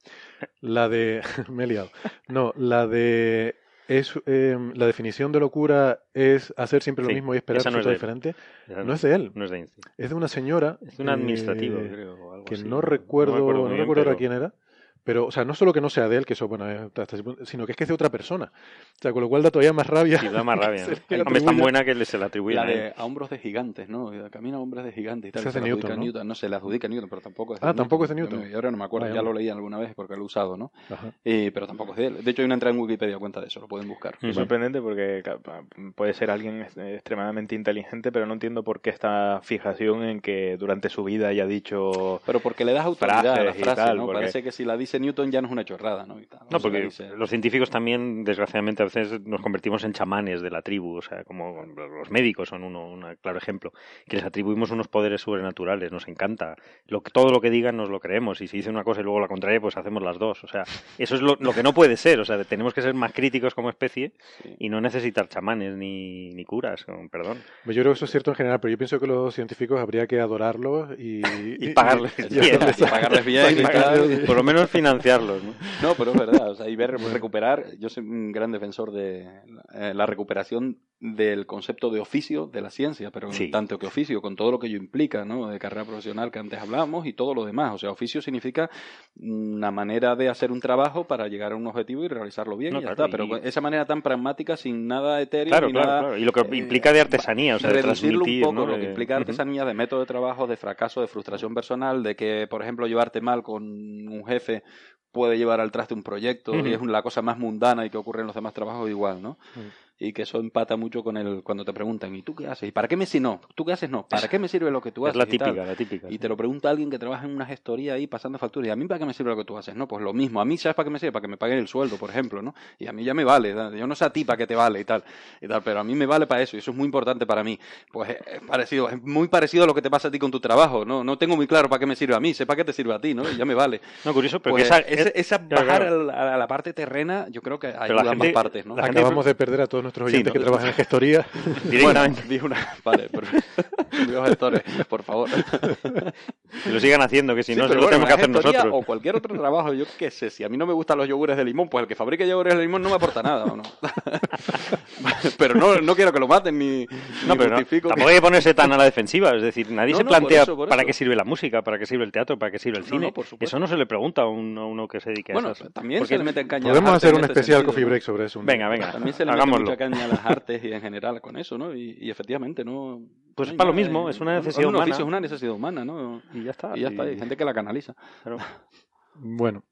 La de... me he liado. No, la de... Es, eh, la definición de locura es hacer siempre lo mismo y esperar no es diferente. No es de él. No es de Es de una señora. Es de un administrativo, eh, creo. Algo que no recuerdo, no recuerdo, no quién era pero, o sea, no solo que no sea de él, que eso, bueno, sino que es que es de otra persona. O sea, con lo cual da todavía más rabia. Sí, da más rabia. ¿no? es tan buena que se la atribuye. La de a, hombros de gigantes, ¿no? Camina a hombros de gigantes y tal. Se hace Newton, ¿no? ¿no? se le adjudica a Newton, pero tampoco es de Ah, tampoco es de Newton. Y ahora no me acuerdo, ya lo leí alguna vez porque lo he usado, ¿no? Y, pero tampoco es de él. De hecho, hay una entrada en Wikipedia cuenta de eso, lo pueden buscar. Es sorprendente porque puede ser alguien extremadamente inteligente, pero no entiendo por qué esta fijación en que durante su vida haya dicho. Pero porque le das autoridad a la frase, ¿no? Parece que si la dice Newton ya no es un hecho no, porque los científicos también, desgraciadamente, a veces nos convertimos en chamanes de la tribu, o sea, como los médicos son uno, un claro ejemplo, que les atribuimos unos poderes sobrenaturales, nos encanta. Lo, todo lo que digan nos lo creemos, y si dice una cosa y luego la contraria, pues hacemos las dos. O sea, eso es lo, que no puede ser, o sea, tenemos que ser más críticos como especie y no necesitar chamanes ni, ni curas, perdón. Pues yo creo que eso es cierto en general, pero yo pienso que los científicos habría que adorarlos y, y, pagarles bien. pagarles bien y, por lo menos financiarlos. ¿no? No, pero es verdad. O sea, y ver recuperar, yo soy un gran defensor de eh, la recuperación del concepto de oficio de la ciencia, pero tanto que oficio, con todo lo que ello implica, ¿no? De carrera profesional que antes hablábamos y todo lo demás. O sea, oficio significa una manera de hacer un trabajo para llegar a un objetivo y realizarlo bien y ya está. Pero esa manera tan pragmática, sin nada etéreo. Claro, ni claro, nada, claro. Y lo que eh, implica de artesanía, o sea, reducirlo un poco, lo que implica artesanía, de método de trabajo, de fracaso, de frustración personal, de que, por ejemplo, llevarte mal con un jefe puede llevar al traste un proyecto y es la cosa más mundana y que ocurre en los demás trabajos igual, ¿no? Y que eso empata mucho con el cuando te preguntan, ¿y tú qué haces? ¿Y para qué me sirve? No, ¿tú qué haces? No, ¿para qué me sirve lo que tú haces? Es la típica, la típica. Y te lo pregunta alguien que trabaja en una gestoría ahí pasando facturas. ¿Y a mí para qué me sirve lo que tú haces? No, pues lo mismo. A mí, ¿sabes para qué me sirve? Para que me paguen el sueldo, por ejemplo, ¿no? Y a mí ya me vale. Yo no sé a ti para qué te vale y tal, y tal, pero a mí me vale para eso y eso es muy importante para mí. Pues es parecido, es muy parecido a lo que te pasa a ti con tu trabajo, ¿no? No tengo muy claro para qué me sirve a mí, sé para qué te sirve a ti, ¿no? Y ya me vale. No, curioso, pero Pues esa, esa, esa bajar A, la, parte terrena, yo creo que hay la ambas gente- partes, ¿no? la gente- Acabamos de perder a todos nuestros Sí, oyentes ¿no? que trabajan en gestoría. Bueno, vi una... Vale, pero... Gestores, por favor. que lo sigan haciendo, que si Sí, no, pero lo bueno, tenemos que hacer nosotros. O cualquier otro trabajo, yo qué sé. Si a mí no me gustan los yogures de limón, pues el que fabrique yogures de limón no me aporta nada, ¿o no? pero no, no quiero que lo maten ni, No, ni pero no, justifico tampoco hay que ponerse tan a la defensiva. Es decir, nadie No, se no, por plantea eso, por para eso. qué sirve la música, para qué sirve el teatro, para qué sirve el No, cine. no, por supuesto. Eso no se le pregunta a, un- a uno que se dedique Bueno, a eso. también Porque- se le mete caña Podemos hacer un este especial sentido, coffee break sobre eso. Venga, venga. También se le mete hagámoslo. Mucha caña a las artes y en general con eso, ¿no? Y, y efectivamente, ¿no? Pues no es para lo mismo, es una un- necesidad un humana. oficio es una necesidad humana, ¿no? Y ya está. Y ya está, hay gente que la canaliza. Claro. Bueno,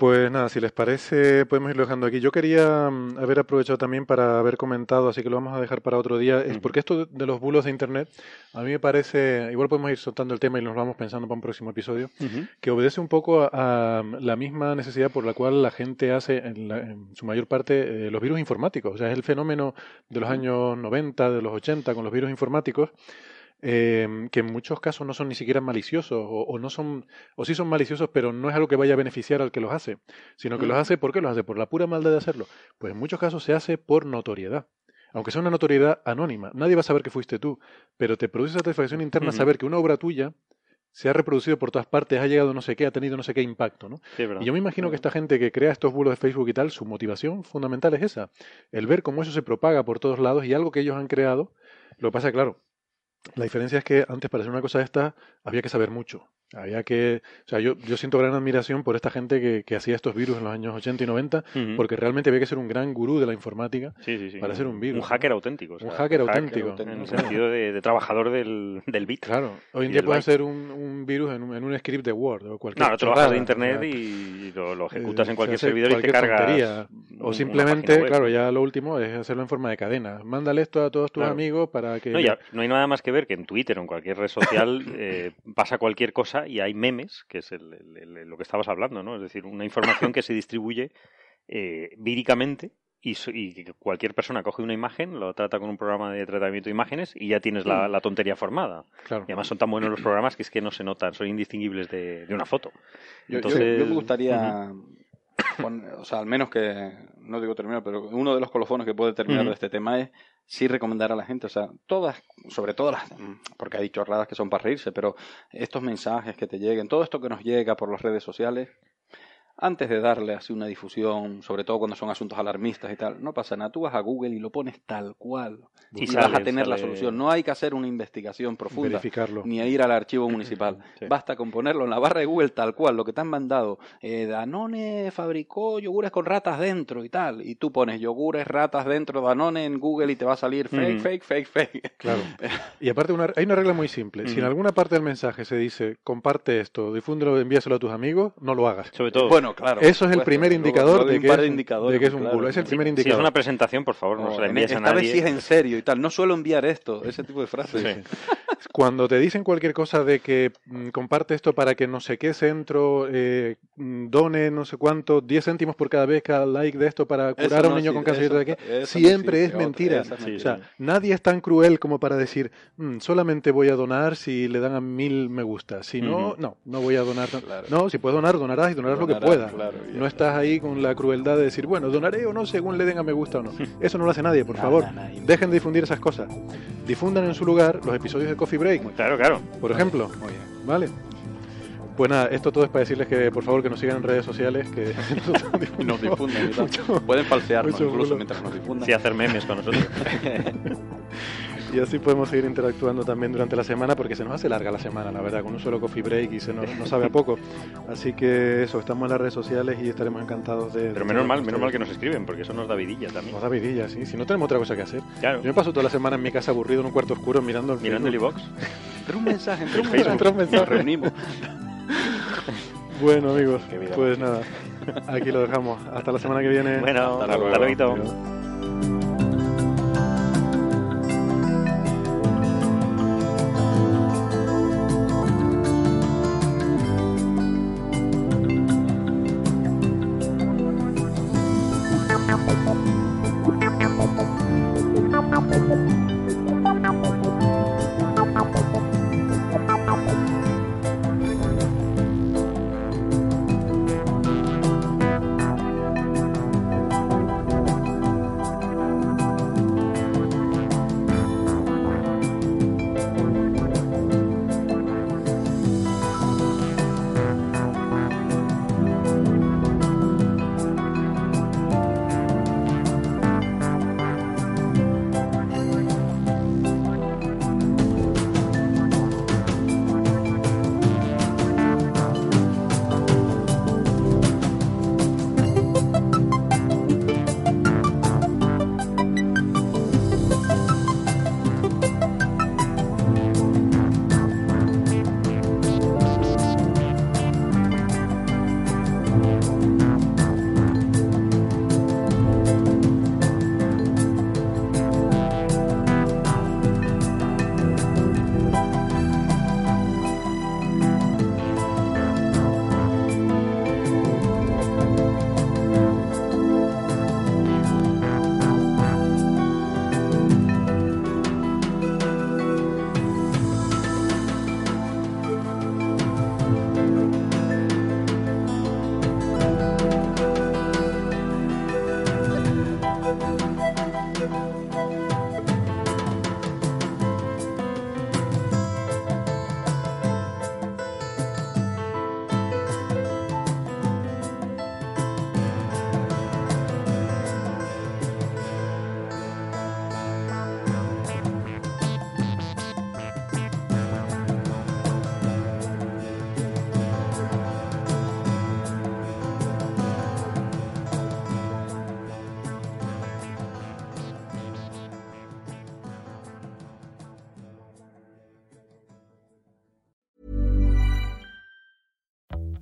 pues nada, si les parece, podemos irlo dejando aquí. Yo quería mm, haber aprovechado también para haber comentado, así que lo vamos a dejar para otro día, es porque esto de- los bulos de Internet, a mí me parece, igual podemos ir soltando el tema y nos vamos pensando para un próximo episodio, que obedece un poco a, a la misma necesidad por la cual la gente hace, en, la- en su mayor parte, eh, los virus informáticos. O sea, es el fenómeno de los años 90, de los 80 con los virus informáticos, eh, que en muchos casos no son ni siquiera maliciosos o, o no son o sí son maliciosos pero no es algo que vaya a beneficiar al que los hace sino que los hace ¿por qué los hace? por la pura maldad de hacerlo pues en muchos casos se hace por notoriedad aunque sea una notoriedad anónima nadie va a saber que fuiste tú pero te produce satisfacción interna saber que una obra tuya se ha reproducido por todas partes ha llegado no sé qué ha tenido no sé qué impacto ¿no? Sí. Y yo me imagino que esta gente que crea estos bulos de Facebook y tal, su motivación fundamental es esa, el ver cómo eso se propaga por todos lados y algo que ellos han creado. Lo que pasa, claro, la diferencia es que antes para hacer una cosa de esta había que saber mucho. Había que, o sea, yo, yo siento gran admiración por esta gente que, que hacía estos virus en los años 80 y 90, Ujú. porque realmente había que ser un gran gurú de la informática. Sí, sí, sí. para ser un virus, Un hacker auténtico. o Un hacker hack auténtico. En el sentido de, de trabajador del, del bit. Claro, hoy en día puedes hacer un, un virus en un, en un script de Word o cualquier No, lo chorrada, de internet y lo, lo ejecutas Eh, en cualquier servidor y te cargas. un- O simplemente, claro, ya lo último es hacerlo en forma de cadena. Mándale esto a todos tus Claro. amigos para que... No, ya, no hay nada más que ver que en Twitter o en cualquier red social eh, pasa cualquier cosa y hay memes, que es el- el- el- lo que estabas hablando, ¿no? Es decir, una información que se distribuye eh, víricamente y, y que cualquier persona coge una imagen, lo trata con un programa de tratamiento de imágenes y ya tienes la, la tontería formada. Claro. Y además son tan buenos los programas que es que no se notan, son indistinguibles de, de una foto. Yo, yo- Entonces, yo me gustaría, o sea, al menos que, no digo terminar, pero uno de los colofones que puede terminar de este tema es sí recomendar a la gente, o sea, todas, sobre todo las, porque hay chorradas que son para reírse, pero estos mensajes que te lleguen, todo esto que nos llega por las redes sociales, antes de darle así una difusión, sobre todo cuando son asuntos alarmistas y tal, no pasa nada, tú vas a Google y lo pones tal cual y, Y vas a sale, tener la solución, no hay que hacer una investigación profunda verificarlo. ni a ir al archivo municipal. Sí. Basta con ponerlo en la barra de Google tal cual, lo que te han mandado. Eh, Danone fabricó yogures con ratas dentro y tal. Y tú pones yogures, ratas dentro, Danone en Google y te va a salir fake, fake, fake, fake. Claro. Y aparte una- hay una regla muy simple. Si en alguna parte del mensaje se dice comparte esto, difúndelo, envíaselo a tus amigos, no lo hagas. Sobre todo, Bueno, claro. Eso es el primer indicador de que, es de un- que es un claro. bulo. Es el si, primer si indicador. es una presentación, por favor, no se la en- envíes a esta vez nadie. sí es en serio y tal. No suelo enviar esto, ese tipo de frases. Sí. Cuando te dicen cualquier cosa de que mm, comparte esto para que no sé qué centro eh, mm, done no sé cuánto, 10 céntimos por cada vez, cada like de esto para curar a un niño con cáncer eso- de qué, siempre es mentira. esa es Sí, O sea, nadie es tan cruel como para decir, "Mm, solamente voy a donar si le dan a mil me gusta. Si no, no, no voy a donar. No, Claro. No, si puedes donar, donarás y donarás lo que Donarás, claro, no está. estás ahí con la crueldad de decir, bueno, donaré o no según le den a me gusta o no. Eso no lo hace nadie, por Nada, favor. nadie. Dejen de difundir esas cosas. Difundan en su lugar los episodios de Coffee Break, Claro, claro. por ejemplo. Muy bien. Vale. Pues nada, esto todo es para decirles que por favor que nos sigan en redes sociales, que nos difunden. Mucho- Pueden falsearnos incluso mientras nos difundan. Sí, hacer memes con nosotros. Y así podemos seguir interactuando también durante la semana, porque se nos hace larga la semana, la verdad, con un solo coffee break y se nos, nos sabe a poco. Así que eso, estamos en las redes sociales y estaremos encantados de... Pero menos mal, menos mal que nos escriben, porque eso nos da vidilla también. Nos da vidilla, sí. Si no tenemos otra cosa que hacer. Claro, Yo me paso toda la semana en mi casa aburrido en un cuarto oscuro mirando el mirando el iBox. Entra un mensaje, entra un mensaje. Entra un mensaje. Nos reunimos. Bueno, amigos, pues nada, aquí lo dejamos. Hasta la semana que viene. Bueno, Hasta hasta luego. luego.